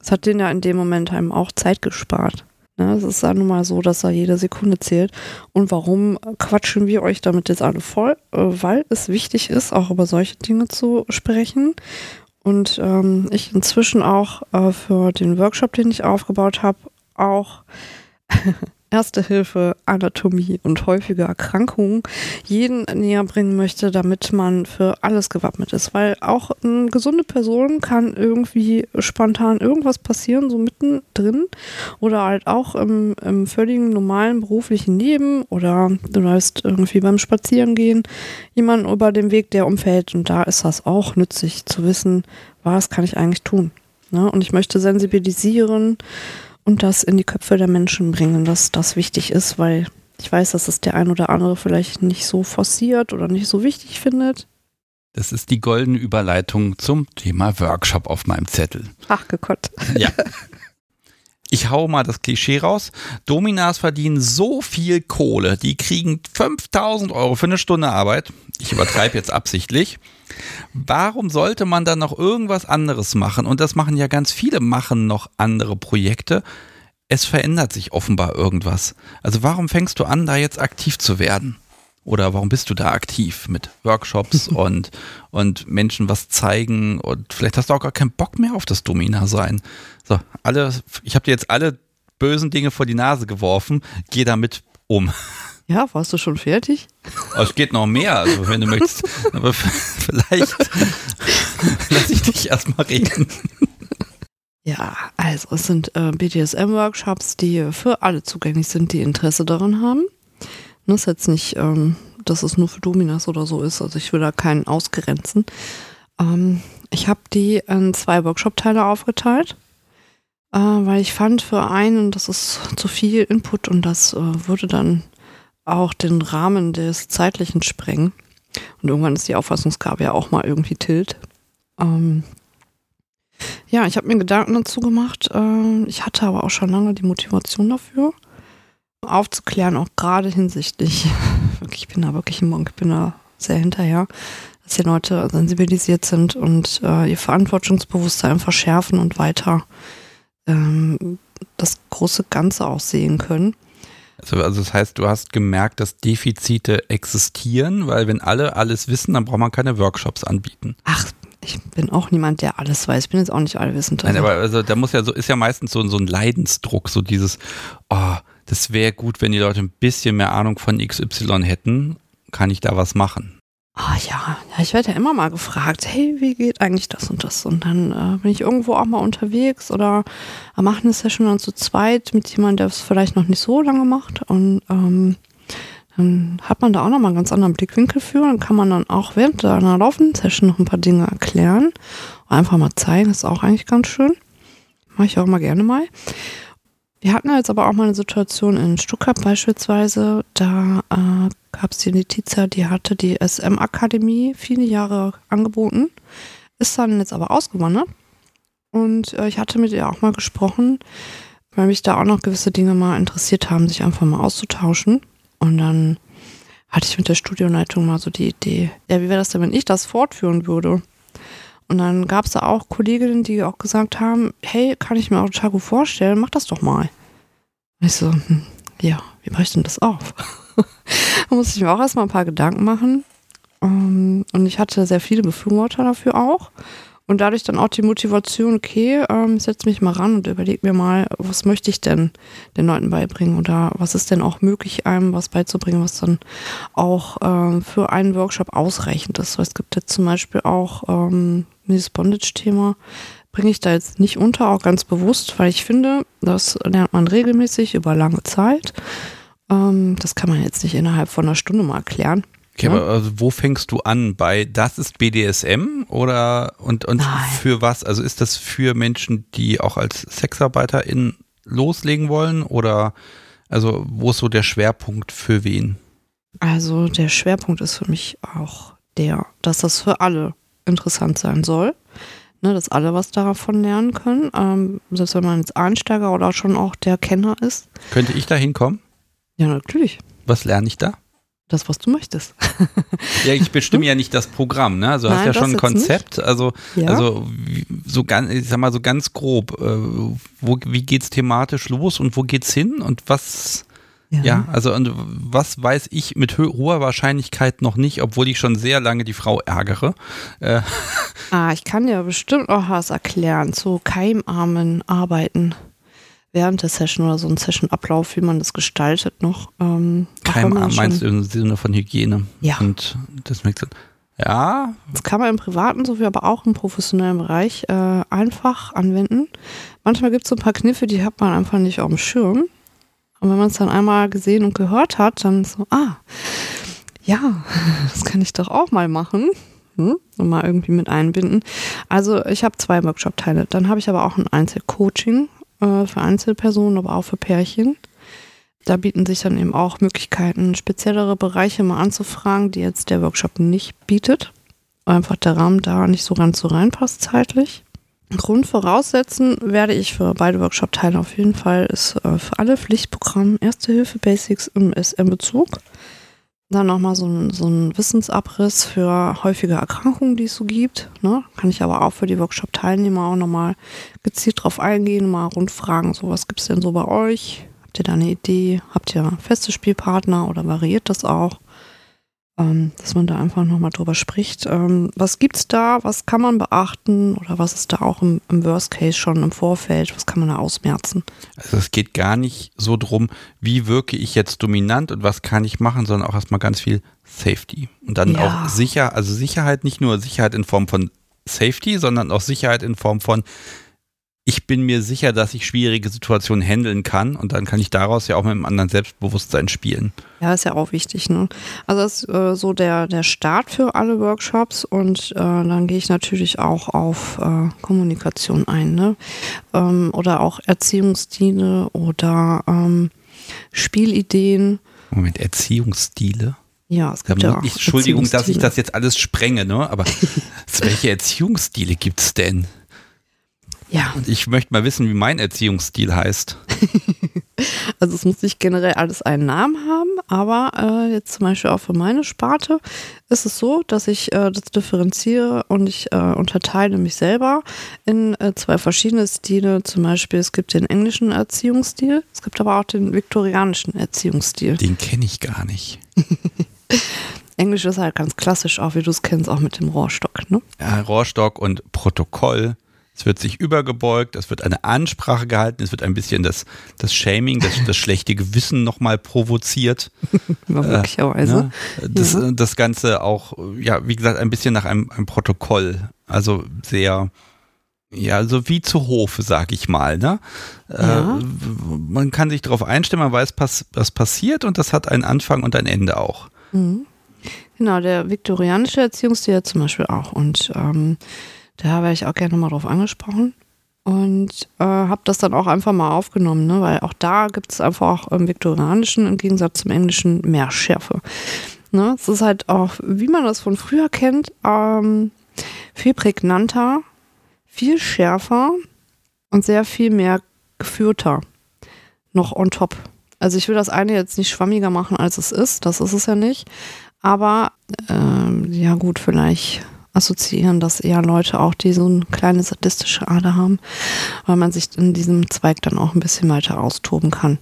es hat denen ja in dem Moment einem auch Zeit gespart. Ne? Es ist ja nun mal so, dass da jede Sekunde zählt. Und warum quatschen wir euch damit jetzt alle voll? Äh, weil es wichtig ist, auch über solche Dinge zu sprechen. Und ähm, ich inzwischen auch äh, für den Workshop, den ich aufgebaut habe, auch Erste Hilfe, Anatomie und häufige Erkrankungen jeden näher bringen möchte, damit man für alles gewappnet ist. Weil auch eine gesunde Person kann irgendwie spontan irgendwas passieren, so mittendrin oder halt auch im, im völligen normalen beruflichen Leben oder du läufst irgendwie beim Spazierengehen jemanden über den Weg, der umfällt und da ist das auch nützlich zu wissen, was kann ich eigentlich tun. Ne? Und ich möchte sensibilisieren, und das in die Köpfe der Menschen bringen, dass das wichtig ist, weil ich weiß, dass es der ein oder andere vielleicht nicht so forciert oder nicht so wichtig findet. Das ist die goldene Überleitung zum Thema Workshop auf meinem Zettel. Ach, gekott. Ja. Ich hau mal das Klischee raus. Dominas verdienen so viel Kohle, die kriegen 5000 Euro für eine Stunde Arbeit. Ich übertreibe jetzt absichtlich. Warum sollte man dann noch irgendwas anderes machen? Und das machen ja ganz viele, machen noch andere Projekte. Es verändert sich offenbar irgendwas. Also warum fängst du an, da jetzt aktiv zu werden? Oder warum bist du da aktiv mit Workshops und, und Menschen was zeigen? Und vielleicht hast du auch gar keinen Bock mehr auf das Domina sein. So, alle, ich habe dir jetzt alle bösen Dinge vor die Nase geworfen. Geh damit um. Ja, warst du schon fertig? Oh, es geht noch mehr, also wenn du möchtest. Aber vielleicht lass ich dich erstmal reden. Ja, also es sind äh, BDSM-Workshops, die für alle zugänglich sind, die Interesse daran haben. Das ist jetzt nicht, ähm, dass es nur für Dominas oder so ist. Also ich will da keinen ausgrenzen. Ähm, ich habe die in zwei Workshop-Teile aufgeteilt, äh, weil ich fand für einen, das ist zu viel Input und das äh, würde dann auch den Rahmen des Zeitlichen sprengen. Und irgendwann ist die Auffassungsgabe ja auch mal irgendwie tilt. Ähm, ja, ich habe mir Gedanken dazu gemacht. Äh, ich hatte aber auch schon lange die Motivation dafür, aufzuklären, auch gerade hinsichtlich, ich bin da wirklich ein Monk, ich bin da sehr hinterher, dass die Leute sensibilisiert sind und äh, ihr Verantwortungsbewusstsein verschärfen und weiter ähm, das große Ganze auch sehen können. Also, also das heißt, du hast gemerkt, dass Defizite existieren, weil wenn alle alles wissen, dann braucht man keine Workshops anbieten. Ach, ich bin auch niemand, der alles weiß. Ich bin jetzt auch nicht allwissend. Nein, aber also da muss ja so, ist ja meistens so, so ein Leidensdruck, so dieses, oh, das wäre gut, wenn die Leute ein bisschen mehr Ahnung von XY hätten, kann ich da was machen. Ah ja, ja, ich werde ja immer mal gefragt, hey, wie geht eigentlich das und das? Und dann äh, bin ich irgendwo auch mal unterwegs oder mache eine Session dann zu zweit mit jemandem, der es vielleicht noch nicht so lange macht. Und ähm, dann hat man da auch nochmal einen ganz anderen Blickwinkel für. Dann kann man dann auch während einer laufenden Session noch ein paar Dinge erklären. Einfach mal zeigen, das ist auch eigentlich ganz schön. Mache ich auch mal gerne mal. Wir hatten jetzt aber auch mal eine Situation in Stuttgart beispielsweise, da äh, gab es die Letizia, die hatte die SM-Akademie viele Jahre angeboten, ist dann jetzt aber ausgewandert. Und äh, ich hatte mit ihr auch mal gesprochen, weil mich da auch noch gewisse Dinge mal interessiert haben, sich einfach mal auszutauschen. Und dann hatte ich mit der Studioleitung mal so die Idee, ja, wie wäre das denn, wenn ich das fortführen würde? Und dann gab es da auch Kolleginnen, die auch gesagt haben, hey, kann ich mir auch gut vorstellen, mach das doch mal. Und ich so, hm, ja, wie mache ich denn das auf? da musste ich mir auch erstmal ein paar Gedanken machen. Ähm, und ich hatte sehr viele Befürworter dafür auch. Und dadurch dann auch die Motivation, okay, ähm, ich setze mich mal ran und überlege mir mal, was möchte ich denn den Leuten beibringen oder was ist denn auch möglich, einem was beizubringen, was dann auch ähm, für einen Workshop ausreichend ist. So, es gibt jetzt zum Beispiel auch ähm, dieses Bondage-Thema, bringe ich da jetzt nicht unter, auch ganz bewusst, weil ich finde, das lernt man regelmäßig über lange Zeit. Ähm, das kann man jetzt nicht innerhalb von einer Stunde mal erklären. Okay, ja? aber also wo fängst du an? Bei das ist BDSM oder und, und für was? Also ist das für Menschen, die auch als SexarbeiterInnen loslegen wollen oder also wo ist so der Schwerpunkt für wen? Also der Schwerpunkt ist für mich auch der, dass das für alle interessant sein soll. Ne, dass alle was davon lernen können. Ähm, selbst wenn man jetzt Einsteiger oder schon auch der Kenner ist. Könnte ich da hinkommen? Ja, natürlich. Was lerne ich da? das, was du möchtest. ja, ich bestimme ja nicht das Programm, ne? Also du hast ja schon ein Konzept, nicht. also ja. also so ganz, ich sag mal so ganz grob, äh, wo wie geht's thematisch los und wo geht's hin und was ja. ja, also und was weiß ich mit hoher Wahrscheinlichkeit noch nicht, obwohl ich schon sehr lange die Frau ärgere. Äh. Ah, ich kann dir bestimmt auch was erklären zu keimarmen Arbeiten. Während der Session oder so ein Session-Ablauf, wie man das gestaltet noch. Ähm, Keim meinst du im Sinne von Hygiene? Ja. Und das merkt ja. Das kann man im privaten sowie aber auch im professionellen Bereich äh, einfach anwenden. Manchmal gibt es so ein paar Kniffe, die hat man einfach nicht auf dem Schirm. Und wenn man es dann einmal gesehen und gehört hat, dann so, ah, ja, das kann ich doch auch mal machen. Hm? Und mal irgendwie mit einbinden. Also ich habe zwei Workshop-Teile. Dann habe ich aber auch ein Einzelcoaching äh, für Einzelpersonen, aber auch für Pärchen. Da bieten sich dann eben auch Möglichkeiten, speziellere Bereiche mal anzufragen, die jetzt der Workshop nicht bietet. Einfach der Rahmen da nicht so ganz so reinpasst zeitlich. Grundvoraussetzen werde ich für beide Workshop-Teile auf jeden Fall ist äh, für alle Pflichtprogramme Erste Hilfe Basics im SM-Bezug. Dann nochmal so ein, so ein Wissensabriss für häufige Erkrankungen, die es so gibt. Ne? Kann ich aber auch für die Workshop-Teilnehmer auch nochmal gezielt drauf eingehen, mal rundfragen, so was gibt es denn so bei euch? Habt ihr da eine Idee? Habt ihr feste Spielpartner oder variiert das auch? Ähm, dass man da einfach nochmal drüber spricht. Ähm, was es da? Was kann man beachten? Oder was ist da auch im, im, Worst Case schon im Vorfeld? Was kann man da ausmerzen? Also es geht gar nicht so drum, wie wirke ich jetzt dominant und was kann ich machen, sondern auch erstmal ganz viel Safety. Und dann ja. auch sicher, also Sicherheit, nicht nur Sicherheit in Form von Safety, sondern auch Sicherheit in Form von ich bin mir sicher, dass ich schwierige Situationen handeln kann und dann kann ich daraus ja auch mit einem anderen Selbstbewusstsein spielen. Ja, ist ja auch wichtig. Ne? Also das ist äh, so der, der Start für alle Workshops und äh, dann gehe ich natürlich auch auf äh, Kommunikation ein ne? Ähm, oder auch Erziehungsstile oder ähm, Spielideen. Moment, Erziehungsstile? Ja, es gibt ja, auch. Entschuldigung, dass ich das jetzt alles sprenge, ne? aber welche Erziehungsstile gibt es denn? Ja. Und ich möchte mal wissen, wie mein Erziehungsstil heißt. also es muss nicht generell alles einen Namen haben, aber äh, jetzt zum Beispiel auch für meine Sparte ist es so, dass ich äh, das differenziere und ich äh, unterteile mich selber in äh, zwei verschiedene Stile. Zum Beispiel es gibt den englischen Erziehungsstil, es gibt aber auch den viktorianischen Erziehungsstil. Den kenne ich gar nicht. Englisch ist halt ganz klassisch, auch wie du es kennst, auch mit dem Rohrstock. Ne? Ja, Rohrstock und Protokoll es wird sich übergebeugt, es wird eine Ansprache gehalten, es wird ein bisschen das, das Shaming, das, das schlechte Gewissen nochmal provoziert. Möglicherweise. Äh, ne? das, ja. das Ganze auch, ja, wie gesagt, ein bisschen nach einem, einem Protokoll. Also sehr, ja, so wie zu Hofe, sag ich mal. Ne? Äh, ja. Äh, man kann sich darauf einstellen, man weiß, was, was passiert und das hat einen Anfang und ein Ende auch. Mhm. Genau, der viktorianische Erziehungsstil zum Beispiel auch. Und ähm, da wäre ich auch gerne mal drauf angesprochen und äh, habe das dann auch einfach mal aufgenommen, ne? weil auch da gibt es einfach auch im Viktorianischen im Gegensatz zum Englischen mehr Schärfe. Ne? Es ist halt auch, wie man das von früher kennt, ähm, viel prägnanter, viel schärfer und sehr viel mehr geführter noch on top. Also ich will das eine jetzt nicht schwammiger machen, als es ist, das ist es ja nicht. Aber ähm, ja gut, vielleicht assoziieren das eher Leute auch, die so eine kleine sadistische Ader haben, weil man sich in diesem Zweig dann auch ein bisschen weiter austoben kann.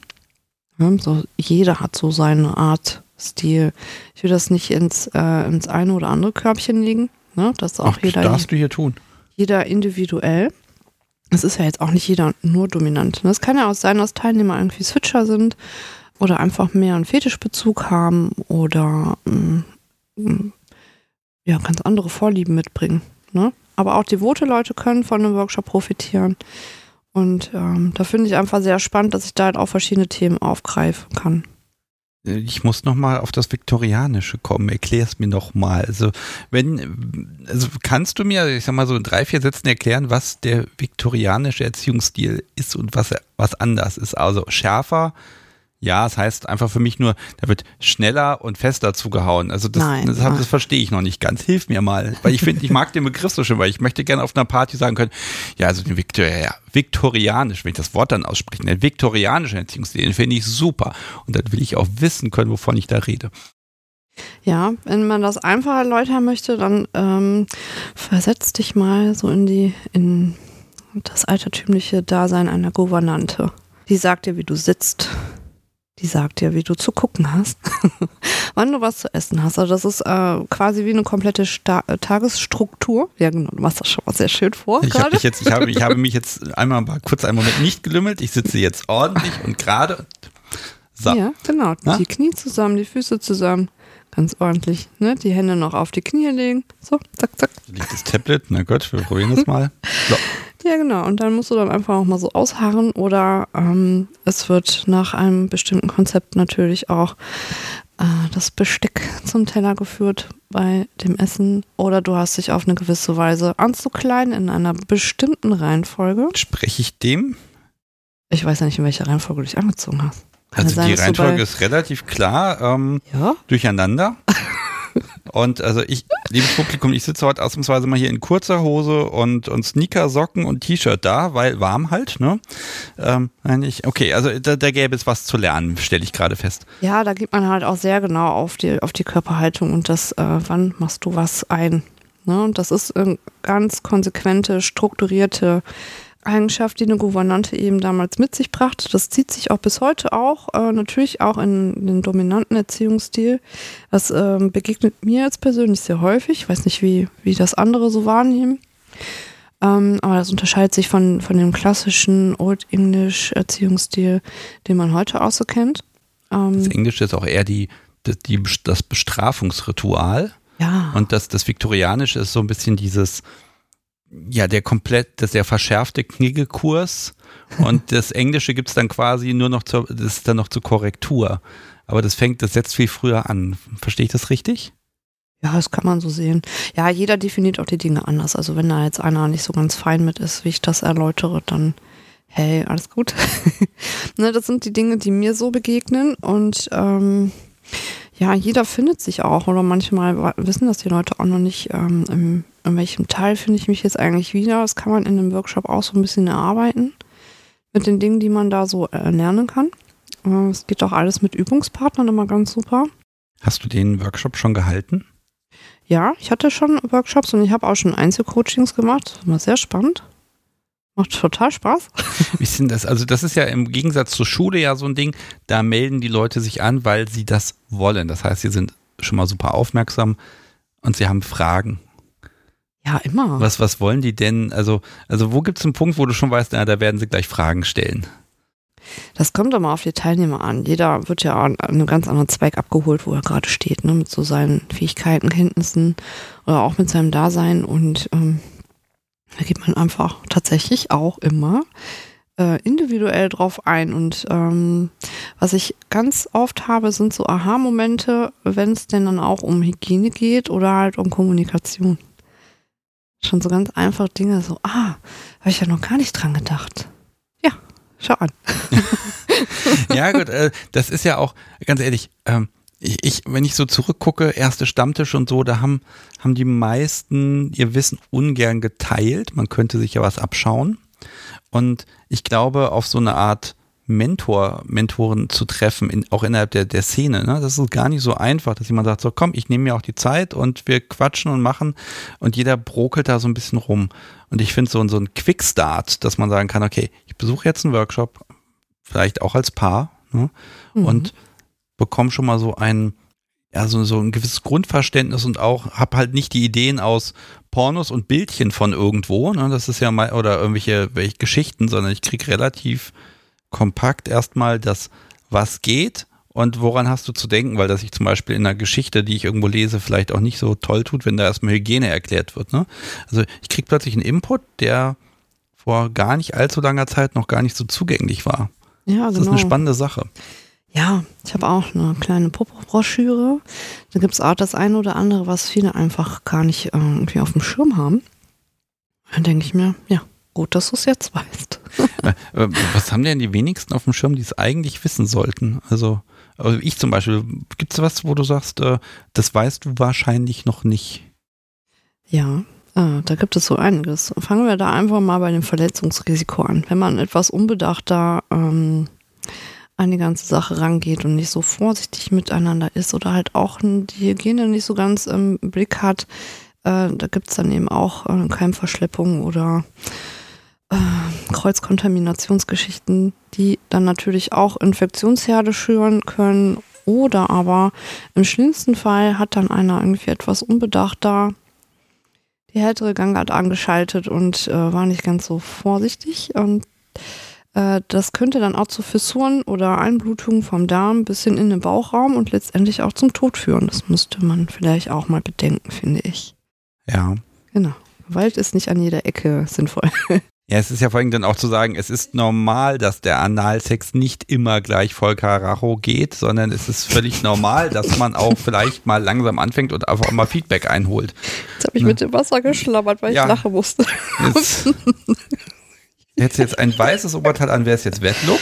Ja, so, jeder hat so seine Art, Stil. Ich will das nicht ins, äh, ins eine oder andere Körbchen legen. Ne? Das auch Ach, jeder. Das darfst du hier tun. Jeder individuell. Es ist ja jetzt auch nicht jeder nur dominant. Es kann ja auch sein, dass Teilnehmer irgendwie Switcher sind oder einfach mehr einen Fetischbezug haben oder mh, mm, ja, ganz andere Vorlieben mitbringen. Ne? Aber auch devote Leute können von einem Workshop profitieren. Und ähm, da finde ich einfach sehr spannend, dass ich da halt auch verschiedene Themen aufgreifen kann. Ich muss noch mal auf das Viktorianische kommen. Erklär es mir noch mal. Also wenn, also kannst du mir, ich sag mal so in drei vier Sätzen erklären, was der viktorianische Erziehungsstil ist und was was anders ist? Also schärfer, ja, es das heißt einfach für mich nur, da wird schneller und fester zugehauen. Also das, Nein, das, das verstehe ich noch nicht ganz. Hilf mir mal. Weil ich finde, ich mag den Begriff so schön, weil ich möchte gerne auf einer Party sagen können, ja, also den Viktor, ja, viktorianisch, wenn ich das Wort dann ausspreche, den viktorianischen Erziehungsstil, den finde ich super. Und dann will ich auch wissen können, wovon ich da rede. Ja, wenn man das einfach erläutern möchte, dann ähm, versetz dich mal so in die, in das altertümliche Dasein einer Gouvernante. Die sagt dir, wie du sitzt Die sagt dir, wie du zu gucken hast, wann du was zu essen hast. Also das ist äh, quasi wie eine komplette Sta äh, Tagesstruktur. Ja, genau, du machst das schon mal sehr schön vor. Ich, hab jetzt, ich, habe, ich habe mich jetzt einmal mal kurz einen Moment nicht gelümmelt. Ich sitze jetzt ordentlich und gerade. So. Ja, genau. Na? Die Knie zusammen, die Füße zusammen. Ganz ordentlich. Ne? Die Hände noch auf die Knie legen. So, zack, zack. Da liegt das Tablet. Na Gott, wir probieren das mal. So. Ja, genau. Und dann musst du dann einfach auch mal so ausharren oder ähm, es wird nach einem bestimmten Konzept natürlich auch äh, das Besteck zum Teller geführt bei dem Essen oder du hast dich auf eine gewisse Weise anzukleiden in einer bestimmten Reihenfolge. Spreche ich dem? Ich weiß ja nicht, in welcher Reihenfolge du dich angezogen hast. Kann also sein, die Reihenfolge ist relativ klar ähm, ja? durcheinander. Und also ich, liebes Publikum, ich sitze heute ausnahmsweise mal hier in kurzer Hose und, und Sneaker, Socken und T-Shirt da, weil warm halt, ne? Ähm, ich, okay, also da, da gäbe es was zu lernen, stelle ich gerade fest. Ja, da geht man halt auch sehr genau auf die, auf die Körperhaltung und das, äh, wann machst du was ein. Ne? Und das ist eine ganz konsequente, strukturierte Eigenschaft, die eine Gouvernante eben damals mit sich brachte. Das zieht sich auch bis heute auch, äh, natürlich auch in den dominanten Erziehungsstil. Das äh, begegnet mir jetzt persönlich sehr häufig. Ich weiß nicht, wie, wie das andere so wahrnehmen. Ähm, aber das unterscheidet sich von, von dem klassischen Old English Erziehungsstil, den man heute auch so kennt. Ähm, das Englische ist auch eher die, das, die, das Bestrafungsritual. Ja. Und das, das Viktorianische ist so ein bisschen dieses, ja, der komplett, das der verschärfte Kniggelkurs und das Englische gibt es dann quasi nur noch zur, das ist dann noch zur Korrektur. Aber das fängt, das setzt viel früher an. Verstehe ich das richtig? Ja, das kann man so sehen. Ja, jeder definiert auch die Dinge anders. Also wenn da jetzt einer nicht so ganz fein mit ist, wie ich das erläutere, dann hey, alles gut. ne, das sind die Dinge, die mir so begegnen und ähm, ja, jeder findet sich auch oder manchmal wissen das die Leute auch noch nicht, ähm, im, in welchem Teil finde ich mich jetzt eigentlich wieder. Das kann man in einem Workshop auch so ein bisschen erarbeiten mit den Dingen, die man da so äh, lernen kann. Äh, es geht auch alles mit Übungspartnern immer ganz super. Hast du den Workshop schon gehalten? Ja, ich hatte schon Workshops und ich habe auch schon Einzelcoachings gemacht. War sehr spannend. Macht total Spaß. Wie ist denn das? Also, das ist ja im Gegensatz zur Schule ja so ein Ding, da melden die Leute sich an, weil sie das wollen. Das heißt, sie sind schon mal super aufmerksam und sie haben Fragen. Ja, immer. Was, was wollen die denn? Also, also wo gibt es einen Punkt, wo du schon weißt, na, da werden sie gleich Fragen stellen? Das kommt immer auf die Teilnehmer an. Jeder wird ja an einem ganz anderen Zweig abgeholt, wo er gerade steht, ne? mit so seinen Fähigkeiten, Kenntnissen oder auch mit seinem Dasein. Und ähm, da geht man einfach tatsächlich auch immer äh, individuell drauf ein. Und ähm, was ich ganz oft habe, sind so Aha-Momente, wenn es denn dann auch um Hygiene geht oder halt um Kommunikation. Schon so ganz einfach Dinge, so, ah, habe ich ja noch gar nicht dran gedacht. Ja, schau an. ja, gut, äh, das ist ja auch, ganz ehrlich, ähm, ich, ich, wenn ich so zurückgucke, erste Stammtisch und so, da haben, haben die meisten ihr Wissen ungern geteilt. Man könnte sich ja was abschauen. Und ich glaube, auf so eine Art Mentor, Mentoren zu treffen, in, auch innerhalb der, der Szene, ne? das ist gar nicht so einfach, dass jemand sagt, so komm, ich nehme mir auch die Zeit und wir quatschen und machen und jeder brokelt da so ein bisschen rum. Und ich finde so, so ein Quickstart, dass man sagen kann, okay, ich besuche jetzt einen Workshop, vielleicht auch als Paar, ne? Mhm. und bekomme schon mal so ein, ja, so, so ein gewisses Grundverständnis und auch habe halt nicht die Ideen aus Pornos und Bildchen von irgendwo, ne, das ist ja mal, oder irgendwelche welche Geschichten, sondern ich kriege relativ kompakt erstmal das, was geht und woran hast du zu denken, weil das sich zum Beispiel in einer Geschichte, die ich irgendwo lese, vielleicht auch nicht so toll tut, wenn da erstmal Hygiene erklärt wird. Ne? Also ich kriege plötzlich einen Input, der vor gar nicht allzu langer Zeit noch gar nicht so zugänglich war. Ja, das genau. ist eine genau. spannende Sache. Ja, ich habe auch eine kleine Popo-Broschüre. Da gibt es auch das eine oder andere, was viele einfach gar nicht äh, irgendwie auf dem Schirm haben. Dann denke ich mir, ja, gut, dass du es jetzt weißt. Äh, äh, was haben denn die wenigsten auf dem Schirm, die es eigentlich wissen sollten? Also, also ich zum Beispiel, gibt es was, wo du sagst, das weißt du wahrscheinlich noch nicht? Ja, Ah, da gibt es so einiges. Fangen wir da einfach mal bei dem Verletzungsrisiko an. Wenn man etwas unbedachter ähm, an die ganze Sache rangeht und nicht so vorsichtig miteinander ist oder halt auch die Hygiene nicht so ganz im Blick hat, äh, da gibt es dann eben auch äh, Keimverschleppung oder äh, Kreuzkontaminationsgeschichten, die dann natürlich auch Infektionsherde schüren können. Oder aber im schlimmsten Fall hat dann einer irgendwie etwas unbedacht da die härtere Gangart angeschaltet und äh, war nicht ganz so vorsichtig. Und äh, das könnte dann auch zu Fissuren oder Einblutungen vom Darm bis hin in den Bauchraum und letztendlich auch zum Tod führen. Das müsste man vielleicht auch mal bedenken, finde ich. Ja. Genau. Gewalt ist nicht an jeder Ecke sinnvoll. Ja, es ist ja vor allem dann auch zu sagen, es ist normal, dass der Analsex nicht immer gleich voll Karacho geht, sondern es ist völlig normal, dass man auch vielleicht mal langsam anfängt und einfach mal Feedback einholt. Jetzt habe ich ne? mit dem Wasser geschlammert, weil ja. ich lachen musste. Jetzt, hättest jetzt ein weißes Oberteil an, wäre es jetzt Wetlook.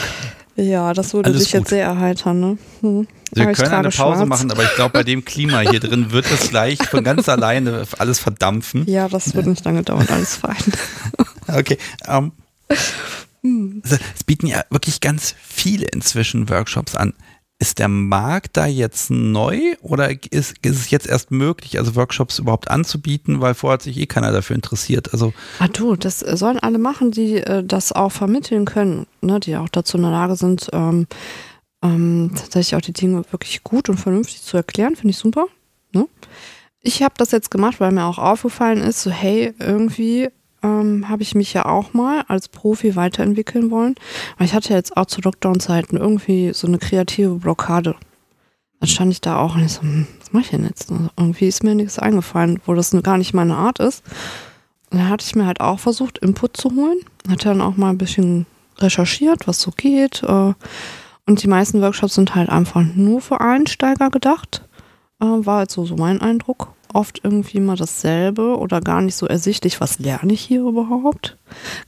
Ja, das würde Alles dich gut. jetzt sehr erheitern, ne? Hm. Wir können eine Pause schwarz. machen, aber ich glaube, bei dem Klima hier drin wird es gleich von ganz alleine alles verdampfen. Ja, das wird nicht lange dauern, alles fein. Okay. Um, ähm, also es bieten ja wirklich ganz viele inzwischen Workshops an. Ist der Markt da jetzt neu oder ist, ist es jetzt erst möglich, also Workshops überhaupt anzubieten, weil vorher hat sich eh keiner dafür interessiert? Also ah du, das sollen alle machen, die äh, das auch vermitteln können, ne, die auch dazu in der Lage sind, ähm, ähm, tatsächlich auch die Dinge wirklich gut und vernünftig zu erklären, finde ich super. Ne? Ich habe das jetzt gemacht, weil mir auch aufgefallen ist, so hey, irgendwie ähm, habe ich mich ja auch mal als Profi weiterentwickeln wollen. Aber ich hatte jetzt auch zu Lockdown-Zeiten irgendwie so eine kreative Blockade. Dann stand ich da auch und ich so, hm, was mache ich denn jetzt? Also irgendwie ist mir nichts eingefallen, wo das gar nicht meine Art ist. Und da hatte ich mir halt auch versucht, Input zu holen. Hatte dann auch mal ein bisschen recherchiert, was so geht. Äh, und die meisten Workshops sind halt einfach nur für Einsteiger gedacht. Äh, war halt so, so mein Eindruck oft irgendwie mal dasselbe oder gar nicht so ersichtlich, was lerne ich hier überhaupt?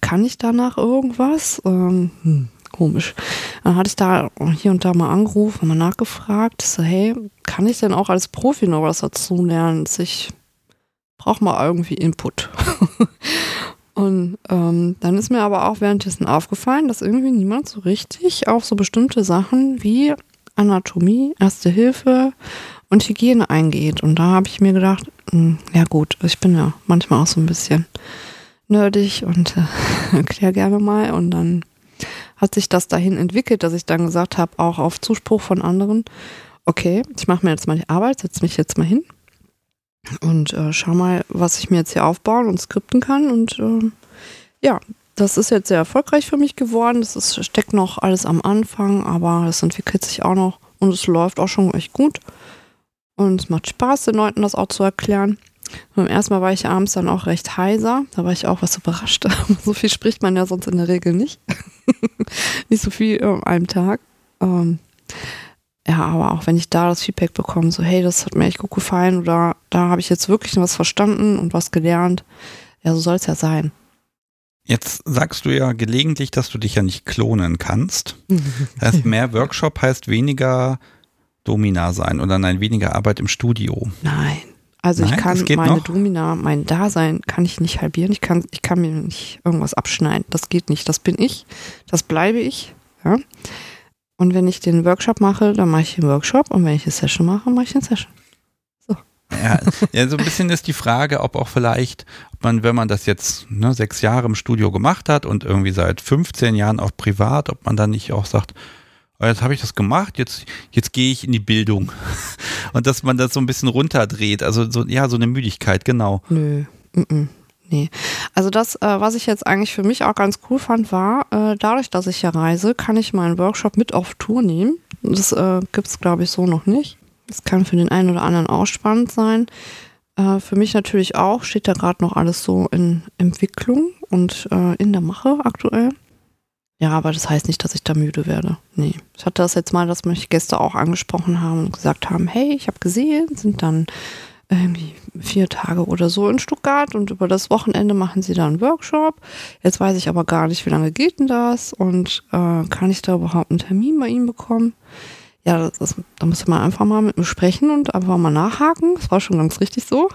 Kann ich danach irgendwas? Ähm, hm, komisch. Dann hatte ich da hier und da mal angerufen, mal nachgefragt, so, hey, kann ich denn auch als Profi noch was dazu lernen? Ich brauche mal irgendwie Input. Und ähm, dann ist mir aber auch währenddessen aufgefallen, dass irgendwie niemand so richtig auf so bestimmte Sachen wie Anatomie, Erste Hilfe und Hygiene eingeht. Und da habe ich mir gedacht, mh, hm, ja gut, ich bin ja manchmal auch so ein bisschen nerdig und äh, erkläre gerne mal. Und dann hat sich das dahin entwickelt, dass ich dann gesagt habe, auch auf Zuspruch von anderen, okay, ich mache mir jetzt mal die Arbeit, setze mich jetzt mal hin und äh, schau mal, was ich mir jetzt hier aufbauen und skripten kann. Und äh, ja, das ist jetzt sehr erfolgreich für mich geworden. Das ist, steckt noch alles am Anfang, aber es entwickelt sich auch noch und es läuft auch schon echt gut. Und es macht Spaß, den Leuten das auch zu erklären. beim ersten Mal war ich abends dann auch recht heiser. Da war ich auch was überrascht. so viel spricht man ja sonst in der Regel nicht. nicht so viel an einem Tag. Ähm, ja, aber auch wenn ich da das Feedback bekomme, so hey, das hat mir echt gut gefallen oder da habe ich jetzt wirklich was verstanden und was gelernt. Ja, so soll es ja sein. Jetzt sagst du ja gelegentlich, dass du dich ja nicht klonen kannst. Das heißt, mehr Workshop heißt weniger Domina sein oder nein, weniger Arbeit im Studio. Nein. Also Nein, ich kann meine noch? Domina, mein Dasein kann ich nicht halbieren. Ich kann, ich kann mir nicht irgendwas abschneiden. Das geht nicht. Das bin ich. Das bleibe ich. Ja. Und wenn ich den Workshop mache, dann mache ich den Workshop. Und wenn ich eine Session mache, mache ich eine Session. So. Ja, ja, so ein bisschen ist die Frage, ob auch vielleicht, ob man, wenn man das jetzt ne, sechs Jahre im Studio gemacht hat und irgendwie seit 15 Jahren auch privat, ob man dann nicht auch sagt, jetzt habe ich das gemacht, jetzt, jetzt gehe ich in die Bildung. Und dass man das so ein bisschen runterdreht, also so, ja, so eine Müdigkeit, genau. Nö. Mm. Nee. Also das, äh, was ich jetzt eigentlich für mich auch ganz cool fand, war, äh, dadurch, dass ich ja reise, kann ich meinen Workshop mit auf Tour nehmen. Das äh, gibt es, glaube ich, so noch nicht. Das kann für den einen oder anderen auch spannend sein. Äh, für mich natürlich auch, steht da gerade noch alles so in Entwicklung und äh, in der Mache aktuell. Ja, aber das heißt nicht, dass ich da müde werde. Nee. Ich hatte das jetzt mal, dass mich Gäste auch angesprochen haben und gesagt haben, hey, ich habe gesehen, sind dann irgendwie vier Tage oder so in Stuttgart und über das Wochenende machen sie da einen Workshop. Jetzt weiß ich aber gar nicht, wie lange geht denn das und äh, kann ich da überhaupt einen Termin bei ihnen bekommen? Ja, das, da muss man einfach mal mit mir sprechen und einfach mal nachhaken. Das war schon ganz richtig so.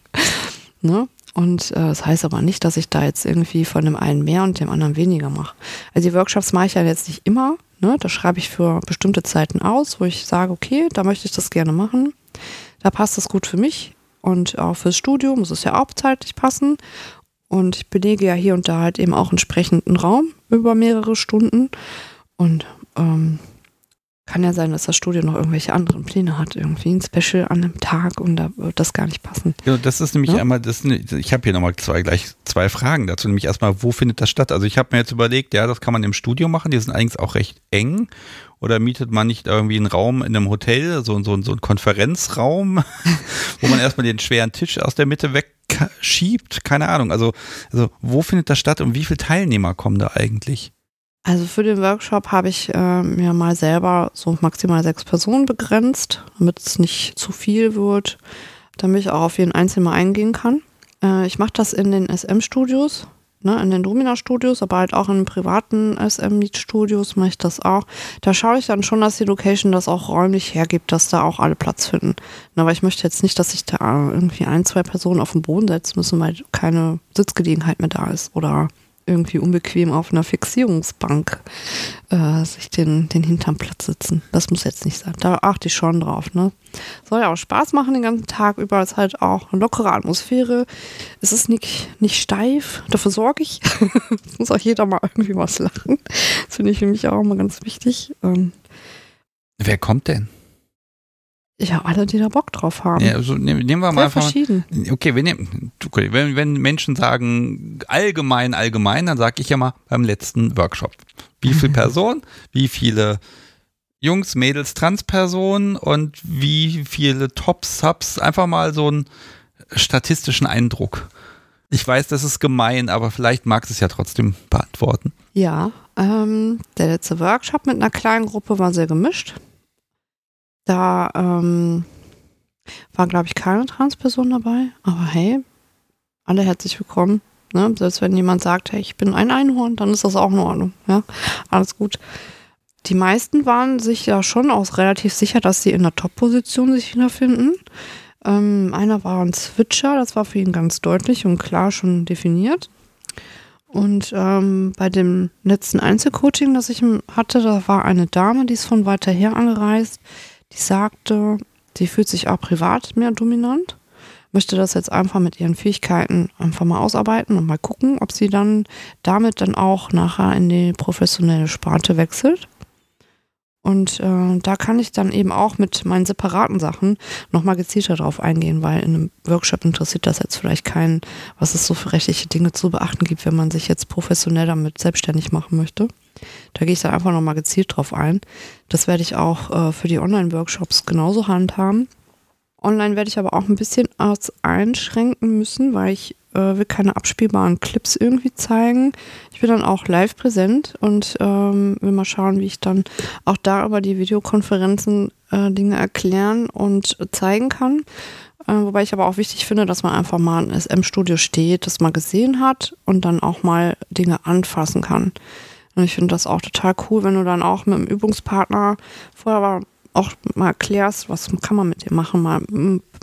ne? Und äh, das heißt aber nicht, dass ich da jetzt irgendwie von dem einen mehr und dem anderen weniger mache. Also die Workshops mache ich ja jetzt nicht immer. Ne? Da schreibe ich für bestimmte Zeiten aus, wo ich sage, okay, da möchte ich das gerne machen. Da passt das gut für mich. Und auch fürs Studio muss es ja auch zeitlich passen. Und ich belege ja hier und da halt eben auch entsprechenden Raum über mehrere Stunden. Und ähm, kann ja sein, dass das Studio noch irgendwelche anderen Pläne hat, irgendwie ein Special an einem Tag und da wird das gar nicht passen. Ja, das ist nämlich ja? einmal, das, ich habe hier nochmal zwei, gleich zwei Fragen dazu, nämlich erstmal, wo findet das statt? Also ich habe mir jetzt überlegt, ja, das kann man im Studio machen, die sind eigentlich auch recht eng. Oder mietet man nicht irgendwie einen Raum in einem Hotel, so, so, so einen Konferenzraum, wo man erstmal den schweren Tisch aus der Mitte wegschiebt? Keine Ahnung. Also, also wo findet das statt und wie viele Teilnehmer kommen da eigentlich? Also für den Workshop habe ich äh, mir mal selber so maximal sechs Personen begrenzt, damit es nicht zu viel wird, damit ich auch auf jeden Einzelnen eingehen kann. Äh, ich mache das in den SM-Studios, ne, in den Domina-Studios, aber halt auch in privaten SM-Meet-Studios mache ich das auch. Da schaue ich dann schon, dass die Location das auch räumlich hergibt, dass da auch alle Platz finden. Aber ich möchte jetzt nicht, dass sich da irgendwie ein, zwei Personen auf den Boden setzen müssen, weil keine Sitzgelegenheit mehr da ist oder irgendwie unbequem auf einer Fixierungsbank äh, sich den, den Hintern Platz sitzen. Das muss jetzt nicht sein. Da achte ich schon drauf. Ne? Soll ja auch Spaß machen den ganzen Tag über. Es ist halt auch eine lockere Atmosphäre. Es ist nicht, nicht steif. Dafür sorge ich. muss auch jeder mal irgendwie was lachen. Das finde ich für mich auch immer ganz wichtig. Ähm, Wer kommt denn? Ja, alle, die da Bock drauf haben. Ja, also nehmen, nehmen wir mal einfach. Verschieden. Okay, wir nehmen, okay, wenn, wenn Menschen sagen allgemein, allgemein, dann sage ich ja mal beim letzten Workshop. Wie viele Personen, wie viele Jungs, Mädels, Transpersonen und wie viele Top-Subs, einfach mal so einen statistischen Eindruck. Ich weiß, das ist gemein, aber vielleicht magst du es ja trotzdem beantworten. Ja, ähm, der letzte Workshop mit einer kleinen Gruppe war sehr gemischt. Da ähm, war, glaube ich, keine Transperson dabei. Aber hey, alle herzlich willkommen. Ne? Selbst wenn jemand sagt, hey, ich bin ein Einhorn, dann ist das auch in Ordnung. Ja? Alles gut. Die meisten waren sich ja schon auch relativ sicher, dass sie in der Top-Position sich wiederfinden. Ähm, einer war ein Switcher, das war für ihn ganz deutlich und klar schon definiert. Und ähm, bei dem letzten Einzelcoaching, das ich hatte, da war eine Dame, die ist von weiter her angereist die sagte, sie fühlt sich auch privat mehr dominant, möchte das jetzt einfach mit ihren Fähigkeiten einfach mal ausarbeiten und mal gucken, ob sie dann damit dann auch nachher in die professionelle Sparte wechselt. Und äh, da kann ich dann eben auch mit meinen separaten Sachen nochmal gezielter drauf eingehen, weil in einem Workshop interessiert das jetzt vielleicht keinen, was es so für rechtliche Dinge zu beachten gibt, wenn man sich jetzt professionell damit selbstständig machen möchte. Da gehe ich dann einfach nochmal gezielt drauf ein. Das werde ich auch äh, für die Online-Workshops genauso handhaben. Online werde ich aber auch ein bisschen einschränken müssen, weil ich äh, will keine abspielbaren Clips irgendwie zeigen. Ich bin dann auch live präsent und ähm, will mal schauen, wie ich dann auch da über die Videokonferenzen äh, Dinge erklären und zeigen kann. Äh, wobei ich aber auch wichtig finde, dass man einfach mal im SM-Studio steht, das mal gesehen hat und dann auch mal Dinge anfassen kann. Und ich finde das auch total cool, wenn du dann auch mit einem Übungspartner vorher auch mal erklärst, was kann man mit dir machen, mal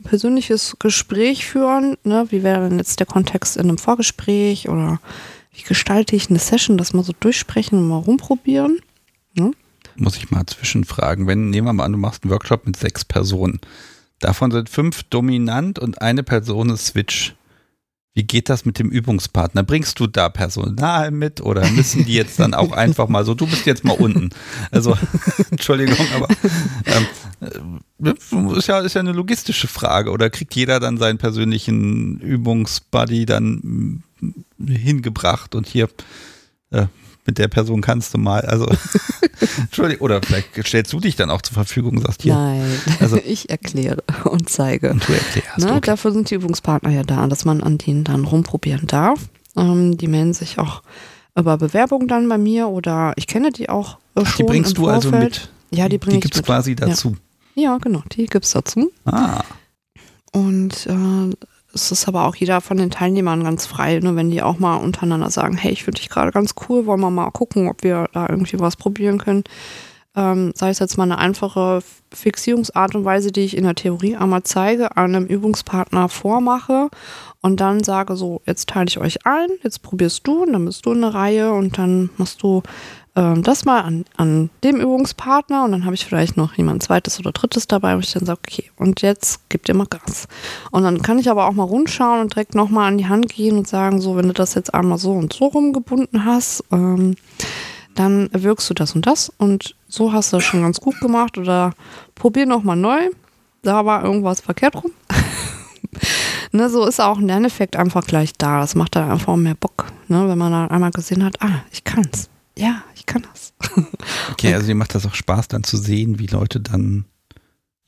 persönliches Gespräch führen. Ne? Wie wäre denn jetzt der Kontext in einem Vorgespräch oder wie gestalte ich eine Session, das mal so durchsprechen und mal rumprobieren. Ne? Muss ich mal zwischenfragen, wenn, nehmen wir mal an, du machst einen Workshop mit sechs Personen. Davon sind fünf dominant und eine Person ist Switch. Wie geht das mit dem Übungspartner? Bringst du da Personal mit oder müssen die jetzt dann auch einfach mal so, du bist jetzt mal unten? Also, Entschuldigung, aber ähm, äh, ist, ja, ist ja eine logistische Frage. Oder kriegt jeder dann seinen persönlichen Übungsbuddy dann mm, hingebracht und hier äh, mit der Person kannst du mal, also Entschuldigung, oder vielleicht stellst du dich dann auch zur Verfügung und sagst hier. Nein, also, ich erkläre und zeige. Und du erklärst. Ne, okay. Dafür sind die Übungspartner ja da, dass man an denen dann rumprobieren darf. Ähm, die melden sich auch über Bewerbungen dann bei mir oder ich kenne die auch äh, Ach, Die bringst du also mit? Ja, die bringe ich Die gibt's quasi dazu. Ja. ja, genau, die gibt's dazu. Ah. Und äh, es ist aber auch jeder von den Teilnehmern ganz frei, ne, wenn die auch mal untereinander sagen, hey, ich finde dich gerade ganz cool, wollen wir mal gucken, ob wir da irgendwie was probieren können. ähm, sei es jetzt mal eine einfache Fixierungsart und Weise, die ich in der Theorie einmal zeige, einem Übungspartner vormache und dann sage so, jetzt teile ich euch ein, jetzt probierst du und dann bist du in der Reihe und dann machst du ähm, das mal an, an dem Übungspartner und dann habe ich vielleicht noch jemand zweites oder drittes dabei, wo ich dann sage, okay, und jetzt gib dir mal Gas. Und dann kann ich aber auch mal rundschauen und direkt nochmal an die Hand gehen und sagen, so, wenn du das jetzt einmal so und so rumgebunden hast, ähm, dann wirkst du das und das und so hast du das schon ganz gut gemacht oder probier nochmal neu. Da war irgendwas verkehrt rum. ne, so ist auch ein Lerneffekt einfach gleich da. Das macht dann einfach mehr Bock, ne, wenn man dann einmal gesehen hat, ah, ich kann's. Ja, kann das. okay, also dir macht das auch Spaß, dann zu sehen, wie Leute dann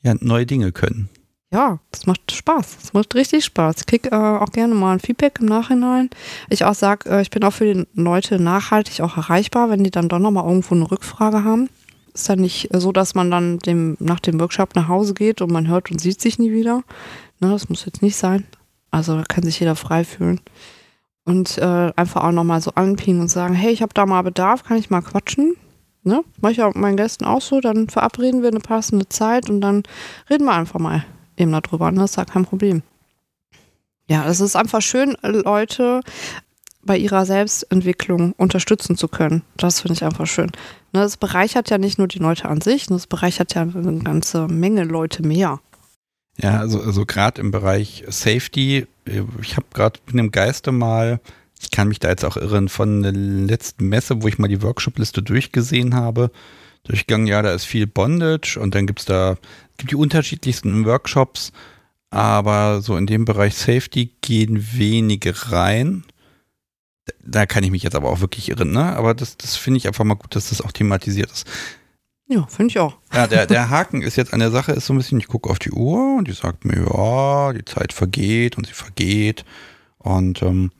ja, neue Dinge können. Ja, das macht Spaß. Das macht richtig Spaß. Ich kriege äh, auch gerne mal ein Feedback im Nachhinein. Ich auch sage, äh, ich bin auch für die Leute nachhaltig auch erreichbar, wenn die dann doch nochmal irgendwo eine Rückfrage haben. Ist dann nicht so, dass man dann dem, nach dem Workshop nach Hause geht und man hört und sieht sich nie wieder. Ne, das muss jetzt nicht sein. Also da kann sich jeder frei fühlen. Und äh, einfach auch nochmal so anpingen und sagen, hey, ich habe da mal Bedarf, kann ich mal quatschen? Ne? Mach ich auch mit meinen Gästen auch so, dann verabreden wir eine passende Zeit und dann reden wir einfach mal eben darüber. Ne? Das ist ja kein Problem. Ja, es ist einfach schön, Leute bei ihrer Selbstentwicklung unterstützen zu können. Das finde ich einfach schön. Ne, das bereichert ja nicht nur die Leute an sich, das bereichert ja eine ganze Menge Leute mehr. Ja, also, also gerade im Bereich Safety, ich habe gerade mit dem Geiste mal, ich kann mich da jetzt auch irren, von der letzten Messe, wo ich mal die Workshop-Liste durchgesehen habe, durchgegangen, ja, da ist viel Bondage und dann gibt es da gibt die unterschiedlichsten Workshops, aber so in dem Bereich Safety gehen wenige rein. Da kann ich mich jetzt aber auch wirklich irren, ne? Aber das, das finde ich einfach mal gut, dass das auch thematisiert ist. Ja, finde ich auch. Ja, der, der Haken ist jetzt an der Sache, ist so ein bisschen, ich gucke auf die Uhr und die sagt mir, ja, die Zeit vergeht und sie vergeht. Und ähm,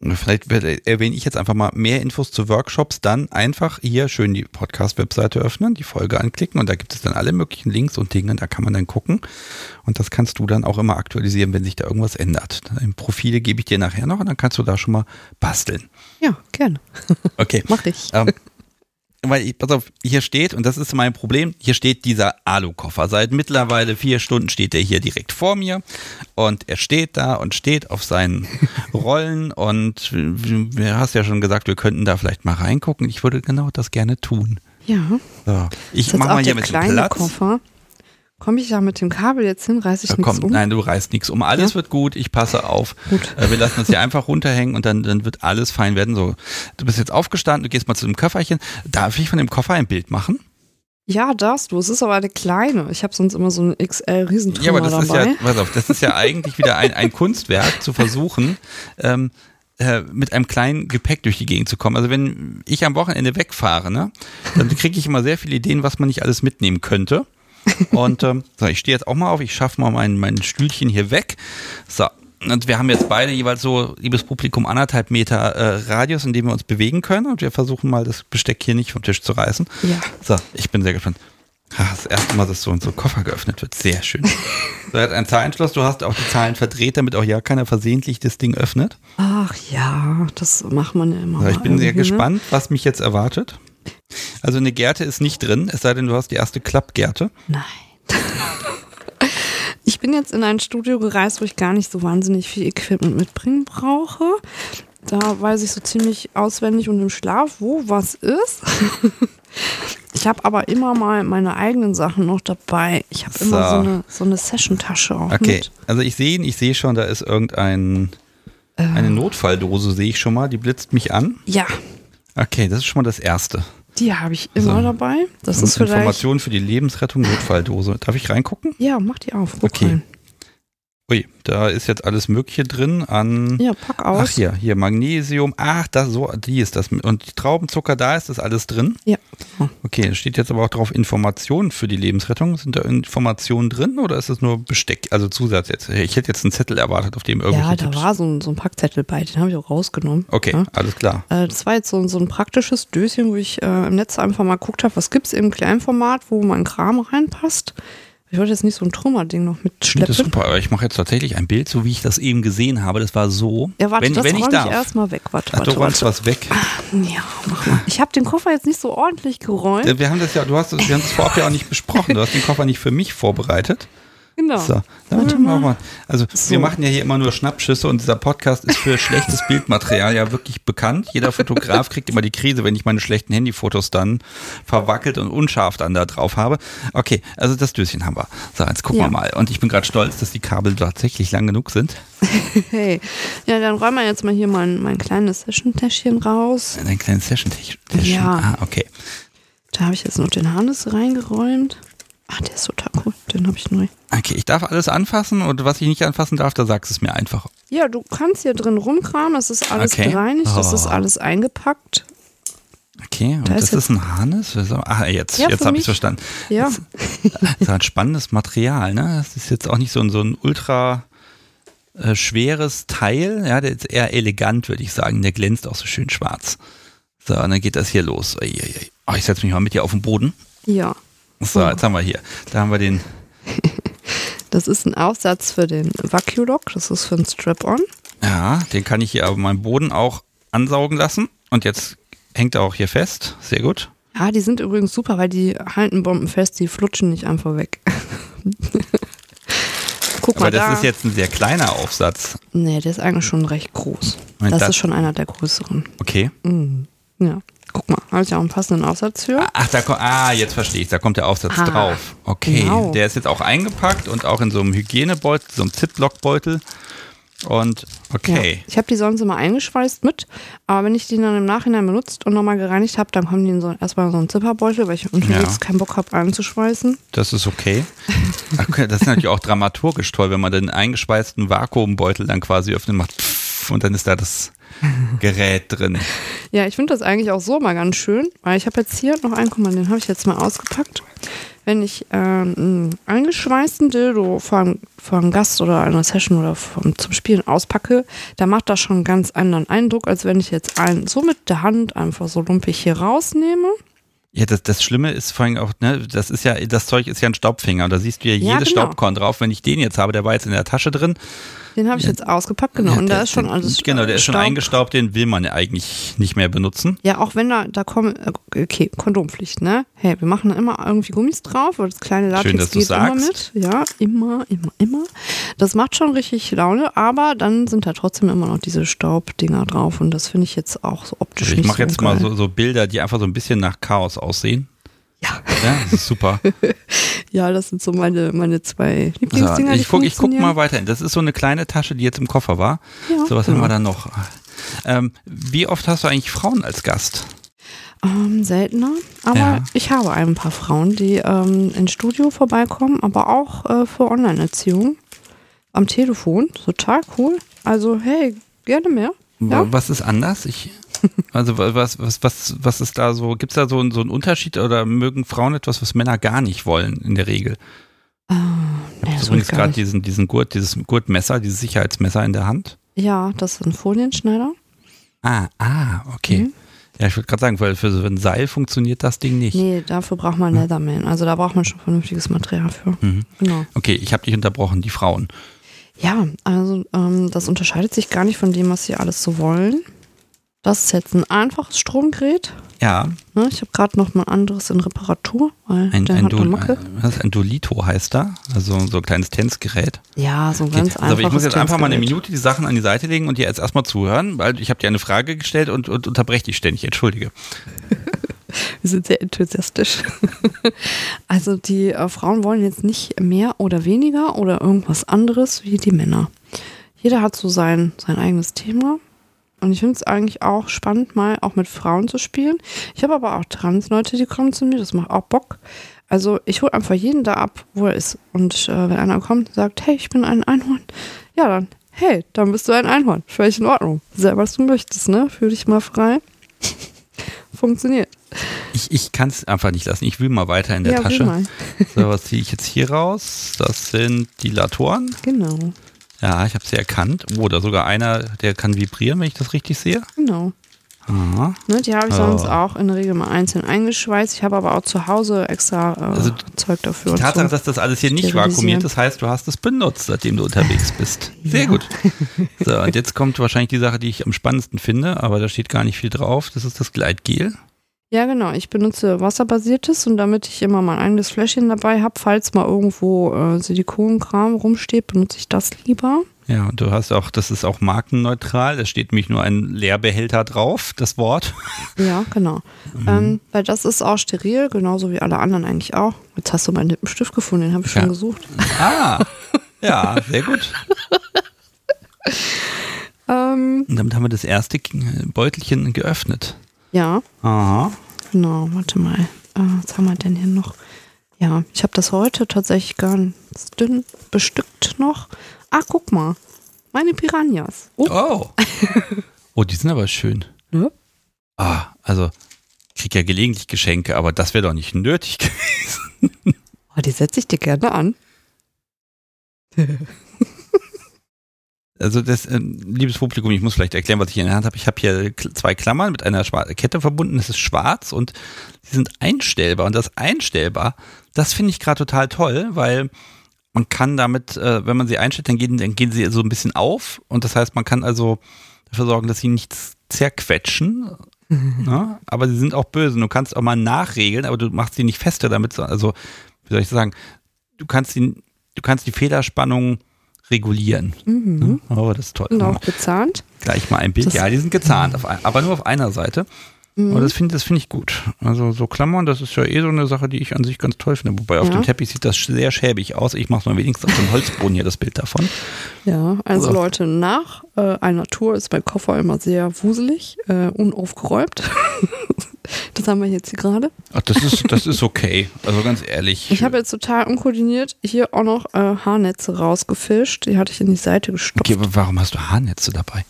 vielleicht erwähne ich jetzt einfach mal mehr Infos zu Workshops, dann einfach hier schön die Podcast-Webseite öffnen, die Folge anklicken und da gibt es dann alle möglichen Links und Dinge, da kann man dann gucken. Und das kannst du dann auch immer aktualisieren, wenn sich da irgendwas ändert. Im Profile gebe ich dir nachher noch und dann kannst du da schon mal basteln. Ja, gerne. Okay. Mach ich. Ähm, weil, ich, pass auf, hier steht, und das ist mein Problem, hier steht dieser Alu-Koffer. Seit mittlerweile vier Stunden steht er hier direkt vor mir und er steht da und steht auf seinen Rollen und du hast ja schon gesagt, wir könnten da vielleicht mal reingucken. Ich würde genau das gerne tun. Ja. So. Ich mach mal hier mit dem Platz. Koffer. Komme ich da mit dem Kabel jetzt hin? Reiß ich nichts um? Nein, du reißt nichts um. Alles ja? wird gut. Ich passe auf. Gut. Äh, wir lassen das hier einfach runterhängen und dann, dann wird alles fein werden. So, du bist jetzt aufgestanden, du gehst mal zu dem Köfferchen. Darf ich von dem Koffer ein Bild machen? Ja, darfst du. Es ist aber eine kleine. Ich habe sonst immer so eine XL Riesentrümmer Ja, aber das dabei. ist ja, pass auf, das ist ja eigentlich wieder ein, ein Kunstwerk zu versuchen, ähm, äh, mit einem kleinen Gepäck durch die Gegend zu kommen. Also wenn ich am Wochenende wegfahre, ne, dann kriege ich immer sehr viele Ideen, was man nicht alles mitnehmen könnte. Und ähm, so, ich stehe jetzt auch mal auf, ich schaffe mal mein, mein Stühlchen hier weg. So, und wir haben jetzt beide jeweils so, liebes Publikum, anderthalb Meter äh, Radius, in dem wir uns bewegen können. Und wir versuchen mal, das Besteck hier nicht vom Tisch zu reißen. Ja. So, ich bin sehr gespannt. Ach, das erste Mal, dass so ein so Koffer geöffnet wird. Sehr schön. so, hat ein Zahlenschloss. Du hast auch die Zahlen verdreht, damit auch ja keiner versehentlich das Ding öffnet. Ach ja, das macht man ja immer. So, ich bin sehr ne? gespannt, was mich jetzt erwartet. Also eine Gerte ist nicht drin, es sei denn, du hast die erste Klappgerte. Nein. Ich bin jetzt in ein Studio gereist, wo ich gar nicht so wahnsinnig viel Equipment mitbringen brauche. Da weiß ich so ziemlich auswendig und im Schlaf, wo was ist. Ich habe aber immer mal meine eigenen Sachen noch dabei. Ich habe immer so. so eine, so eine Session-Tasche auch Okay, mit. also ich sehe ich sehe schon, da ist irgendein Äh. eine Notfalldose, sehe ich schon mal, die blitzt mich an. Ja, Okay, das ist schon mal das Erste. Die habe ich immer So. dabei. Das Und ist vielleicht. Informationen für die Lebensrettung, Notfalldose. Darf ich reingucken? Ja, mach die auf. Guck Okay. rein. Ui, da ist jetzt alles Mögliche drin an. Ja, pack aus. Ach hier, hier Magnesium. Ach, das so, die ist das. Und Traubenzucker, da ist das alles drin. Ja. Okay, da steht jetzt aber auch drauf Informationen für die Lebensrettung. Sind da Informationen drin oder ist es nur Besteck, also Zusatz jetzt? Ich hätte jetzt einen Zettel erwartet, auf dem irgendwelche Ja, da Tipps. war so ein, so ein Packzettel bei, den habe ich auch rausgenommen. Okay, Ja. alles klar. Äh, Das war jetzt so, so ein praktisches Döschen, wo ich äh, im Netz einfach mal geguckt habe, was gibt es im Kleinformat, wo mein Kram reinpasst. Ich wollte jetzt nicht so ein Trummerding noch finde das mitschleppen. super, aber ich mache jetzt tatsächlich ein Bild, so wie ich das eben gesehen habe. Das war so. Ja, warte, wenn, das wenn ich ich erstmal weg. Warte, Ach, du warte, was weg. Ja, mach mal. Ich habe den Koffer jetzt nicht so ordentlich geräumt. Wir haben das ja, du hast das, wir haben das vorab ja auch nicht besprochen. Du hast den Koffer nicht für mich vorbereitet. Genau. So, dann Warte machen mal. wir- Also So. wir machen ja hier immer nur Schnappschüsse und dieser Podcast ist für schlechtes Bildmaterial ja wirklich bekannt. Jeder Fotograf kriegt immer die Krise, wenn ich meine schlechten Handyfotos dann verwackelt und unscharf dann da drauf habe. Okay, also das Döschen haben wir. So, jetzt gucken Ja. wir mal. Und ich bin gerade stolz, dass die Kabel tatsächlich lang genug sind. Hey. Ja, dann räumen wir jetzt mal hier mein, mein kleines Session-Täschchen raus. Ein kleines Session-Täschchen. Ja. Ah, okay. Da habe ich jetzt noch den Harness reingeräumt. Ah, der ist total cool. Den habe ich neu. Okay, ich darf alles anfassen und was ich nicht anfassen darf, da sagst du es mir einfach. Ja, du kannst hier drin rumkramen. Es ist alles Okay. gereinigt. Es ist Oh. alles eingepackt. Okay, und Da das ist ist, ein Harness? Ah, jetzt, Ja, jetzt habe ich verstanden. Ja. Das ist ein spannendes Material, ne? Das ist jetzt auch nicht so ein, so ein ultra äh, schweres Teil. Ja, der ist eher elegant, würde ich sagen. Der glänzt auch so schön schwarz. So, und dann geht das hier los. Oh, ich setze mich mal mit dir auf den Boden. Ja. So, Oh. jetzt haben wir hier. Da haben wir den. Das ist ein Aufsatz für den Vacuolock. Das ist für ein Strap-on. Ja, den kann ich hier auf meinem Boden auch ansaugen lassen. Und jetzt hängt er auch hier fest. Sehr gut. Ja, die sind übrigens super, weil die halten Bomben fest. Die flutschen nicht einfach weg. Guck Aber mal das da. ist jetzt ein sehr kleiner Aufsatz. nee, der ist eigentlich schon recht groß. Moment, Das das- ist schon einer der größeren. Okay. Mhm. Ja. Guck mal, habe ich auch einen passenden Aufsatz für. Ach, da kommt, ah, jetzt verstehe ich, da kommt der Aufsatz Ah, drauf. Okay, genau. der ist jetzt auch eingepackt und auch in so einem Hygienebeutel, so einem Ziplock-Beutel. Und okay. Ja. Ich habe die sonst immer eingeschweißt mit, aber wenn ich die dann im Nachhinein benutzt und nochmal gereinigt habe, dann kommen die in so, erstmal in so einen Zipperbeutel, weil ich unterwegs Ja. keinen Bock habe einzuschweißen. Das ist okay. okay. Das ist natürlich auch dramaturgisch toll, wenn man den eingeschweißten Vakuumbeutel dann quasi öffnet und macht pff, und dann ist da das Gerät drin. Ja, ich finde das eigentlich auch so mal ganz schön, weil ich habe jetzt hier noch einen, guck mal, den habe ich jetzt mal ausgepackt. Wenn ich ähm, einen eingeschweißten Dildo vor einem, Gast oder einer Session oder vom, zum Spielen auspacke, dann macht das schon einen ganz anderen Eindruck, als wenn ich jetzt einen so mit der Hand einfach so lumpig hier rausnehme. Ja, das, das Schlimme ist vor allem auch, ne, das ist ja, das Zeug ist ja ein Staubfinger. Da siehst du ja Ja, jedes genau. Staubkorn drauf. Wenn ich den jetzt habe, der war jetzt in der Tasche drin. Den habe ich jetzt ausgepackt, genau. Und da ist schon alles Genau, der ist schon Staub. eingestaubt, den will man ja eigentlich nicht mehr benutzen. Ja, auch wenn da, da kommen, äh, okay, Kondompflicht, ne? Hey, wir machen immer irgendwie Gummis drauf, weil das kleine Latex Schön, dass geht immer mit. Ja, immer, immer, immer. Das macht schon richtig Laune, aber dann sind da trotzdem immer noch diese Staubdinger drauf und das finde ich jetzt auch so optisch Also ich mache so jetzt mal geil. so, so Bilder, die einfach so ein bisschen nach Chaos aussehen. Ja. Ja, das ist super. Ja, das sind so meine, meine zwei Lieblingsdinger, die ich gucke ich guck mal weiter hin. Das ist so eine kleine Tasche, die jetzt im Koffer war. Ja, so, was genau. haben wir da noch? Ähm, wie oft hast du eigentlich Frauen als Gast? Ähm, seltener, aber Ja. ich habe ein paar Frauen, die ähm, ins Studio vorbeikommen, aber auch äh, für Online-Erziehung am Telefon. Total cool. Also, hey, gerne mehr. Ja. Was ist anders? Ich, also wa- was, was, was, was ist da so? Gibt es da so, einen- so einen Unterschied oder mögen Frauen etwas, was Männer gar nicht wollen in der Regel? Äh, Ich habe übrigens gerade diesen, diesen Gurt, dieses Gurtmesser, dieses Sicherheitsmesser in der Hand. Ja, das ist ein Folienschneider. Ah, ah, okay. Mhm. Ja, ich würde gerade sagen, weil für so ein Seil funktioniert das Ding nicht. Nee, dafür braucht man Leatherman. Also da braucht man schon vernünftiges Material für. Mhm. Genau. Okay, ich habe dich unterbrochen, die Frauen. Ja, also ähm, das unterscheidet sich gar nicht von dem, was sie alles so wollen. Das ist jetzt ein einfaches Stromgerät. Ja, Ne? Ich habe gerade noch mal ein anderes in Reparatur, weil ein, der ein, hat eine Macke. was, ein Dolito heißt da, also so ein kleines Tänzgerät. Ja, so ein Okay. ganz Also, einfaches aber ich muss jetzt einfach mal eine. Minute die Sachen an die Seite legen und dir jetzt erstmal zuhören, weil ich habe dir eine Frage gestellt und, und unterbreche dich ständig. Entschuldige. Wir sind sehr enthusiastisch. also die äh, Frauen wollen jetzt nicht mehr oder weniger oder irgendwas anderes wie die Männer. Jeder hat so sein, sein eigenes Thema. Und ich finde es eigentlich auch spannend, mal auch mit Frauen zu spielen. Ich habe aber auch Trans-Leute, die kommen zu mir, das macht auch Bock. Also ich hole einfach jeden da ab, wo er ist. Und äh, wenn einer kommt und sagt, hey, ich bin ein Einhorn, ja dann, hey, dann bist du ein Einhorn. Völlig in Ordnung. Selber, was du möchtest, ne? Fühl dich mal frei. Funktioniert. Ich, ich kann es einfach nicht lassen. Ich will mal weiter in der ja, Tasche. So, was ziehe ich jetzt hier raus? Das sind Dilatoren. Genau, Ja, ich habe sie erkannt. Oh, da sogar einer, der kann vibrieren, wenn ich das richtig sehe. genau. Aha. Ne, die habe ich Oh. sonst auch in der Regel mal einzeln eingeschweißt. Ich habe aber auch zu Hause extra äh, Also Zeug dafür. Die Tatsache, so. dass das alles hier nicht vakuumiert ist, heißt, du hast es benutzt, seitdem du unterwegs bist. Sehr Ja. gut. So, und jetzt kommt wahrscheinlich die Sache, die ich am spannendsten finde, aber da steht gar nicht viel drauf. Das ist das Gleitgel. Ja, genau. Ich benutze wasserbasiertes und damit ich immer mein eigenes Fläschchen dabei habe, falls mal irgendwo äh, Silikonkram rumsteht, benutze ich das lieber. Ja, und du hast auch, das ist auch markenneutral. Da steht nämlich nur ein Leerbehälter drauf, das Wort. Ja, genau. Ähm, weil das ist auch steril, genauso wie alle anderen eigentlich auch. Jetzt hast du meinen Lippenstift gefunden, den habe ich schon Ja. gesucht. Ah, ja, sehr gut. Ähm, Und damit haben wir das erste Beutelchen geöffnet. Ja, Aha. genau. Warte mal. Äh, was haben wir denn hier noch? Ja, ich habe das heute tatsächlich ganz dünn bestückt noch. Ah, guck mal. Meine Piranhas. Oh, Oh. Oh, die sind aber schön. ne? Ah, also, ich krieg ja gelegentlich Geschenke, aber das wäre doch nicht nötig gewesen. oh, die setze ich dir gerne an. Also das, äh, liebes Publikum, ich muss vielleicht erklären, was ich in der Hand habe. Ich habe hier zwei Klammern mit einer Schwa- Kette verbunden. Es ist schwarz und sie sind einstellbar. Und das einstellbar, das finde ich gerade total toll, weil man kann damit, äh, wenn man sie einstellt, dann gehen, dann gehen sie so ein bisschen auf. Und das heißt, man kann also dafür sorgen, dass sie nichts zerquetschen. ne? Aber sie sind auch böse. Du kannst auch mal nachregeln, aber du machst sie nicht fester damit. so- Also, wie soll ich sagen, du kannst die, du kannst die Federspannung regulieren. Mhm. Ne? Oh, das ist toll. Und auch bezahnt. Gleich mal ein Bild. Das- ja, die sind gezahnt, auf aber nur auf einer Seite. Mhm. Aber das finde das finde ich gut. Also so Klammern, das ist ja eh so eine Sache, die ich an sich ganz toll finde. Wobei auf Ja. dem Teppich sieht das sehr schäbig aus. Ich mache mal wenigstens auf dem Holzboden hier das Bild davon. Ja, also So. Leute, nach äh, einer Tour ist mein Koffer immer sehr wuselig, äh, unaufgeräumt. das haben wir jetzt hier gerade. Ach, das ist, das ist okay. Also ganz ehrlich. Ich habe jetzt total unkoordiniert hier auch noch äh, Haarnetze rausgefischt. Die hatte ich in die Seite gestopft. okay, aber warum hast du Haarnetze dabei?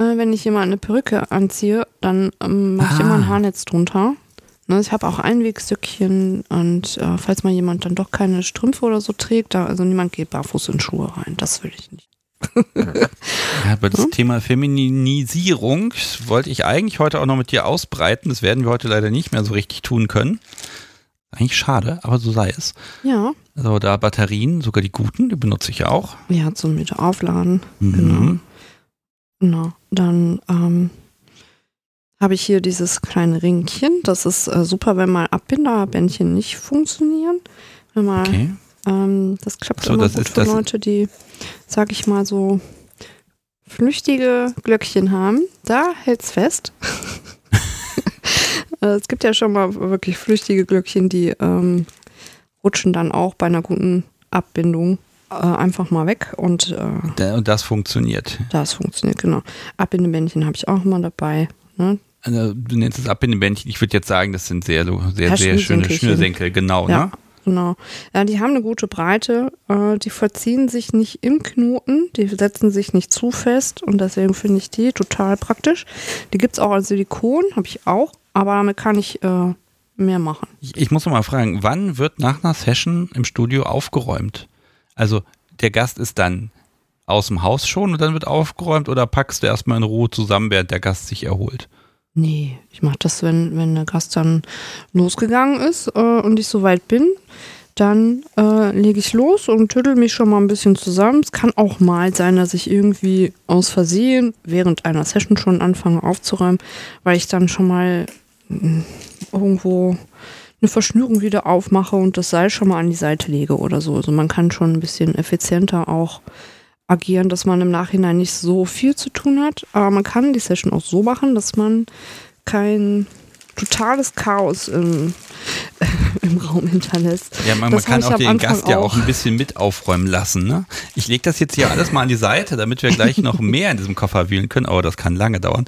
Äh, wenn ich jemand eine Perücke anziehe, dann ähm, mache ich Ah. immer ein Haarnetz drunter. Ne, ich habe auch Einwegstöckchen und äh, falls mal jemand dann doch keine Strümpfe oder so trägt, da, also niemand geht barfuß in Schuhe rein. Das will ich nicht. Ja, aber das Hm? Thema Feminisierung wollte ich eigentlich heute auch noch mit dir ausbreiten. Das werden wir heute leider nicht mehr so richtig tun können. Eigentlich schade, aber so sei es. Ja, Also da Batterien, sogar die guten, die benutze ich auch. ja, zum wieder aufladen. Mhm. Genau. Genau. Dann ähm, habe ich hier dieses kleine Ringchen. Das ist äh, super, wenn mal Abbinderbändchen nicht funktionieren. Wenn mal, Okay. ähm, das klappt So, immer das gut für Leute, die, sag ich mal, so flüchtige Glöckchen haben. Da hält's fest. Äh, es gibt ja schon mal wirklich flüchtige Glöckchen, die ähm, rutschen dann auch bei einer guten Abbindung äh, einfach mal weg und äh, Und das funktioniert. das funktioniert, genau. Abbindebändchen habe ich auch immer dabei. Ne? Also, du nennst es Abbindebändchen. Ich würde jetzt sagen, das sind sehr, sehr, sehr schöne. Schnürsenkel, genau, Ja. ne? Genau. Ja, die haben eine gute Breite. Äh, die verziehen sich nicht im Knoten. Die setzen sich nicht zu fest. Und deswegen finde ich die total praktisch. Die gibt es auch als Silikon, habe ich auch. Aber damit kann ich äh, mehr machen. Ich, ich muss noch mal fragen, wann wird nach einer Session im Studio aufgeräumt? Also, der Gast ist dann aus dem Haus schon und dann wird aufgeräumt oder packst du erstmal in Ruhe zusammen, während der Gast sich erholt? Nee, ich mache das, wenn, wenn der Gast dann losgegangen ist äh, und ich soweit bin. Dann äh, lege ich los und tüttel mich schon mal ein bisschen zusammen. Es kann auch mal sein, dass ich irgendwie aus Versehen während einer Session schon anfange aufzuräumen, weil ich dann schon mal mh, irgendwo eine Verschnürung wieder aufmache und das Seil schon mal an die Seite lege oder so. Also man kann schon ein bisschen effizienter auch agieren, dass man im Nachhinein nicht so viel zu tun hat. Aber man kann die Session auch so machen, dass man kein totales Chaos im, im Raum hinterlässt. Ja, man, man kann auch den Anfang Gast ja auch auch. ein bisschen mit aufräumen lassen. Ne? Ich lege das jetzt hier alles mal an die Seite, damit wir gleich noch mehr in diesem Koffer wühlen können, aber das kann lange dauern.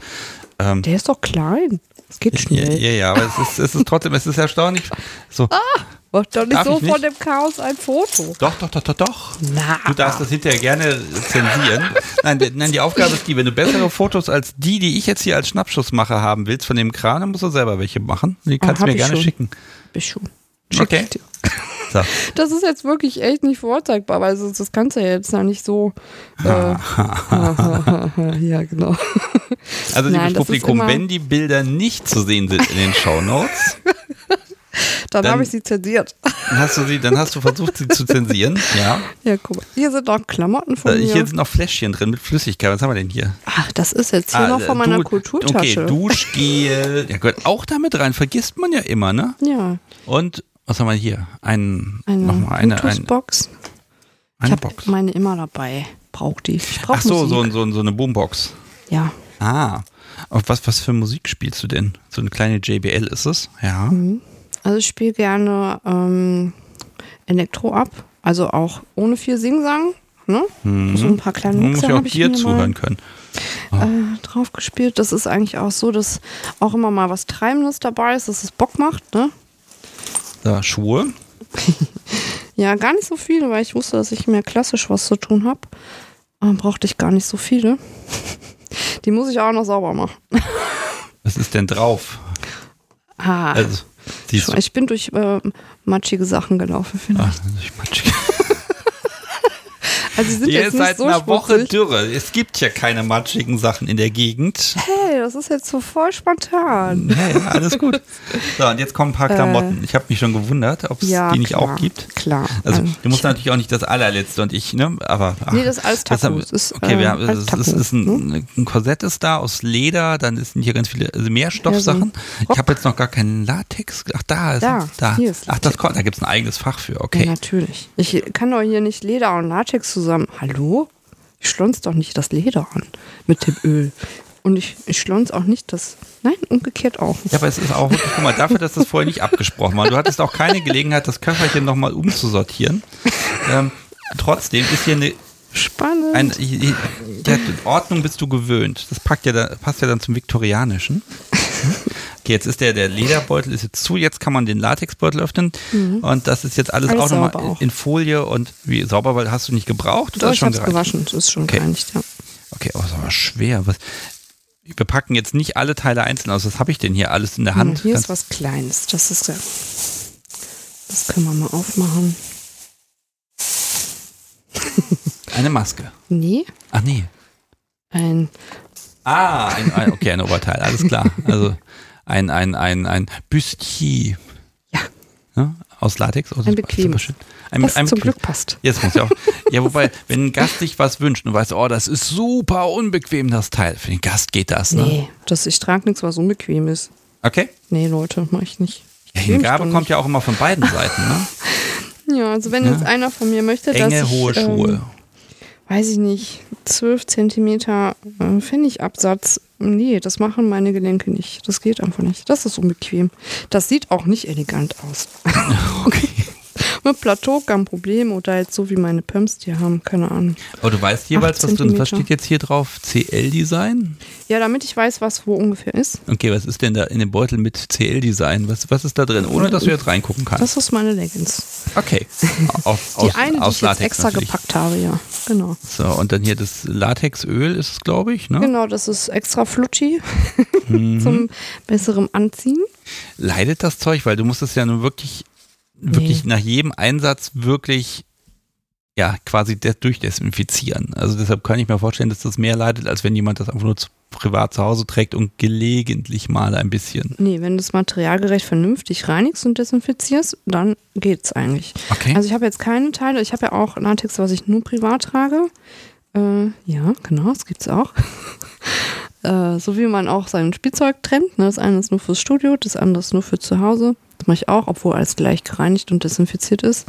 Ähm, Der ist doch klein. Es geht schnell. ja, ja, aber es ist, es ist trotzdem, es ist erstaunlich. So, Mach doch nicht Darf so ich von nicht? dem Chaos ein Foto. doch, doch, doch, doch, doch. Na. Du darfst das hinterher gerne zensieren. Nein, der- nein, die Aufgabe ist die, wenn du bessere Fotos als die, die ich jetzt hier als Schnappschussmacher haben willst von dem Kran, dann musst du selber welche machen. Die kannst du mir gerne schon. schicken. Bist schon. Okay. ich dir. So. Das ist jetzt wirklich echt nicht vorzeigbar, weil das, das kannst du ja jetzt noch nicht so. Äh, ja, genau. Also, Nein, liebes ist Publikum, wenn die Bilder nicht zu sehen sind in den Shownotes, Dann, Dann- habe ich sie zensiert. dann hast du sie, dann hast du versucht, sie zu zensieren. Ja. Ja, guck mal. Hier sind noch Klamotten von Äh, mir. Hier sind noch Fläschchen drin mit Flüssigkeit. Was haben wir denn hier? Ach, das ist jetzt hier Ah, noch von meiner du- Kulturtasche. Okay, Duschgel. Ja, gehört auch damit rein. Vergisst man ja immer, ne? ja, Und was haben wir hier? Ein, eine nochmal eine, eine, Bluetooth-Box. Ich eine habe Box. meine immer dabei. Braucht die. Ich brauche Ach so, so, so, so eine Boombox. Ja. Ah. Auf was, was für Musik spielst du denn? So eine kleine JBL ist es? Ja. Mhm. Also ich spiele gerne ähm, Elektro ab. Also auch ohne viel Singsang. Ne? Mhm. So ein paar kleine Mixer habe ich dir zuhören können. mal äh, drauf gespielt. Das ist eigentlich auch so, dass auch immer mal was Treibendes dabei ist, dass es Bock macht. Ne? Da, Schuhe. Ja, gar nicht so viele, weil ich wusste, dass ich mehr klassisch was zu tun habe. Dann brauchte ich gar nicht so viele. Die muss ich auch noch sauber machen. Was ist denn drauf? Ah, Also, ich bin durch äh, matschige Sachen gelaufen, finde Ah, ich. das ist nicht matschig. Also sind Ihr jetzt seid nicht so einer Woche schmutzig. Dürre. Es gibt ja keine matschigen Sachen in der Gegend. Hey, das ist jetzt so voll spontan. Ja, ja, alles gut. So, und jetzt kommen ein paar Klamotten. Ich habe mich schon gewundert, ob es Äh. Ja, die nicht klar. auch gibt. Klar. Also, Ähm, du musst natürlich auch nicht das allerletzte und ich, ne? Aber. Ach, Nee, das ist alles Es ist, okay, wir äh, haben, es Taco, ist, ein, ein Korsett ist da aus Leder, dann sind hier ganz viele also Mehrstoffsachen. Ja, so ich habe jetzt noch gar keinen Latex. Ach, da ist Da, da. hier ist Ach, das kommt, da gibt es ein eigenes Fach für. Ja, Okay. natürlich. Ich kann doch hier nicht Leder und Latex zusammen. Hallo? Ich schlonz doch nicht das Leder an mit dem Öl. Und ich, ich schlonz auch nicht das. Nein, umgekehrt auch. Ja, aber es ist auch wirklich, guck mal, dafür, dass das vorher nicht abgesprochen war. Du hattest auch keine Gelegenheit, das Köfferchen nochmal umzusortieren. Ähm, trotzdem ist hier eine, Spannend. ein, der Ordnung bist du gewöhnt. Das packt ja da, passt ja dann zum Viktorianischen. Okay, jetzt ist der, der Lederbeutel ist jetzt zu, jetzt kann man den Latexbeutel öffnen und das ist jetzt alles, Mhm. Alles auch nochmal auch. in Folie und wie sauber, weil hast du nicht gebraucht? Doch, Oder ich schon hab's gereicht? gewaschen. Das ist schon Okay. gereinigt, ja. Okay, oh, das ist aber schwer. Was, wir packen jetzt nicht alle Teile einzeln aus. Was habe ich denn hier alles in der Hand? Hier Ganz- ist was Kleines. Das ist ja. Das können wir mal aufmachen. Eine Maske. Nee, Ach nee. ein. Ah, ein, ein, okay, ein Oberteil, alles klar. Also ein, ein, ein, ein Bustier. Ja. Ja, aus Latex? Aus Ein bequemes. Ein, Das ein zum bequem- Glück passt. Jetzt muss ja auch. Ja, wobei, wenn ein Gast sich was wünscht und weiß, oh, das ist super unbequem, das Teil. Für den Gast geht das, ne? Nee, das, ich trage nichts, was unbequem ist. Okay. Nee, Leute, mach ich nicht. Ich Ja, Hingabe kommt ja auch immer von beiden Seiten, ne? Ja, also wenn Ja. jetzt einer von mir möchte, Enge, dass ich, hohe ähm, Schuhe. weiß ich nicht, 12 Zentimeter äh, Pfennigabsatz. Nee, das machen meine Gelenke nicht. Das geht einfach nicht. Das ist unbequem. Das sieht auch nicht elegant aus. Okay. Mit Plateau kein Problem oder jetzt so wie meine Pumps die haben, keine Ahnung. Aber du weißt jeweils, was drin ist. Was steht jetzt hier drauf? CL-Design? Ja, damit ich weiß, was wo ungefähr ist. Okay, was ist denn da in dem Beutel mit CL-Design? Was, was ist da drin? Ohne, dass du jetzt reingucken kannst. Das ist meine Leggings. Okay. Aus, Die aus, eine, die aus ich jetzt extra natürlich. gepackt habe, ja. Genau. So, und dann hier das Latexöl ist es, glaube ich, ne? Genau, das ist extra flutschi Mhm. zum besseren Anziehen. Leidet das Zeug, weil du musst es ja nun wirklich, wirklich nach jedem Einsatz wirklich, ja, quasi de- durchdesinfizieren. Also deshalb kann ich mir vorstellen, dass das mehr leidet, als wenn jemand das einfach nur zu, privat zu Hause trägt und gelegentlich mal ein bisschen. Nee, wenn du es materialgerecht vernünftig reinigst und desinfizierst, dann geht's eigentlich. Okay. Also ich habe jetzt keine Teile. Ich habe ja auch Latex, was ich nur privat trage. Äh, ja, genau, das gibt's auch. äh, so wie man auch sein Spielzeug trennt. Ne? Das eine ist nur fürs Studio, das andere ist nur für zu Hause. Das mache ich auch, obwohl alles gleich gereinigt und desinfiziert ist.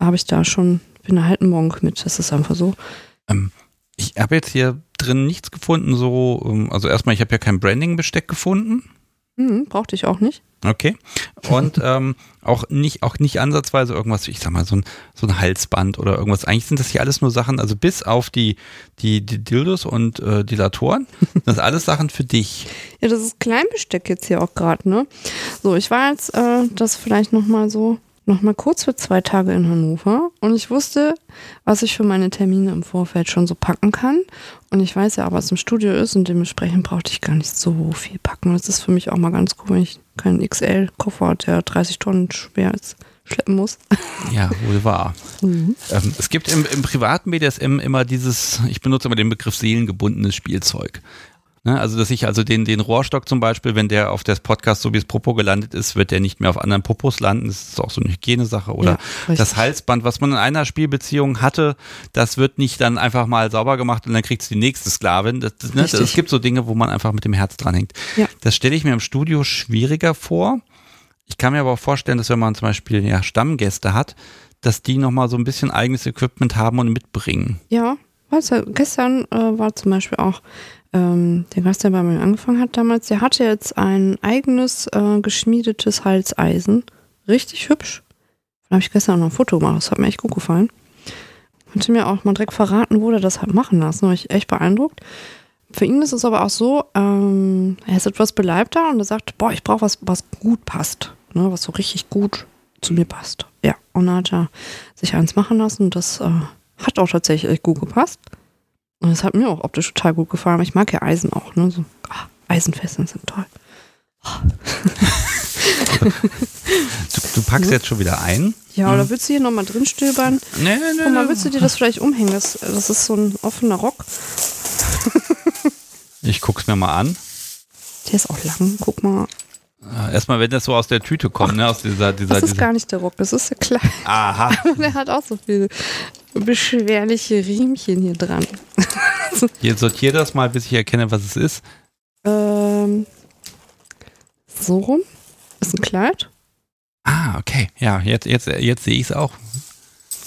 Habe ich da schon, bin da halt ein Monk mit. Das ist einfach so. Ähm, ich habe jetzt hier drin nichts gefunden, so, ähm, also erstmal, ich habe ja kein Branding-Besteck gefunden. Hm, brauchte ich auch nicht. Okay. Und ähm, auch nicht, auch nicht ansatzweise irgendwas, ich sag mal, so ein, so ein Halsband oder irgendwas. Eigentlich sind das hier alles nur Sachen, also bis auf die, die, die Dildos und äh, Dilatoren, das ist alles Sachen für dich. Ja, das ist Kleinbesteck jetzt hier auch gerade, ne? So, ich war jetzt, äh, das vielleicht nochmal so, nochmal kurz für zwei Tage in Hannover und ich wusste, was ich für meine Termine im Vorfeld schon so packen kann. Und ich weiß ja was im Studio ist und dementsprechend brauchte ich gar nicht so viel packen. Das ist für mich auch mal ganz cool, wenn ich keinen XL-Koffer, der 30 Tonnen schwer ist, schleppen muss. Ja, wohl wahr. Mhm. Ähm, es gibt im, im privaten BDSM immer dieses, ich benutze immer den Begriff seelengebundenes Spielzeug. Ne, also, dass ich also den, den Rohrstock zum Beispiel, wenn der auf das Podcast so wie es Popo gelandet ist, wird der nicht mehr auf anderen Popos landen. Das ist auch so eine Hygienesache. Oder ja, das Halsband, was man in einer Spielbeziehung hatte, das wird nicht dann einfach mal sauber gemacht und dann kriegt es die nächste Sklavin. Das, das, ne, es gibt so Dinge, wo man einfach mit dem Herz dranhängt. Ja. Das stelle ich mir im Studio schwieriger vor. Ich kann mir aber auch vorstellen, dass wenn man zum Beispiel ja, Stammgäste hat, dass die nochmal so ein bisschen eigenes Equipment haben und mitbringen. Ja, weißt gestern äh, war zum Beispiel auch ähm, der Gast, der bei mir angefangen hat damals, der hatte jetzt ein eigenes äh, geschmiedetes Halseisen. Richtig hübsch. Da habe ich gestern noch ein Foto gemacht, das hat mir echt gut gefallen. Konnte mir auch mal direkt verraten, wo der das hat machen lassen. War ich echt beeindruckt. Für ihn ist es aber auch so, ähm, er ist etwas beleibter und er sagt, boah, ich brauche was, was gut passt. Ne, was so richtig gut zu mir passt. Ja, und dann hat er sich eins machen lassen und das äh, hat auch tatsächlich echt gut gepasst. Und das hat mir auch optisch total gut gefallen. Ich mag ja Eisen auch. Ne? So, ah, Eisenfesten sind toll. du, du, packst jetzt schon wieder ein. Ja, oder hm. willst du hier nochmal drin stöbern? Nee, nee, nee. Guck mal, willst du dir das vielleicht umhängen? Das, das ist so ein offener Rock. ich guck's mir mal an. Der ist auch lang, guck mal. Erstmal, wenn das so aus der Tüte kommt, ne? Aus dieser, dieser, das ist dieser gar nicht der Rock, das ist der kleine. Aha. Aber der hat auch so viele beschwerliche Riemchen hier dran. Jetzt sortiere das mal, bis ich erkenne, was es ist. Ähm, so rum. Ist ein Kleid. Ah, okay. Ja, jetzt, jetzt, jetzt sehe ich es auch.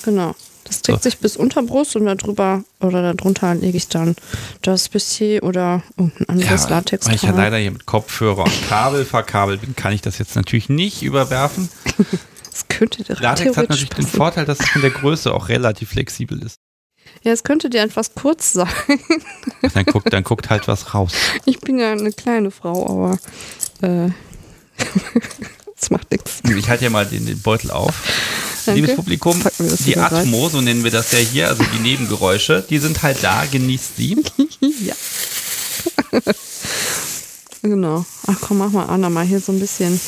Genau. Das trägt so. sich bis Unterbrust und darüber oder darunter lege ich dann das Bustier oder irgendein anderes ja, Latex. Weil ich ja leider hier mit Kopfhörer und Kabel verkabelt bin, kann ich das jetzt natürlich nicht überwerfen. das könnte dir Latex hat natürlich passen. den Vorteil, dass es von der Größe auch relativ flexibel ist. Ja, es könnte dir etwas kurz sein. Dann guckt, dann guckt halt was raus. Ich bin ja eine kleine Frau, aber äh, das macht nichts. Ich halte ja mal den, den Beutel auf. Danke. Liebes Publikum, die Atmo, so nennen wir das ja hier, also die Nebengeräusche, die sind halt da, genießt sie. ja. genau. Ach komm, mach mal Anna mal hier so ein bisschen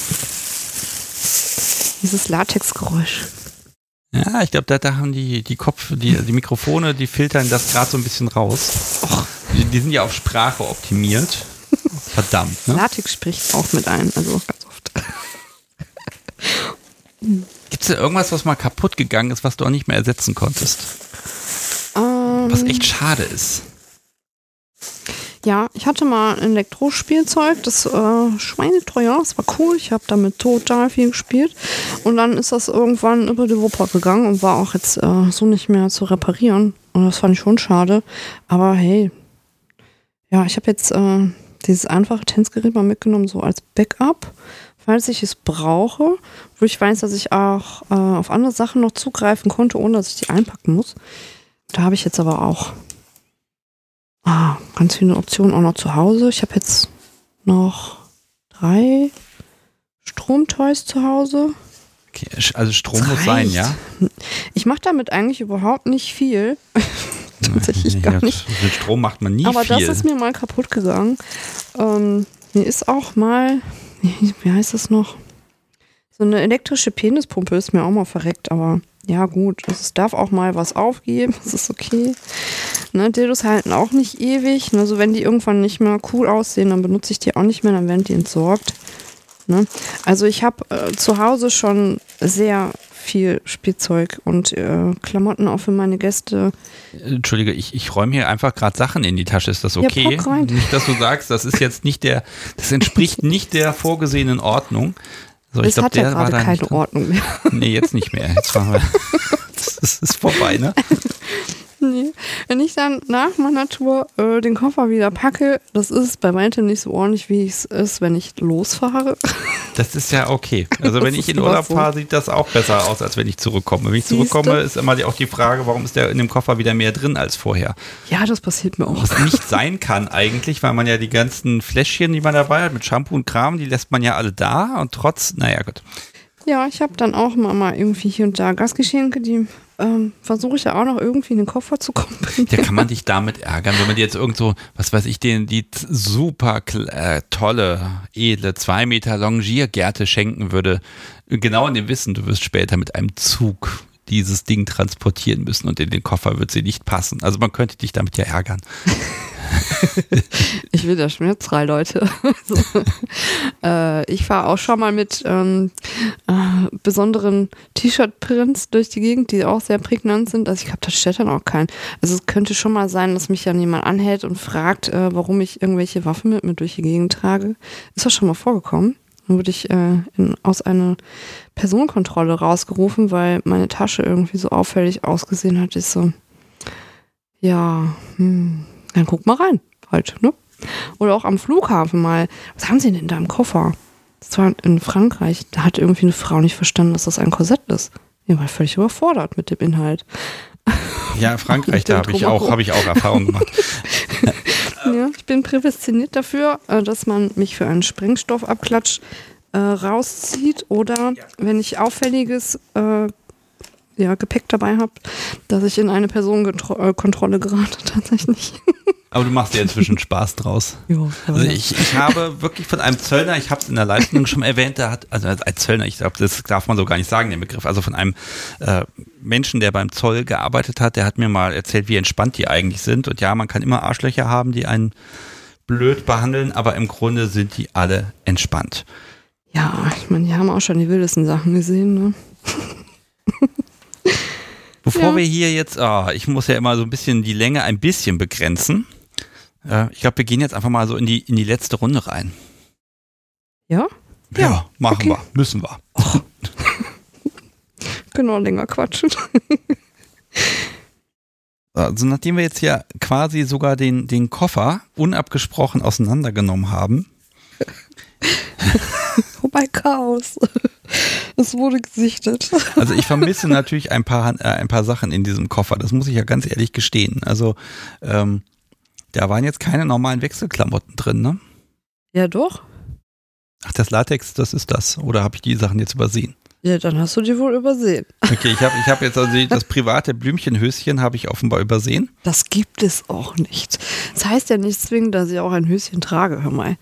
dieses Latexgeräusch. Ja, ich glaube, da, da haben die, die Kopf, die, die Mikrofone, die filtern das gerade so ein bisschen raus. Die, die, sind ja auf Sprache optimiert. Verdammt. Ne? Latex spricht auch mit ein, also ganz oft. Gibt es da irgendwas, was mal kaputt gegangen ist, was du auch nicht mehr ersetzen konntest? Um, was echt schade ist. Ja, ich hatte mal ein Elektrospielzeug, das äh, schweineteuer, das war cool, ich habe damit total viel gespielt. Und dann ist das irgendwann über die Wupper gegangen und war auch jetzt äh, so nicht mehr zu reparieren. Und das fand ich schon schade, aber hey, ja, ich habe jetzt äh, dieses einfache Tänzgerät mal mitgenommen, so als Backup falls ich es brauche, wo ich weiß, dass ich auch äh, auf andere Sachen noch zugreifen konnte, ohne dass ich die einpacken muss. Da habe ich jetzt aber auch ah, ganz viele Optionen auch noch zu Hause. Ich habe jetzt noch drei Stromtoys zu Hause. Okay, also Strom das muss sein, ja? Ich mache damit eigentlich überhaupt nicht viel. Tatsächlich gar nicht. Mit Strom macht man nie Aber viel. Aber das ist mir mal kaputt gegangen. Ähm, mir ist auch mal wie heißt das noch? So eine elektrische Penispumpe ist mir auch mal verreckt, aber ja gut, es darf auch mal was aufgeben, das ist okay. Ne, Dildos halten auch nicht ewig. Also wenn die irgendwann nicht mehr cool aussehen, dann benutze ich die auch nicht mehr, dann werden die entsorgt. Ne? Also ich habe äh, zu Hause schon sehr viel Spielzeug und äh, Klamotten auch für meine Gäste. Entschuldige, ich, ich räume hier einfach gerade Sachen in die Tasche. Ist das okay? Ja. Nicht, dass du sagst, das ist jetzt nicht der, das entspricht nicht der vorgesehenen Ordnung. So, es hat ja gerade keine Ordnung mehr. Nee, jetzt nicht mehr. Jetzt machen wir. Das ist vorbei, ne? Nee. Wenn ich dann nach meiner Tour äh, den Koffer wieder packe, das ist bei weitem nicht so ordentlich, wie es ist, wenn ich losfahre. Das ist ja okay. Also wenn ich in Urlaub so. fahre, sieht das auch besser aus, als wenn ich zurückkomme. Wenn ich zurückkomme, ist immer auch die Frage, warum ist der in dem Koffer wieder mehr drin als vorher? Ja, das passiert mir auch. Was nicht sein kann eigentlich, weil man ja die ganzen Fläschchen, die man dabei hat, mit Shampoo und Kram, die lässt man ja alle da und trotz, naja gut. Ja, ich habe dann auch mal, mal irgendwie hier und da Gastgeschenke, die ähm, versuche ich ja auch noch irgendwie in den Koffer zu kommen. Ja, kann man dich damit ärgern, wenn man dir jetzt irgend so, was weiß ich, den, die super äh, tolle, edle, zwei Meter Longiergärte schenken würde, genau in dem Wissen, du wirst später mit einem Zug dieses Ding transportieren müssen und in den Koffer wird sie nicht passen. Also man könnte dich damit ja ärgern. ich will das schmerzfrei, Leute. Also, äh, ich fahre auch schon mal mit ähm, äh, besonderen T-Shirt-Prints durch die Gegend, die auch sehr prägnant sind. Also ich glaube, das steht dann auch kein. Also es könnte schon mal sein, dass mich dann jemand anhält und fragt, äh, warum ich irgendwelche Waffen mit mir durch die Gegend trage. Ist das schon mal vorgekommen? Dann wurde ich äh, in, aus einer Personenkontrolle rausgerufen, weil meine Tasche irgendwie so auffällig ausgesehen hat. Ich so, ja, hm, dann guck mal rein, halt, ne? Oder auch am Flughafen mal, was haben Sie denn da im Koffer? Das war in Frankreich, da hat irgendwie eine Frau nicht verstanden, dass das ein Korsett ist. Die war völlig überfordert mit dem Inhalt. Ja, Frankreich, da habe ich, auch, hab ich auch Erfahrungen gemacht. ja, ich bin prädestiniert dafür, äh, dass man mich für einen Sprengstoffabklatsch äh, rauszieht oder wenn ich auffälliges äh, ja, Gepäck dabei habe, dass ich in eine Personenkontrolle gerate tatsächlich. Aber du machst dir inzwischen Spaß draus. Jo, also ich, ich habe wirklich von einem Zöllner, ich habe es in der Leistung schon erwähnt, der hat, also ein Zöllner, ich glaube, das darf man so gar nicht sagen, den Begriff, also von einem äh, Menschen, der beim Zoll gearbeitet hat, der hat mir mal erzählt, wie entspannt die eigentlich sind. Und ja, man kann immer Arschlöcher haben, die einen blöd behandeln, aber im Grunde sind die alle entspannt. Ja, ich meine, die haben auch schon die wildesten Sachen gesehen, ne? Bevor ja. wir hier jetzt, oh, ich muss ja immer so ein bisschen die Länge ein bisschen begrenzen. Äh, ich glaube, wir gehen jetzt einfach mal so in die, in die letzte Runde rein. Ja? Ja, ja machen okay. wir. Müssen wir. Oh. genau, länger quatschen. also, nachdem wir jetzt ja quasi sogar den, den Koffer unabgesprochen auseinandergenommen haben. oh mein Chaos. Es wurde gesichtet. Also ich vermisse natürlich ein paar, äh, ein paar Sachen in diesem Koffer. Das muss ich ja ganz ehrlich gestehen. Also ähm, da waren jetzt keine normalen Wechselklamotten drin, ne? Ja, doch. Ach, das Latex, das ist das. Oder habe ich die Sachen jetzt übersehen? Ja, dann hast du die wohl übersehen. Okay, ich habe ich hab jetzt also das private Blümchenhöschen habe ich offenbar übersehen. Das gibt es auch nicht. Das heißt ja nicht zwingend, dass ich auch ein Höschen trage, hör mal.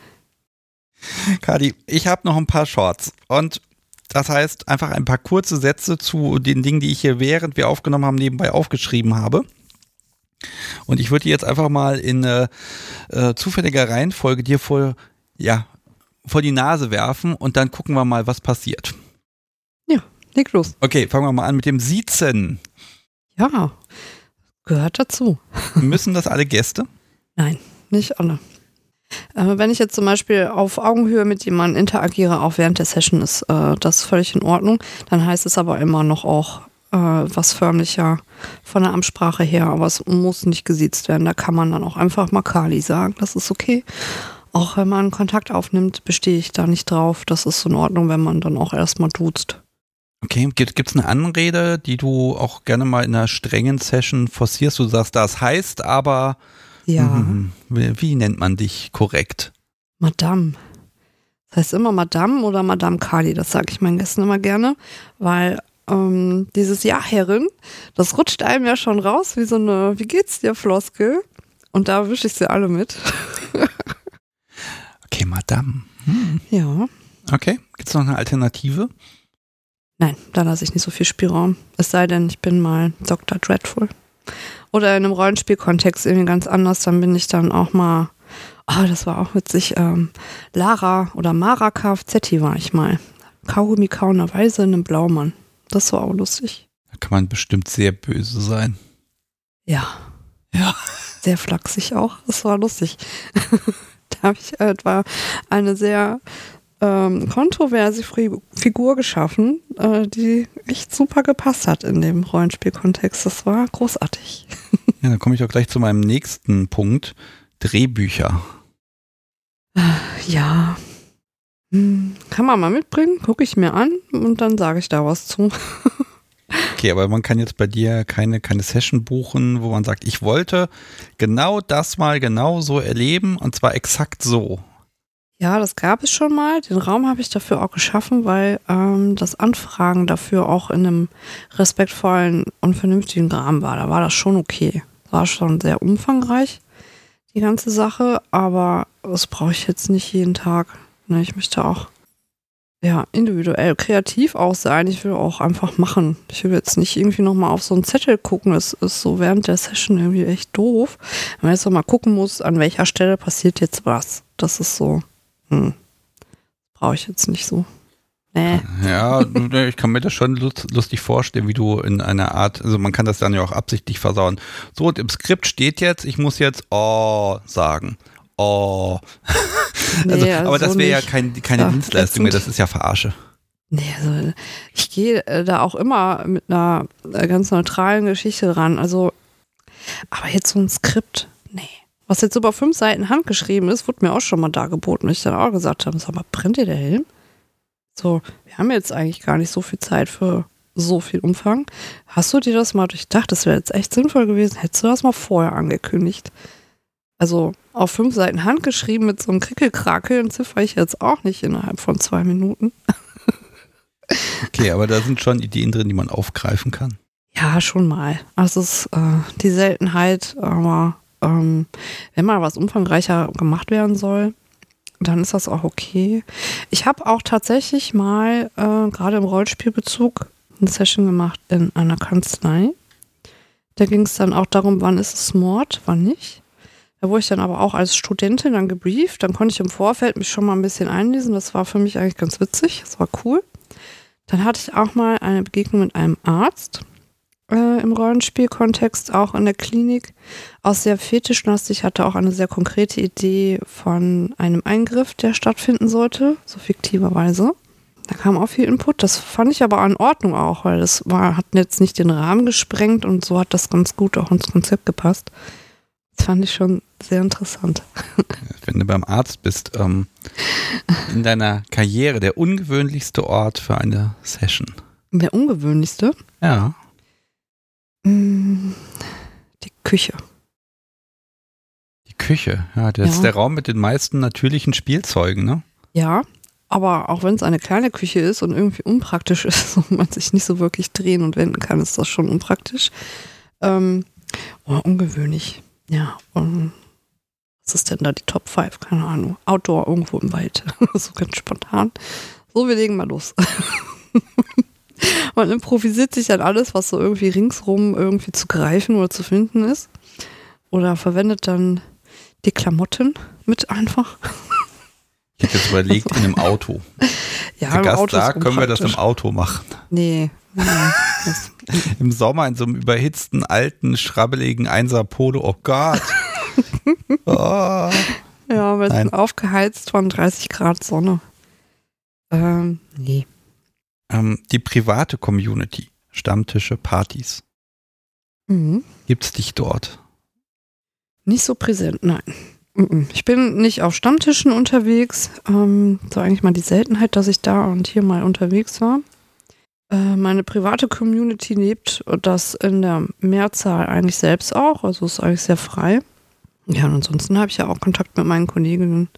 Kadi, ich habe noch ein paar Shorts und das heißt einfach ein paar kurze Sätze zu den Dingen, die ich hier während wir aufgenommen haben nebenbei aufgeschrieben habe. Und ich würde die jetzt einfach mal in äh, äh, zufälliger Reihenfolge dir vor, ja, vor die Nase werfen und dann gucken wir mal, was passiert. Ja, leg los. Okay, fangen wir mal an mit dem Siezen. Ja, gehört dazu. Müssen das alle Gäste? Nein, nicht alle. Äh, wenn ich jetzt zum Beispiel auf Augenhöhe mit jemandem interagiere, auch während der Session, ist äh, das völlig in Ordnung. Dann heißt es aber immer noch auch äh, was förmlicher von der Amtssprache her, aber es muss nicht gesiezt werden. Da kann man dann auch einfach mal Kali sagen. Das ist okay. Auch wenn man Kontakt aufnimmt, bestehe ich da nicht drauf. Das ist in Ordnung, wenn man dann auch erstmal duzt. Okay, gibt es eine Anrede, die du auch gerne mal in einer strengen Session forcierst? Du sagst, das heißt aber ja. Mhm. Wie, wie nennt man dich korrekt? Madame. Das heißt immer Madame oder Madame Kali, das sage ich meinen Gästen immer gerne, weil ähm, dieses Ja, Herrin, das rutscht einem ja schon raus wie so eine Wie geht's dir, Floskel? Und da wische ich sie alle mit. okay, Madame. Hm. Ja. Okay, gibt es noch eine Alternative? Nein, da lasse ich nicht so viel Spielraum. Es sei denn, ich bin mal Dr. Dreadful. Oder in einem Rollenspielkontext irgendwie ganz anders, dann bin ich dann auch mal, oh, das war auch witzig, ähm, Lara oder Mara Kfz war ich mal. Kaugummi kauenderweise in einem Blaumann. Das war auch lustig. Da kann man bestimmt sehr böse sein. Ja. Ja. Sehr flachsig auch. Das war lustig. da habe ich etwa eine sehr ähm, kontroverse Figur geschaffen, äh, die echt super gepasst hat in dem Rollenspielkontext. Das war großartig. Ja, dann komme ich auch gleich zu meinem nächsten Punkt. Drehbücher. Ja. Hm, kann man mal mitbringen, gucke ich mir an und dann sage ich da was zu. Okay, aber man kann jetzt bei dir keine, keine Session buchen, wo man sagt, ich wollte genau das mal genau so erleben und zwar exakt so. Ja, das gab es schon mal. Den Raum habe ich dafür auch geschaffen, weil ähm, das Anfragen dafür auch in einem respektvollen und vernünftigen Rahmen war. Da war das schon okay. War schon sehr umfangreich, die ganze Sache, aber das brauche ich jetzt nicht jeden Tag. Ne, ich möchte auch ja, individuell, kreativ auch sein. Ich will auch einfach machen. Ich will jetzt nicht irgendwie nochmal auf so einen Zettel gucken. Es ist so während der Session irgendwie echt doof. Wenn man jetzt nochmal gucken muss, an welcher Stelle passiert jetzt was. Das ist so, hm, brauche ich jetzt nicht so. Nee. Ja, ich kann mir das schon lustig vorstellen, wie du in einer Art, also man kann das dann ja auch absichtlich versauen. So, und im Skript steht jetzt, ich muss jetzt oh sagen oh. also, nee, also aber das wäre ja kein, keine ja, Dienstleistung mehr, das ist ja Verarsche. Nee, also ich gehe äh, da auch immer mit einer äh, ganz neutralen Geschichte ran. Also, aber jetzt so ein Skript, nee. Was jetzt über fünf Seiten handgeschrieben ist, wurde mir auch schon mal dargeboten. Ich dann auch gesagt habe, sag mal, brennt dir der Helm? So, wir haben jetzt eigentlich gar nicht so viel Zeit für so viel Umfang. Hast du dir das mal durchdacht? Das wäre jetzt echt sinnvoll gewesen. Hättest du das mal vorher angekündigt? Also auf fünf Seiten handgeschrieben mit so einem Krickelkrakel entziffer ich jetzt auch nicht innerhalb von zwei Minuten. okay, aber da sind schon Ideen drin, die man aufgreifen kann. Ja, schon mal. Also es ist äh, die Seltenheit, aber ähm, wenn mal was umfangreicher gemacht werden soll, dann ist das auch okay. Ich habe auch tatsächlich mal äh, gerade im Rollspielbezug eine Session gemacht in einer Kanzlei. Da ging es dann auch darum, wann ist es Mord, wann nicht. Da wurde ich dann aber auch als Studentin dann gebrieft. Dann konnte ich im Vorfeld mich schon mal ein bisschen einlesen. Das war für mich eigentlich ganz witzig. Das war cool. Dann hatte ich auch mal eine Begegnung mit einem Arzt äh, im Rollenspielkontext, auch in der Klinik. Auch sehr fetischlastig, hatte auch eine sehr konkrete Idee von einem Eingriff, der stattfinden sollte, so fiktiverweise. Da kam auch viel Input. Das fand ich aber in Ordnung auch, weil das war, hat jetzt nicht den Rahmen gesprengt und so hat das ganz gut auch ins Konzept gepasst. Das fand ich schon sehr interessant. Wenn du beim Arzt bist, ähm, in deiner Karriere der ungewöhnlichste Ort für eine Session. Der ungewöhnlichste? Ja. Mm, die Küche. Die Küche, ja, das ja. ist der Raum mit den meisten natürlichen Spielzeugen, ne? Ja, aber auch wenn es eine kleine Küche ist und irgendwie unpraktisch ist und man sich nicht so wirklich drehen und wenden kann, ist das schon unpraktisch. Ähm, oh, ungewöhnlich. Ja, und was ist denn da die Top 5? Keine Ahnung. Outdoor irgendwo im Wald. so ganz spontan. So, wir legen mal los. Man improvisiert sich dann alles, was so irgendwie ringsrum irgendwie zu greifen oder zu finden ist. Oder verwendet dann die Klamotten mit einfach. Ich hätte jetzt überlegt, also, in einem Auto. Ja, Der Gast Auto sagt, können wir das im Auto machen. Nee. nee Im Sommer in so einem überhitzten, alten, schrabbeligen Einser Polo. Oh Gott. oh. Ja, wir sind aufgeheizt von 30 Grad Sonne. Ähm, nee. Ähm, die private Community, Stammtische, Partys. Mhm. Gibt es dich dort? Nicht so präsent, nein. Ich bin nicht auf Stammtischen unterwegs. Ähm, so eigentlich mal die Seltenheit, dass ich da und hier mal unterwegs war. Äh, meine private Community lebt das in der Mehrzahl eigentlich selbst auch. Also ist eigentlich sehr frei. Ja, und ansonsten habe ich ja auch Kontakt mit meinen Kolleginnen.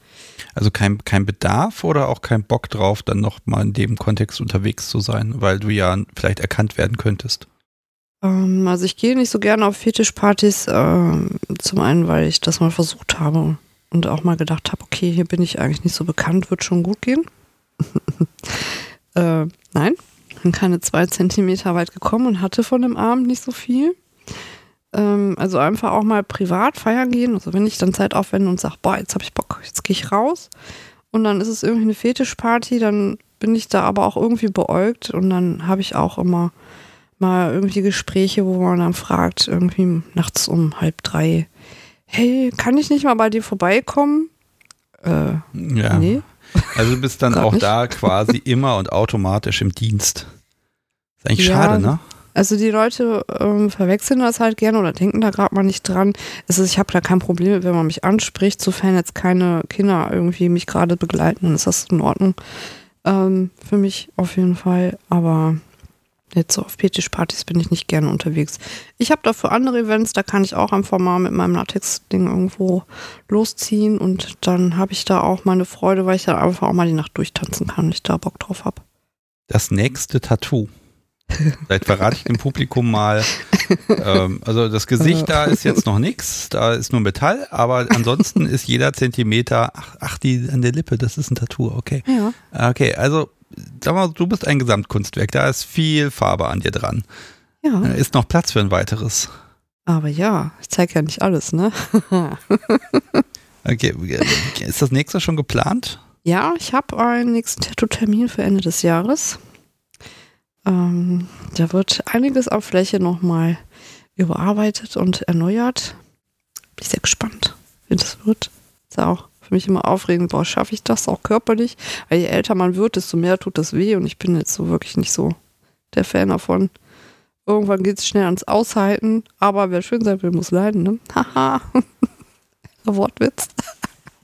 Also kein, kein Bedarf oder auch kein Bock drauf, dann nochmal in dem Kontext unterwegs zu sein, weil du ja vielleicht erkannt werden könntest? Ähm, also ich gehe nicht so gerne auf Fetischpartys, äh, zum einen, weil ich das mal versucht habe und auch mal gedacht habe, okay, hier bin ich eigentlich nicht so bekannt, wird schon gut gehen. äh, nein, bin keine zwei Zentimeter weit gekommen und hatte von dem Abend nicht so viel. Ähm, also einfach auch mal privat feiern gehen. Also wenn ich dann Zeit aufwende und sage, boah, jetzt habe ich Bock, jetzt gehe ich raus. Und dann ist es irgendwie eine Fetischparty, dann bin ich da aber auch irgendwie beäugt und dann habe ich auch immer mal irgendwie Gespräche, wo man dann fragt, irgendwie nachts um halb drei, hey, kann ich nicht mal bei dir vorbeikommen? Äh, ja. Nee. Also du bist dann auch nicht. da quasi immer und automatisch im Dienst. Ist eigentlich ja, schade, ne? Also die Leute ähm, verwechseln das halt gerne oder denken da gerade mal nicht dran. Es ist, ich habe da kein Problem, wenn man mich anspricht, sofern jetzt keine Kinder irgendwie mich gerade begleiten, dann ist das in Ordnung. Ähm, für mich auf jeden Fall. Aber Jetzt so auf Fetischpartys bin ich nicht gerne unterwegs. Ich habe dafür andere Events, da kann ich auch einfach mal mit meinem Latex-Ding irgendwo losziehen und dann habe ich da auch meine Freude, weil ich da einfach auch mal die Nacht durchtanzen kann und ich da Bock drauf habe. Das nächste Tattoo. Vielleicht verrate ich dem Publikum mal. Ähm, also das Gesicht da ist jetzt noch nichts, da ist nur Metall, aber ansonsten ist jeder Zentimeter, ach, ach, die an der Lippe, das ist ein Tattoo, okay. Ja. Okay, also sag mal, du bist ein Gesamtkunstwerk, da ist viel Farbe an dir dran. Ja. Da ist noch Platz für ein weiteres. Aber ja, ich zeige ja nicht alles, ne? Okay, ist das nächste schon geplant? ja, ich habe einen nächsten Tattoo-Termin für Ende des Jahres. Ähm, da wird einiges auf Fläche nochmal überarbeitet und erneuert. Bin ich sehr gespannt, wie das wird. Ist ja auch für mich immer aufregend, boah, schaffe ich das auch körperlich? Weil je älter man wird, desto mehr tut das weh und ich bin jetzt so wirklich nicht so der Fan davon. Irgendwann geht es schnell ans Aushalten, aber wer schön sein will, muss leiden, ne? Haha. Wortwitz.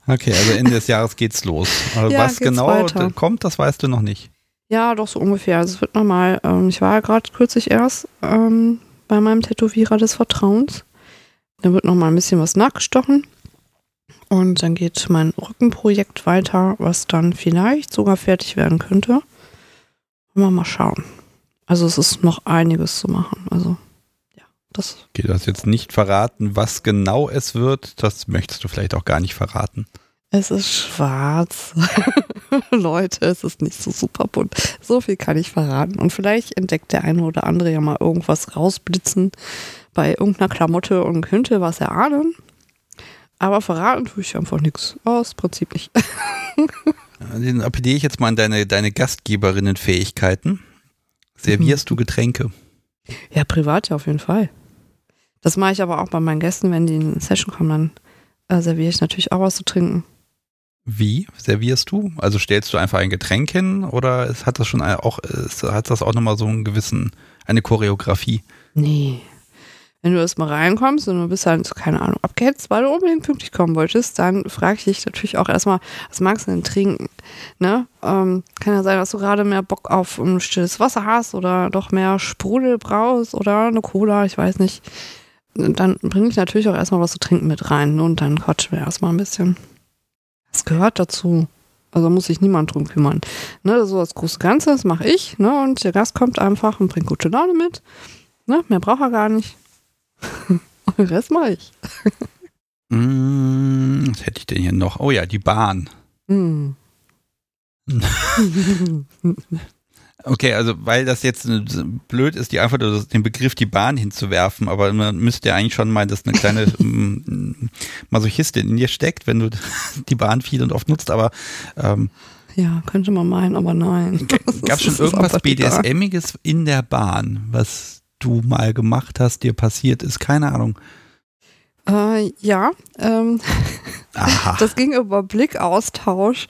Okay, also Ende des Jahres geht's los. Also Ja, was geht's genau weiter. kommt, das weißt du noch nicht. Ja, doch so ungefähr. Also es wird nochmal, ähm, ich war ja gerade kürzlich erst ähm, bei meinem Tätowierer des Vertrauens. Da wird nochmal ein bisschen was nachgestochen. Und dann geht mein Rückenprojekt weiter, was dann vielleicht sogar fertig werden könnte. Wir mal schauen. Also es ist noch einiges zu machen. Also ja, das du hast jetzt nicht verraten, was genau es wird. Das möchtest du vielleicht auch gar nicht verraten. Es ist schwarz. Leute, es ist nicht so super bunt. So viel kann ich verraten. Und vielleicht entdeckt der eine oder andere ja mal irgendwas rausblitzen bei irgendeiner Klamotte und könnte was erahnen. Aber verraten tue ich einfach nichts. Aus Prinzip nicht. Den appelliere ich jetzt mal an deine, deine Gastgeberinnenfähigkeiten. Servierst du Getränke? Ja, privat ja auf jeden Fall. Das mache ich aber auch bei meinen Gästen, wenn die in Session kommen, dann äh, serviere ich natürlich auch was zu trinken. Wie servierst du? Also stellst du einfach ein Getränk hin oder hat das schon auch, hat das auch nochmal so einen gewissen, eine Choreografie? Nee. Wenn du erst mal reinkommst und du bist halt, keine Ahnung, abgehetzt, weil du unbedingt pünktlich kommen wolltest, dann frage ich dich natürlich auch erstmal, was magst du denn trinken? Ne? Ähm, kann ja sein, dass du gerade mehr Bock auf ein stilles Wasser hast oder doch mehr Sprudel brauchst oder eine Cola, ich weiß nicht. Dann bringe ich natürlich auch erstmal was zu trinken mit rein und dann quatschen wir erstmal ein bisschen. Das gehört dazu. Also muss sich niemand drum kümmern. Ne, so das große Ganze, das mache ich. Ne, und der Gast kommt einfach und bringt gute Laune mit. Ne, mehr braucht er gar nicht. und den Rest mache ich. Mm, was hätte ich denn hier noch? Oh ja, die Bahn. Hm. Okay, also weil das jetzt blöd ist, die einfach den Begriff die Bahn hinzuwerfen, aber man müsste ja eigentlich schon meinen, dass eine kleine Masochistin in dir steckt, wenn du die Bahn viel und oft nutzt, aber ähm, ja, könnte man meinen, aber nein. gab es schon irgendwas. BDSMiges in der Bahn, was du mal gemacht hast, dir passiert ist? Keine Ahnung. Äh, ja, ähm, das ging über Blickaustausch.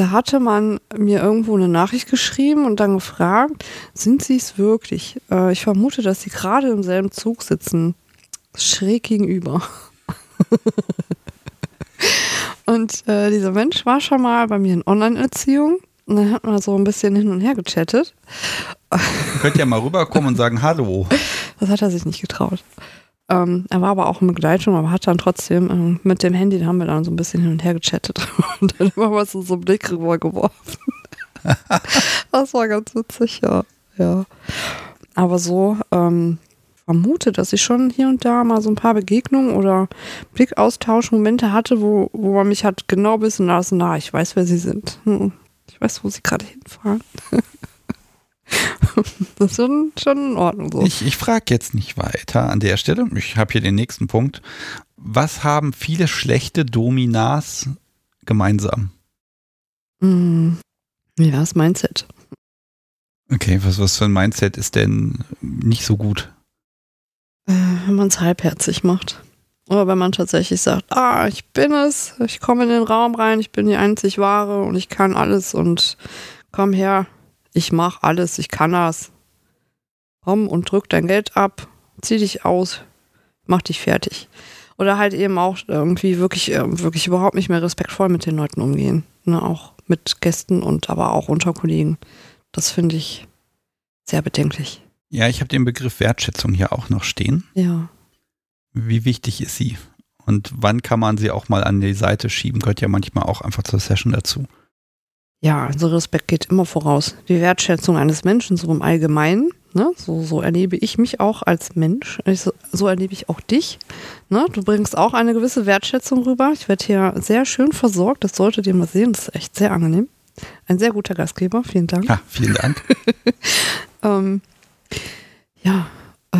Da hatte man mir irgendwo eine Nachricht geschrieben und dann gefragt, sind sie es wirklich? Äh, ich vermute, dass sie gerade im selben Zug sitzen, schräg gegenüber. und äh, dieser Mensch war schon mal bei mir in Online-Erziehung. Und dann hat man so ein bisschen hin und her gechattet. Könnt ihr mal rüberkommen und sagen Hallo. Das hat er sich nicht getraut. Ähm, er war aber auch in Begleitung, aber hat dann trotzdem ähm, mit dem Handy, da haben wir dann so ein bisschen hin und her gechattet und dann immer mal so, so einen Blick rübergeworfen. das war ganz witzig, ja. ja. Aber so, ähm, vermute, dass ich schon hier und da mal so ein paar Begegnungen oder Blickaustauschmomente hatte, wo, wo man mich hat genau wissen lassen, na, ich weiß, wer sie sind. Hm, Ich weiß, wo sie gerade hinfahren. das ist schon, schon in Ordnung so. Ich, ich frage jetzt nicht weiter an der Stelle. Ich habe hier den nächsten Punkt. Was haben viele schlechte Dominas gemeinsam? Mm. Ja, das Mindset. Okay, was, was für ein Mindset ist denn nicht so gut? Äh, wenn man es halbherzig macht. Oder wenn man tatsächlich sagt, ah, ich bin es, ich komme in den Raum rein, ich bin die einzig wahre und ich kann alles und komm her, ich mach alles, ich kann das. Komm und drück dein Geld ab, zieh dich aus, mach dich fertig. Oder halt eben auch irgendwie wirklich, äh, wirklich überhaupt nicht mehr respektvoll mit den Leuten umgehen. Ne, auch mit Gästen und aber auch unter Kollegen. Das finde ich, sehr bedenklich. Ja, ich habe den Begriff Wertschätzung hier auch noch stehen. Ja. Wie wichtig ist sie? Und wann kann man sie auch mal an die Seite schieben? Gehört ja manchmal auch einfach zur Session dazu. Ja, also Respekt geht immer voraus. Die Wertschätzung eines Menschen so im Allgemeinen. Ne? So, so erlebe ich mich auch als Mensch. So, so erlebe ich auch dich. Ne? Du bringst auch eine gewisse Wertschätzung rüber. Ich werde hier sehr schön versorgt. Das solltet ihr mal sehen. Das ist echt sehr angenehm. Ein sehr guter Gastgeber. Vielen Dank. Ja, vielen Dank. ähm, ja, äh,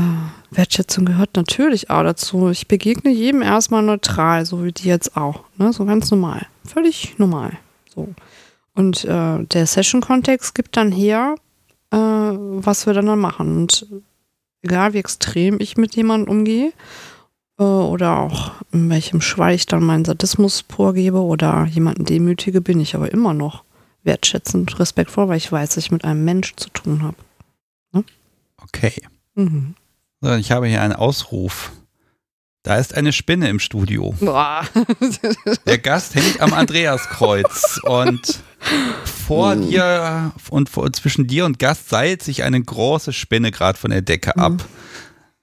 Wertschätzung gehört natürlich auch dazu. Ich begegne jedem erstmal neutral, so wie die jetzt auch. Ne? So ganz normal. Völlig normal. So. Und äh, der Session-Kontext gibt dann her, äh, was wir dann, dann machen. Und egal wie extrem ich mit jemandem umgehe äh, oder auch in welchem Schweig ich dann meinen Sadismus vorgebe oder jemanden demütige, bin ich aber immer noch wertschätzend, respektvoll, weil ich weiß, dass ich mit einem Mensch zu tun habe. Ne? Okay. Mhm. So, ich habe hier einen Ausruf. Da ist eine Spinne im Studio. Boah. Der Gast hängt am Andreaskreuz und vor hm. dir und vor, zwischen dir und Gast seilt sich eine große Spinne gerade von der Decke ab.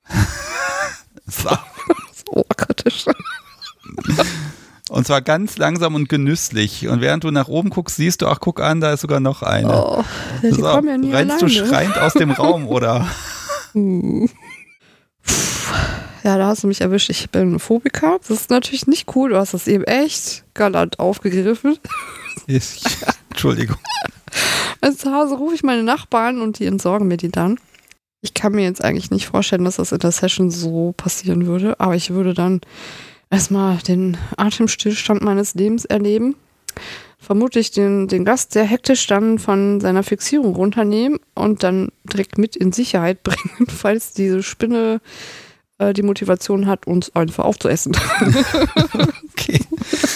Hm. so. so kritisch. Und zwar ganz langsam und genüsslich. Und während du nach oben guckst, siehst du, ach, guck an, da ist sogar noch eine. Oh, die so, kommen ja nie rennst alleine. du schreiend aus dem Raum, oder? Hm. Ja, da hast du mich erwischt. Ich bin Phobiker. Das ist natürlich nicht cool. Du hast das eben echt galant aufgegriffen. Ich, Entschuldigung. Also zu Hause rufe ich meine Nachbarn und die entsorgen mir die dann. Ich kann mir jetzt eigentlich nicht vorstellen, dass das in der Session so passieren würde, aber ich würde dann erstmal den Atemstillstand meines Lebens erleben. Vermutlich den, den Gast sehr hektisch dann von seiner Fixierung runternehmen und dann direkt mit in Sicherheit bringen, falls diese Spinne äh, die Motivation hat, uns einfach aufzuessen. okay.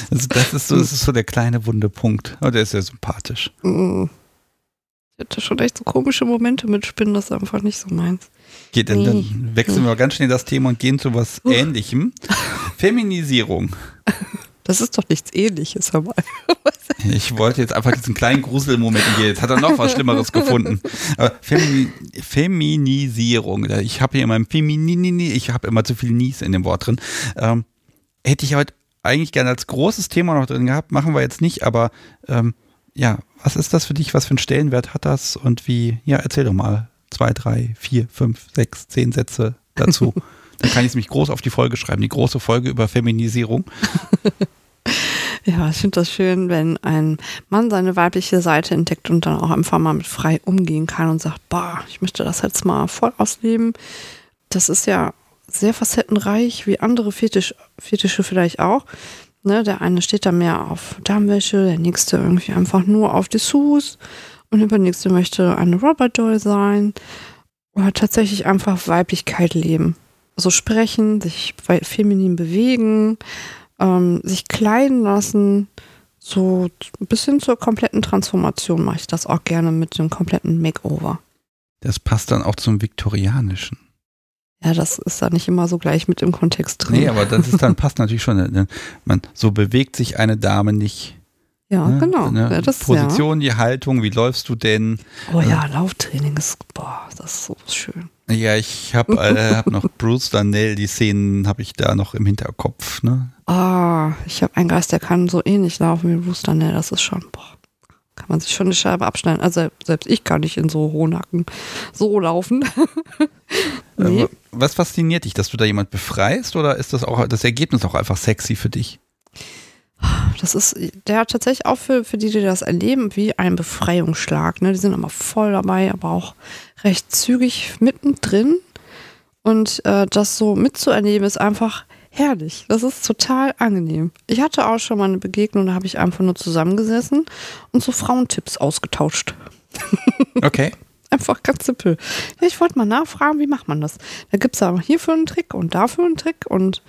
Also das ist so, das ist so der kleine wunde Punkt. Aber der ist ja sympathisch. Mm. Ich hatte schon echt so komische Momente mit Spinnen, das ist einfach nicht so meins. Geht, dann, dann wechseln wir ganz schnell das Thema und gehen zu was. Ähnlichem. Feminisierung. Das ist doch nichts Ähnliches, mal. Ich wollte jetzt einfach diesen kleinen Gruselmoment hier. Jetzt hat er noch was Schlimmeres gefunden. Aber Femi Feminisierung. Ich habe hier immer Feminini, ich habe immer zu viel Nies in dem Wort drin. Ähm, hätte ich heute eigentlich gerne als großes Thema noch drin gehabt, machen wir jetzt nicht, aber ähm, ja, was ist das für dich? Was für einen Stellenwert hat das? Und wie, ja, erzähl doch mal zwei, drei, vier, fünf, sechs, zehn Sätze dazu. Dann kann ich es mich groß auf die Folge schreiben, die große Folge über Feminisierung. Ja, ich finde das schön, wenn ein Mann seine weibliche Seite entdeckt und dann auch einfach mal mit frei umgehen kann und sagt, boah, ich möchte das jetzt mal voll ausleben. Das ist ja sehr facettenreich, wie andere Fetisch, Fetische vielleicht auch. Ne, der eine steht da mehr auf Darmwäsche, der nächste irgendwie einfach nur auf Dessous und der nächste möchte eine Robert Doll sein oder tatsächlich einfach Weiblichkeit leben. Also sprechen, sich feminin bewegen, ähm, sich kleiden lassen. So ein bisschen zur kompletten Transformation mache ich das auch gerne mit dem kompletten Makeover. Das passt dann auch zum Viktorianischen. Ja, das ist da nicht immer so gleich mit im Kontext drin. Nee, aber das ist dann passt natürlich schon. Man, so bewegt sich eine Dame nicht. Ja, ne? genau. Ne? Das, Position, ja. die Haltung, wie läufst du denn? Oh ja, Lauftraining ist, boah, das ist so schön. Ja, ich habe äh, hab noch Bruce Darnell, die Szenen habe ich da noch im Hinterkopf. Ne? Ah, ich habe einen Geist, der kann so ähnlich laufen wie Bruce Darnell. Das ist schon, boah, kann man sich schon eine Scheibe abschneiden. Also selbst ich kann nicht in so hohen Hacken so laufen. nee. Was fasziniert dich, dass du da jemand befreist oder ist das auch das Ergebnis auch einfach sexy für dich? Das ist, der hat tatsächlich auch für, für die, die das erleben, wie ein Befreiungsschlag. Ne? Die sind immer voll dabei, aber auch recht zügig mittendrin. Und äh, das so mitzuerleben ist einfach herrlich. Das ist total angenehm. Ich hatte auch schon mal eine Begegnung, da habe ich einfach nur zusammengesessen und so Frauentipps ausgetauscht. Okay. einfach ganz simpel. Ja, ich wollte mal nachfragen, wie macht man das? Da gibt es aber hierfür einen Trick und dafür einen Trick und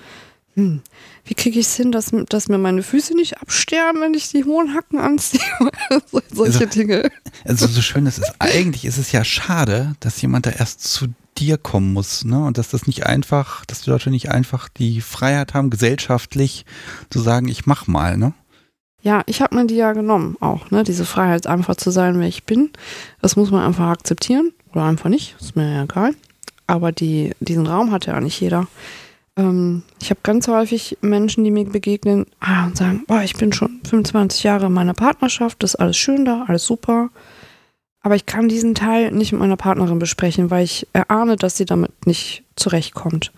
hm, wie kriege ich es hin, dass, dass mir meine Füße nicht absterben, wenn ich die hohen Hacken anziehe? Solche also, Dinge. Also so schön es ist, eigentlich ist es ja schade, dass jemand da erst zu dir kommen muss, ne? Und dass das nicht einfach, dass die Leute nicht einfach die Freiheit haben, gesellschaftlich zu sagen, ich mach mal, ne? Ja, ich habe mir die ja genommen auch, ne? Diese Freiheit, einfach zu sein, wer ich bin. Das muss man einfach akzeptieren. Oder einfach nicht, ist mir ja egal. Aber die, diesen Raum hat ja nicht jeder. Ähm, ich habe ganz häufig Menschen, die mir begegnen ah, und sagen, boah, ich bin schon 25 Jahre in meiner Partnerschaft, das ist alles schön da, alles super. Aber ich kann diesen Teil nicht mit meiner Partnerin besprechen, weil ich erahne, dass sie damit nicht zurechtkommt.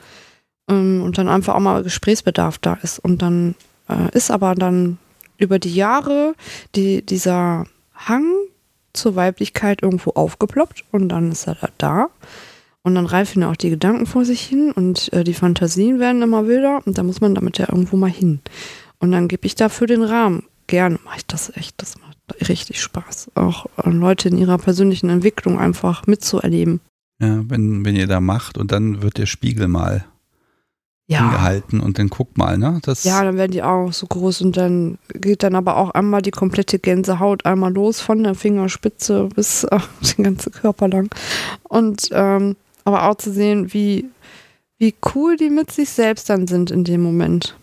Ähm, und dann einfach auch mal Gesprächsbedarf da ist. Und dann äh, ist aber dann über die Jahre die, dieser Hang zur Weiblichkeit irgendwo aufgeploppt und dann ist er da. Und dann reifen ja auch die Gedanken vor sich hin und äh, die Fantasien werden immer wilder und da muss man damit ja irgendwo mal hin. Und dann gebe ich dafür den Rahmen. Gerne mache ich das echt. Das macht richtig Spaß. Auch äh, Leute in ihrer persönlichen Entwicklung einfach mitzuerleben. Ja, wenn, wenn ihr da macht und dann wird der Spiegel mal ja. hingehalten und dann guckt mal, ne? Das ja, dann werden die auch so groß und dann geht dann aber auch einmal die komplette Gänsehaut einmal los von der Fingerspitze bis äh, den ganzen Körper lang. Und ähm, aber auch zu sehen, wie, wie cool die mit sich selbst dann sind in dem Moment.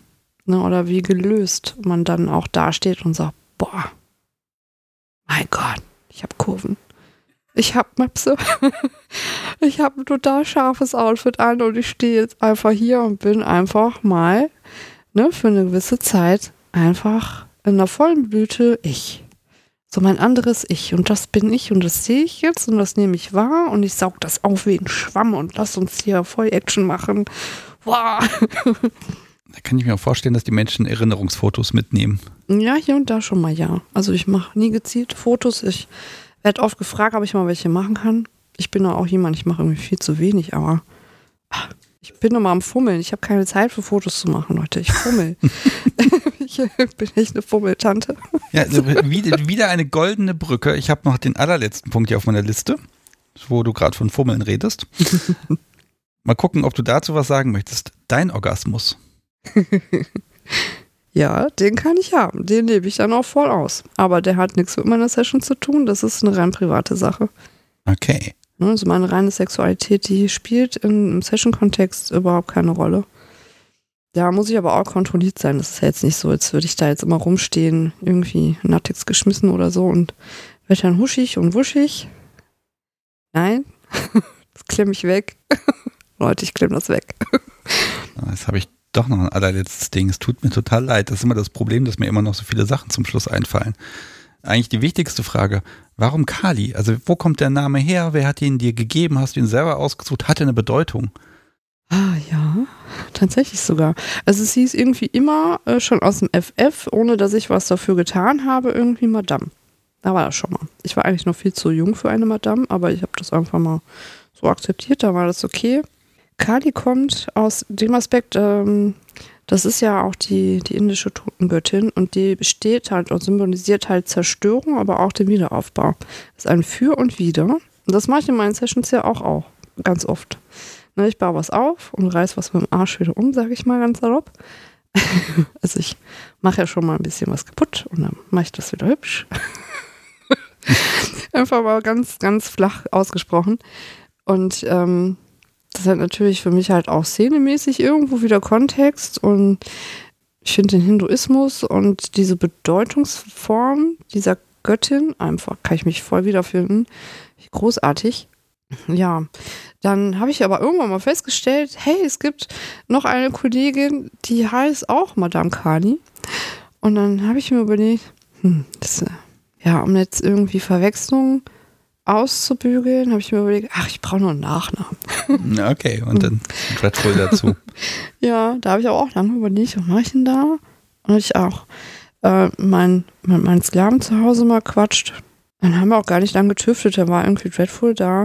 Ne? Oder wie gelöst man dann auch dasteht und sagt, boah, mein Gott, ich habe Kurven. Ich habe Möpse. ich habe ein total scharfes Outfit an und ich stehe jetzt einfach hier und bin einfach mal ne, für eine gewisse Zeit einfach in der vollen Blüte ich. So mein anderes Ich. Und das bin ich und das sehe ich jetzt und das nehme ich wahr und ich saug das auf wie ein Schwamm und lass uns hier voll Action machen. Wow. Da kann ich mir auch vorstellen, dass die Menschen Erinnerungsfotos mitnehmen. Ja, hier und da schon mal ja. Also ich mache nie gezielt Fotos. Ich werde oft gefragt, ob ich mal welche machen kann. Ich bin auch jemand, ich mache irgendwie viel zu wenig, aber ich bin immer am Fummeln. Ich habe keine Zeit für Fotos zu machen, Leute. Ich fummel. ich bin echt eine Fummeltante. Ja, also wieder eine goldene Brücke. Ich habe noch den allerletzten Punkt hier auf meiner Liste, wo du gerade von Fummeln redest. Mal gucken, ob du dazu was sagen möchtest. Dein Orgasmus. Ja, den kann ich haben. Den lebe ich dann auch voll aus. Aber der hat nichts mit meiner Session zu tun. Das ist eine rein private Sache. Okay. Ne, also meine reine Sexualität, die spielt im Session-Kontext überhaupt keine Rolle. Da muss ich aber auch kontrolliert sein. Das ist ja jetzt nicht so, als würde ich da jetzt immer rumstehen, irgendwie Nattix geschmissen oder so und werde dann huschig und wuschig. Nein, das klemme ich weg. Leute, ich klemme das weg. Das habe ich doch noch ein allerletztes Ding. Es tut mir total leid. Das ist immer das Problem, dass mir immer noch so viele Sachen zum Schluss einfallen. Eigentlich die wichtigste Frage, warum Kali? Also wo kommt der Name her? Wer hat ihn dir gegeben? Hast du ihn selber ausgesucht? Hat er eine Bedeutung? Ah ja, tatsächlich sogar. Also es hieß irgendwie immer äh, schon aus dem FF, ohne dass ich was dafür getan habe, irgendwie Madame. Da war das schon mal. Ich war eigentlich noch viel zu jung für eine Madame, aber ich habe das einfach mal so akzeptiert, da war das okay. Kali kommt aus dem Aspekt, ähm, das ist ja auch die, die indische Totengöttin und die besteht halt und symbolisiert halt Zerstörung, aber auch den Wiederaufbau. Das ist ein Für und Wider. Und das mache ich in meinen Sessions ja auch, auch ganz oft. Ne, ich baue was auf und reiß was mit dem Arsch wieder um, sage ich mal ganz salopp. also ich mache ja schon mal ein bisschen was kaputt und dann mache ich das wieder hübsch. Einfach mal ganz, ganz flach ausgesprochen. Und ähm, das hat natürlich für mich halt auch szenemäßig irgendwo wieder Kontext und ich finde den Hinduismus und diese Bedeutungsform dieser Göttin einfach, kann ich mich voll wiederfinden. Großartig. Ja, dann habe ich aber irgendwann mal festgestellt, hey, es gibt noch eine Kollegin, die heißt auch Madame Kali. Und dann habe ich mir überlegt, hm, das, ja, um jetzt irgendwie Verwechslungen auszubügeln, habe ich mir überlegt, ach, ich brauche nur einen Nachnamen. Okay, und dann Dreadful dazu. ja, da habe ich auch lange überlegt, was mache ich denn da? Und ich auch äh, mein, mein, mein Sklaven zu Hause mal quatscht. Dann haben wir auch gar nicht lange getüftet, da war irgendwie Dreadful da.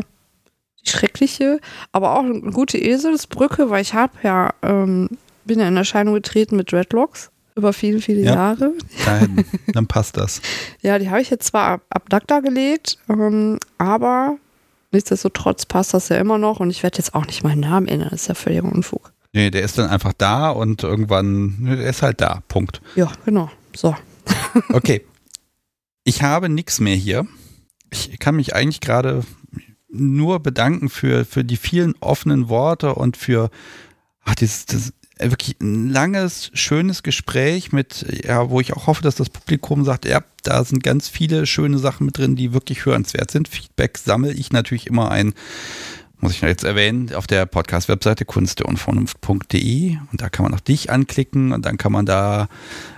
Die schreckliche, aber auch eine gute Eselsbrücke, weil ich habe ja, ähm, bin ja in Erscheinung getreten mit Dreadlocks über viele, viele ja, Jahre. Dann, dann passt das. ja, die habe ich jetzt zwar ab, ab Dagda gelegt, ähm, aber nichtsdestotrotz passt das ja immer noch und ich werde jetzt auch nicht meinen Namen ändern, das ist ja völliger Unfug. Nee, der ist dann einfach da und irgendwann, der ist halt da, Punkt. Ja, genau, so. okay, ich habe nichts mehr hier. Ich kann mich eigentlich gerade nur bedanken für, für die vielen offenen Worte und für ach, dieses, das wirklich ein langes, schönes Gespräch mit, ja, wo ich auch hoffe, dass das Publikum sagt, ja, da sind ganz viele schöne Sachen mit drin, die wirklich hörenswert sind. Feedback sammle ich natürlich immer ein, muss ich jetzt erwähnen, auf der Podcast-Webseite kunsteundvernunft.de und da kann man auch dich anklicken und dann kann man da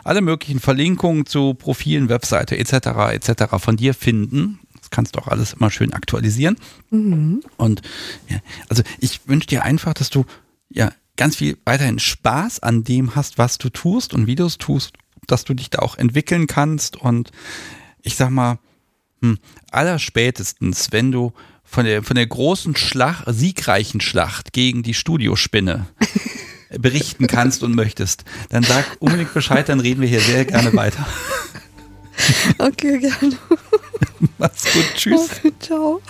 alle möglichen Verlinkungen zu Profilen, Webseite etc. etc. von dir finden. Das kannst du auch alles immer schön aktualisieren. Mhm. Und ja, also ich wünsche dir einfach, dass du ja ganz viel weiterhin Spaß an dem hast, was du tust und wie du es tust, dass du dich da auch entwickeln kannst und ich sag mal, hm, allerspätestens, wenn du von der, von der großen Schlacht, siegreichen Schlacht gegen die Studiospinne berichten kannst und möchtest, dann sag unbedingt Bescheid, dann reden wir hier sehr gerne weiter. Okay, gerne. Mach's gut, tschüss. Okay, ciao.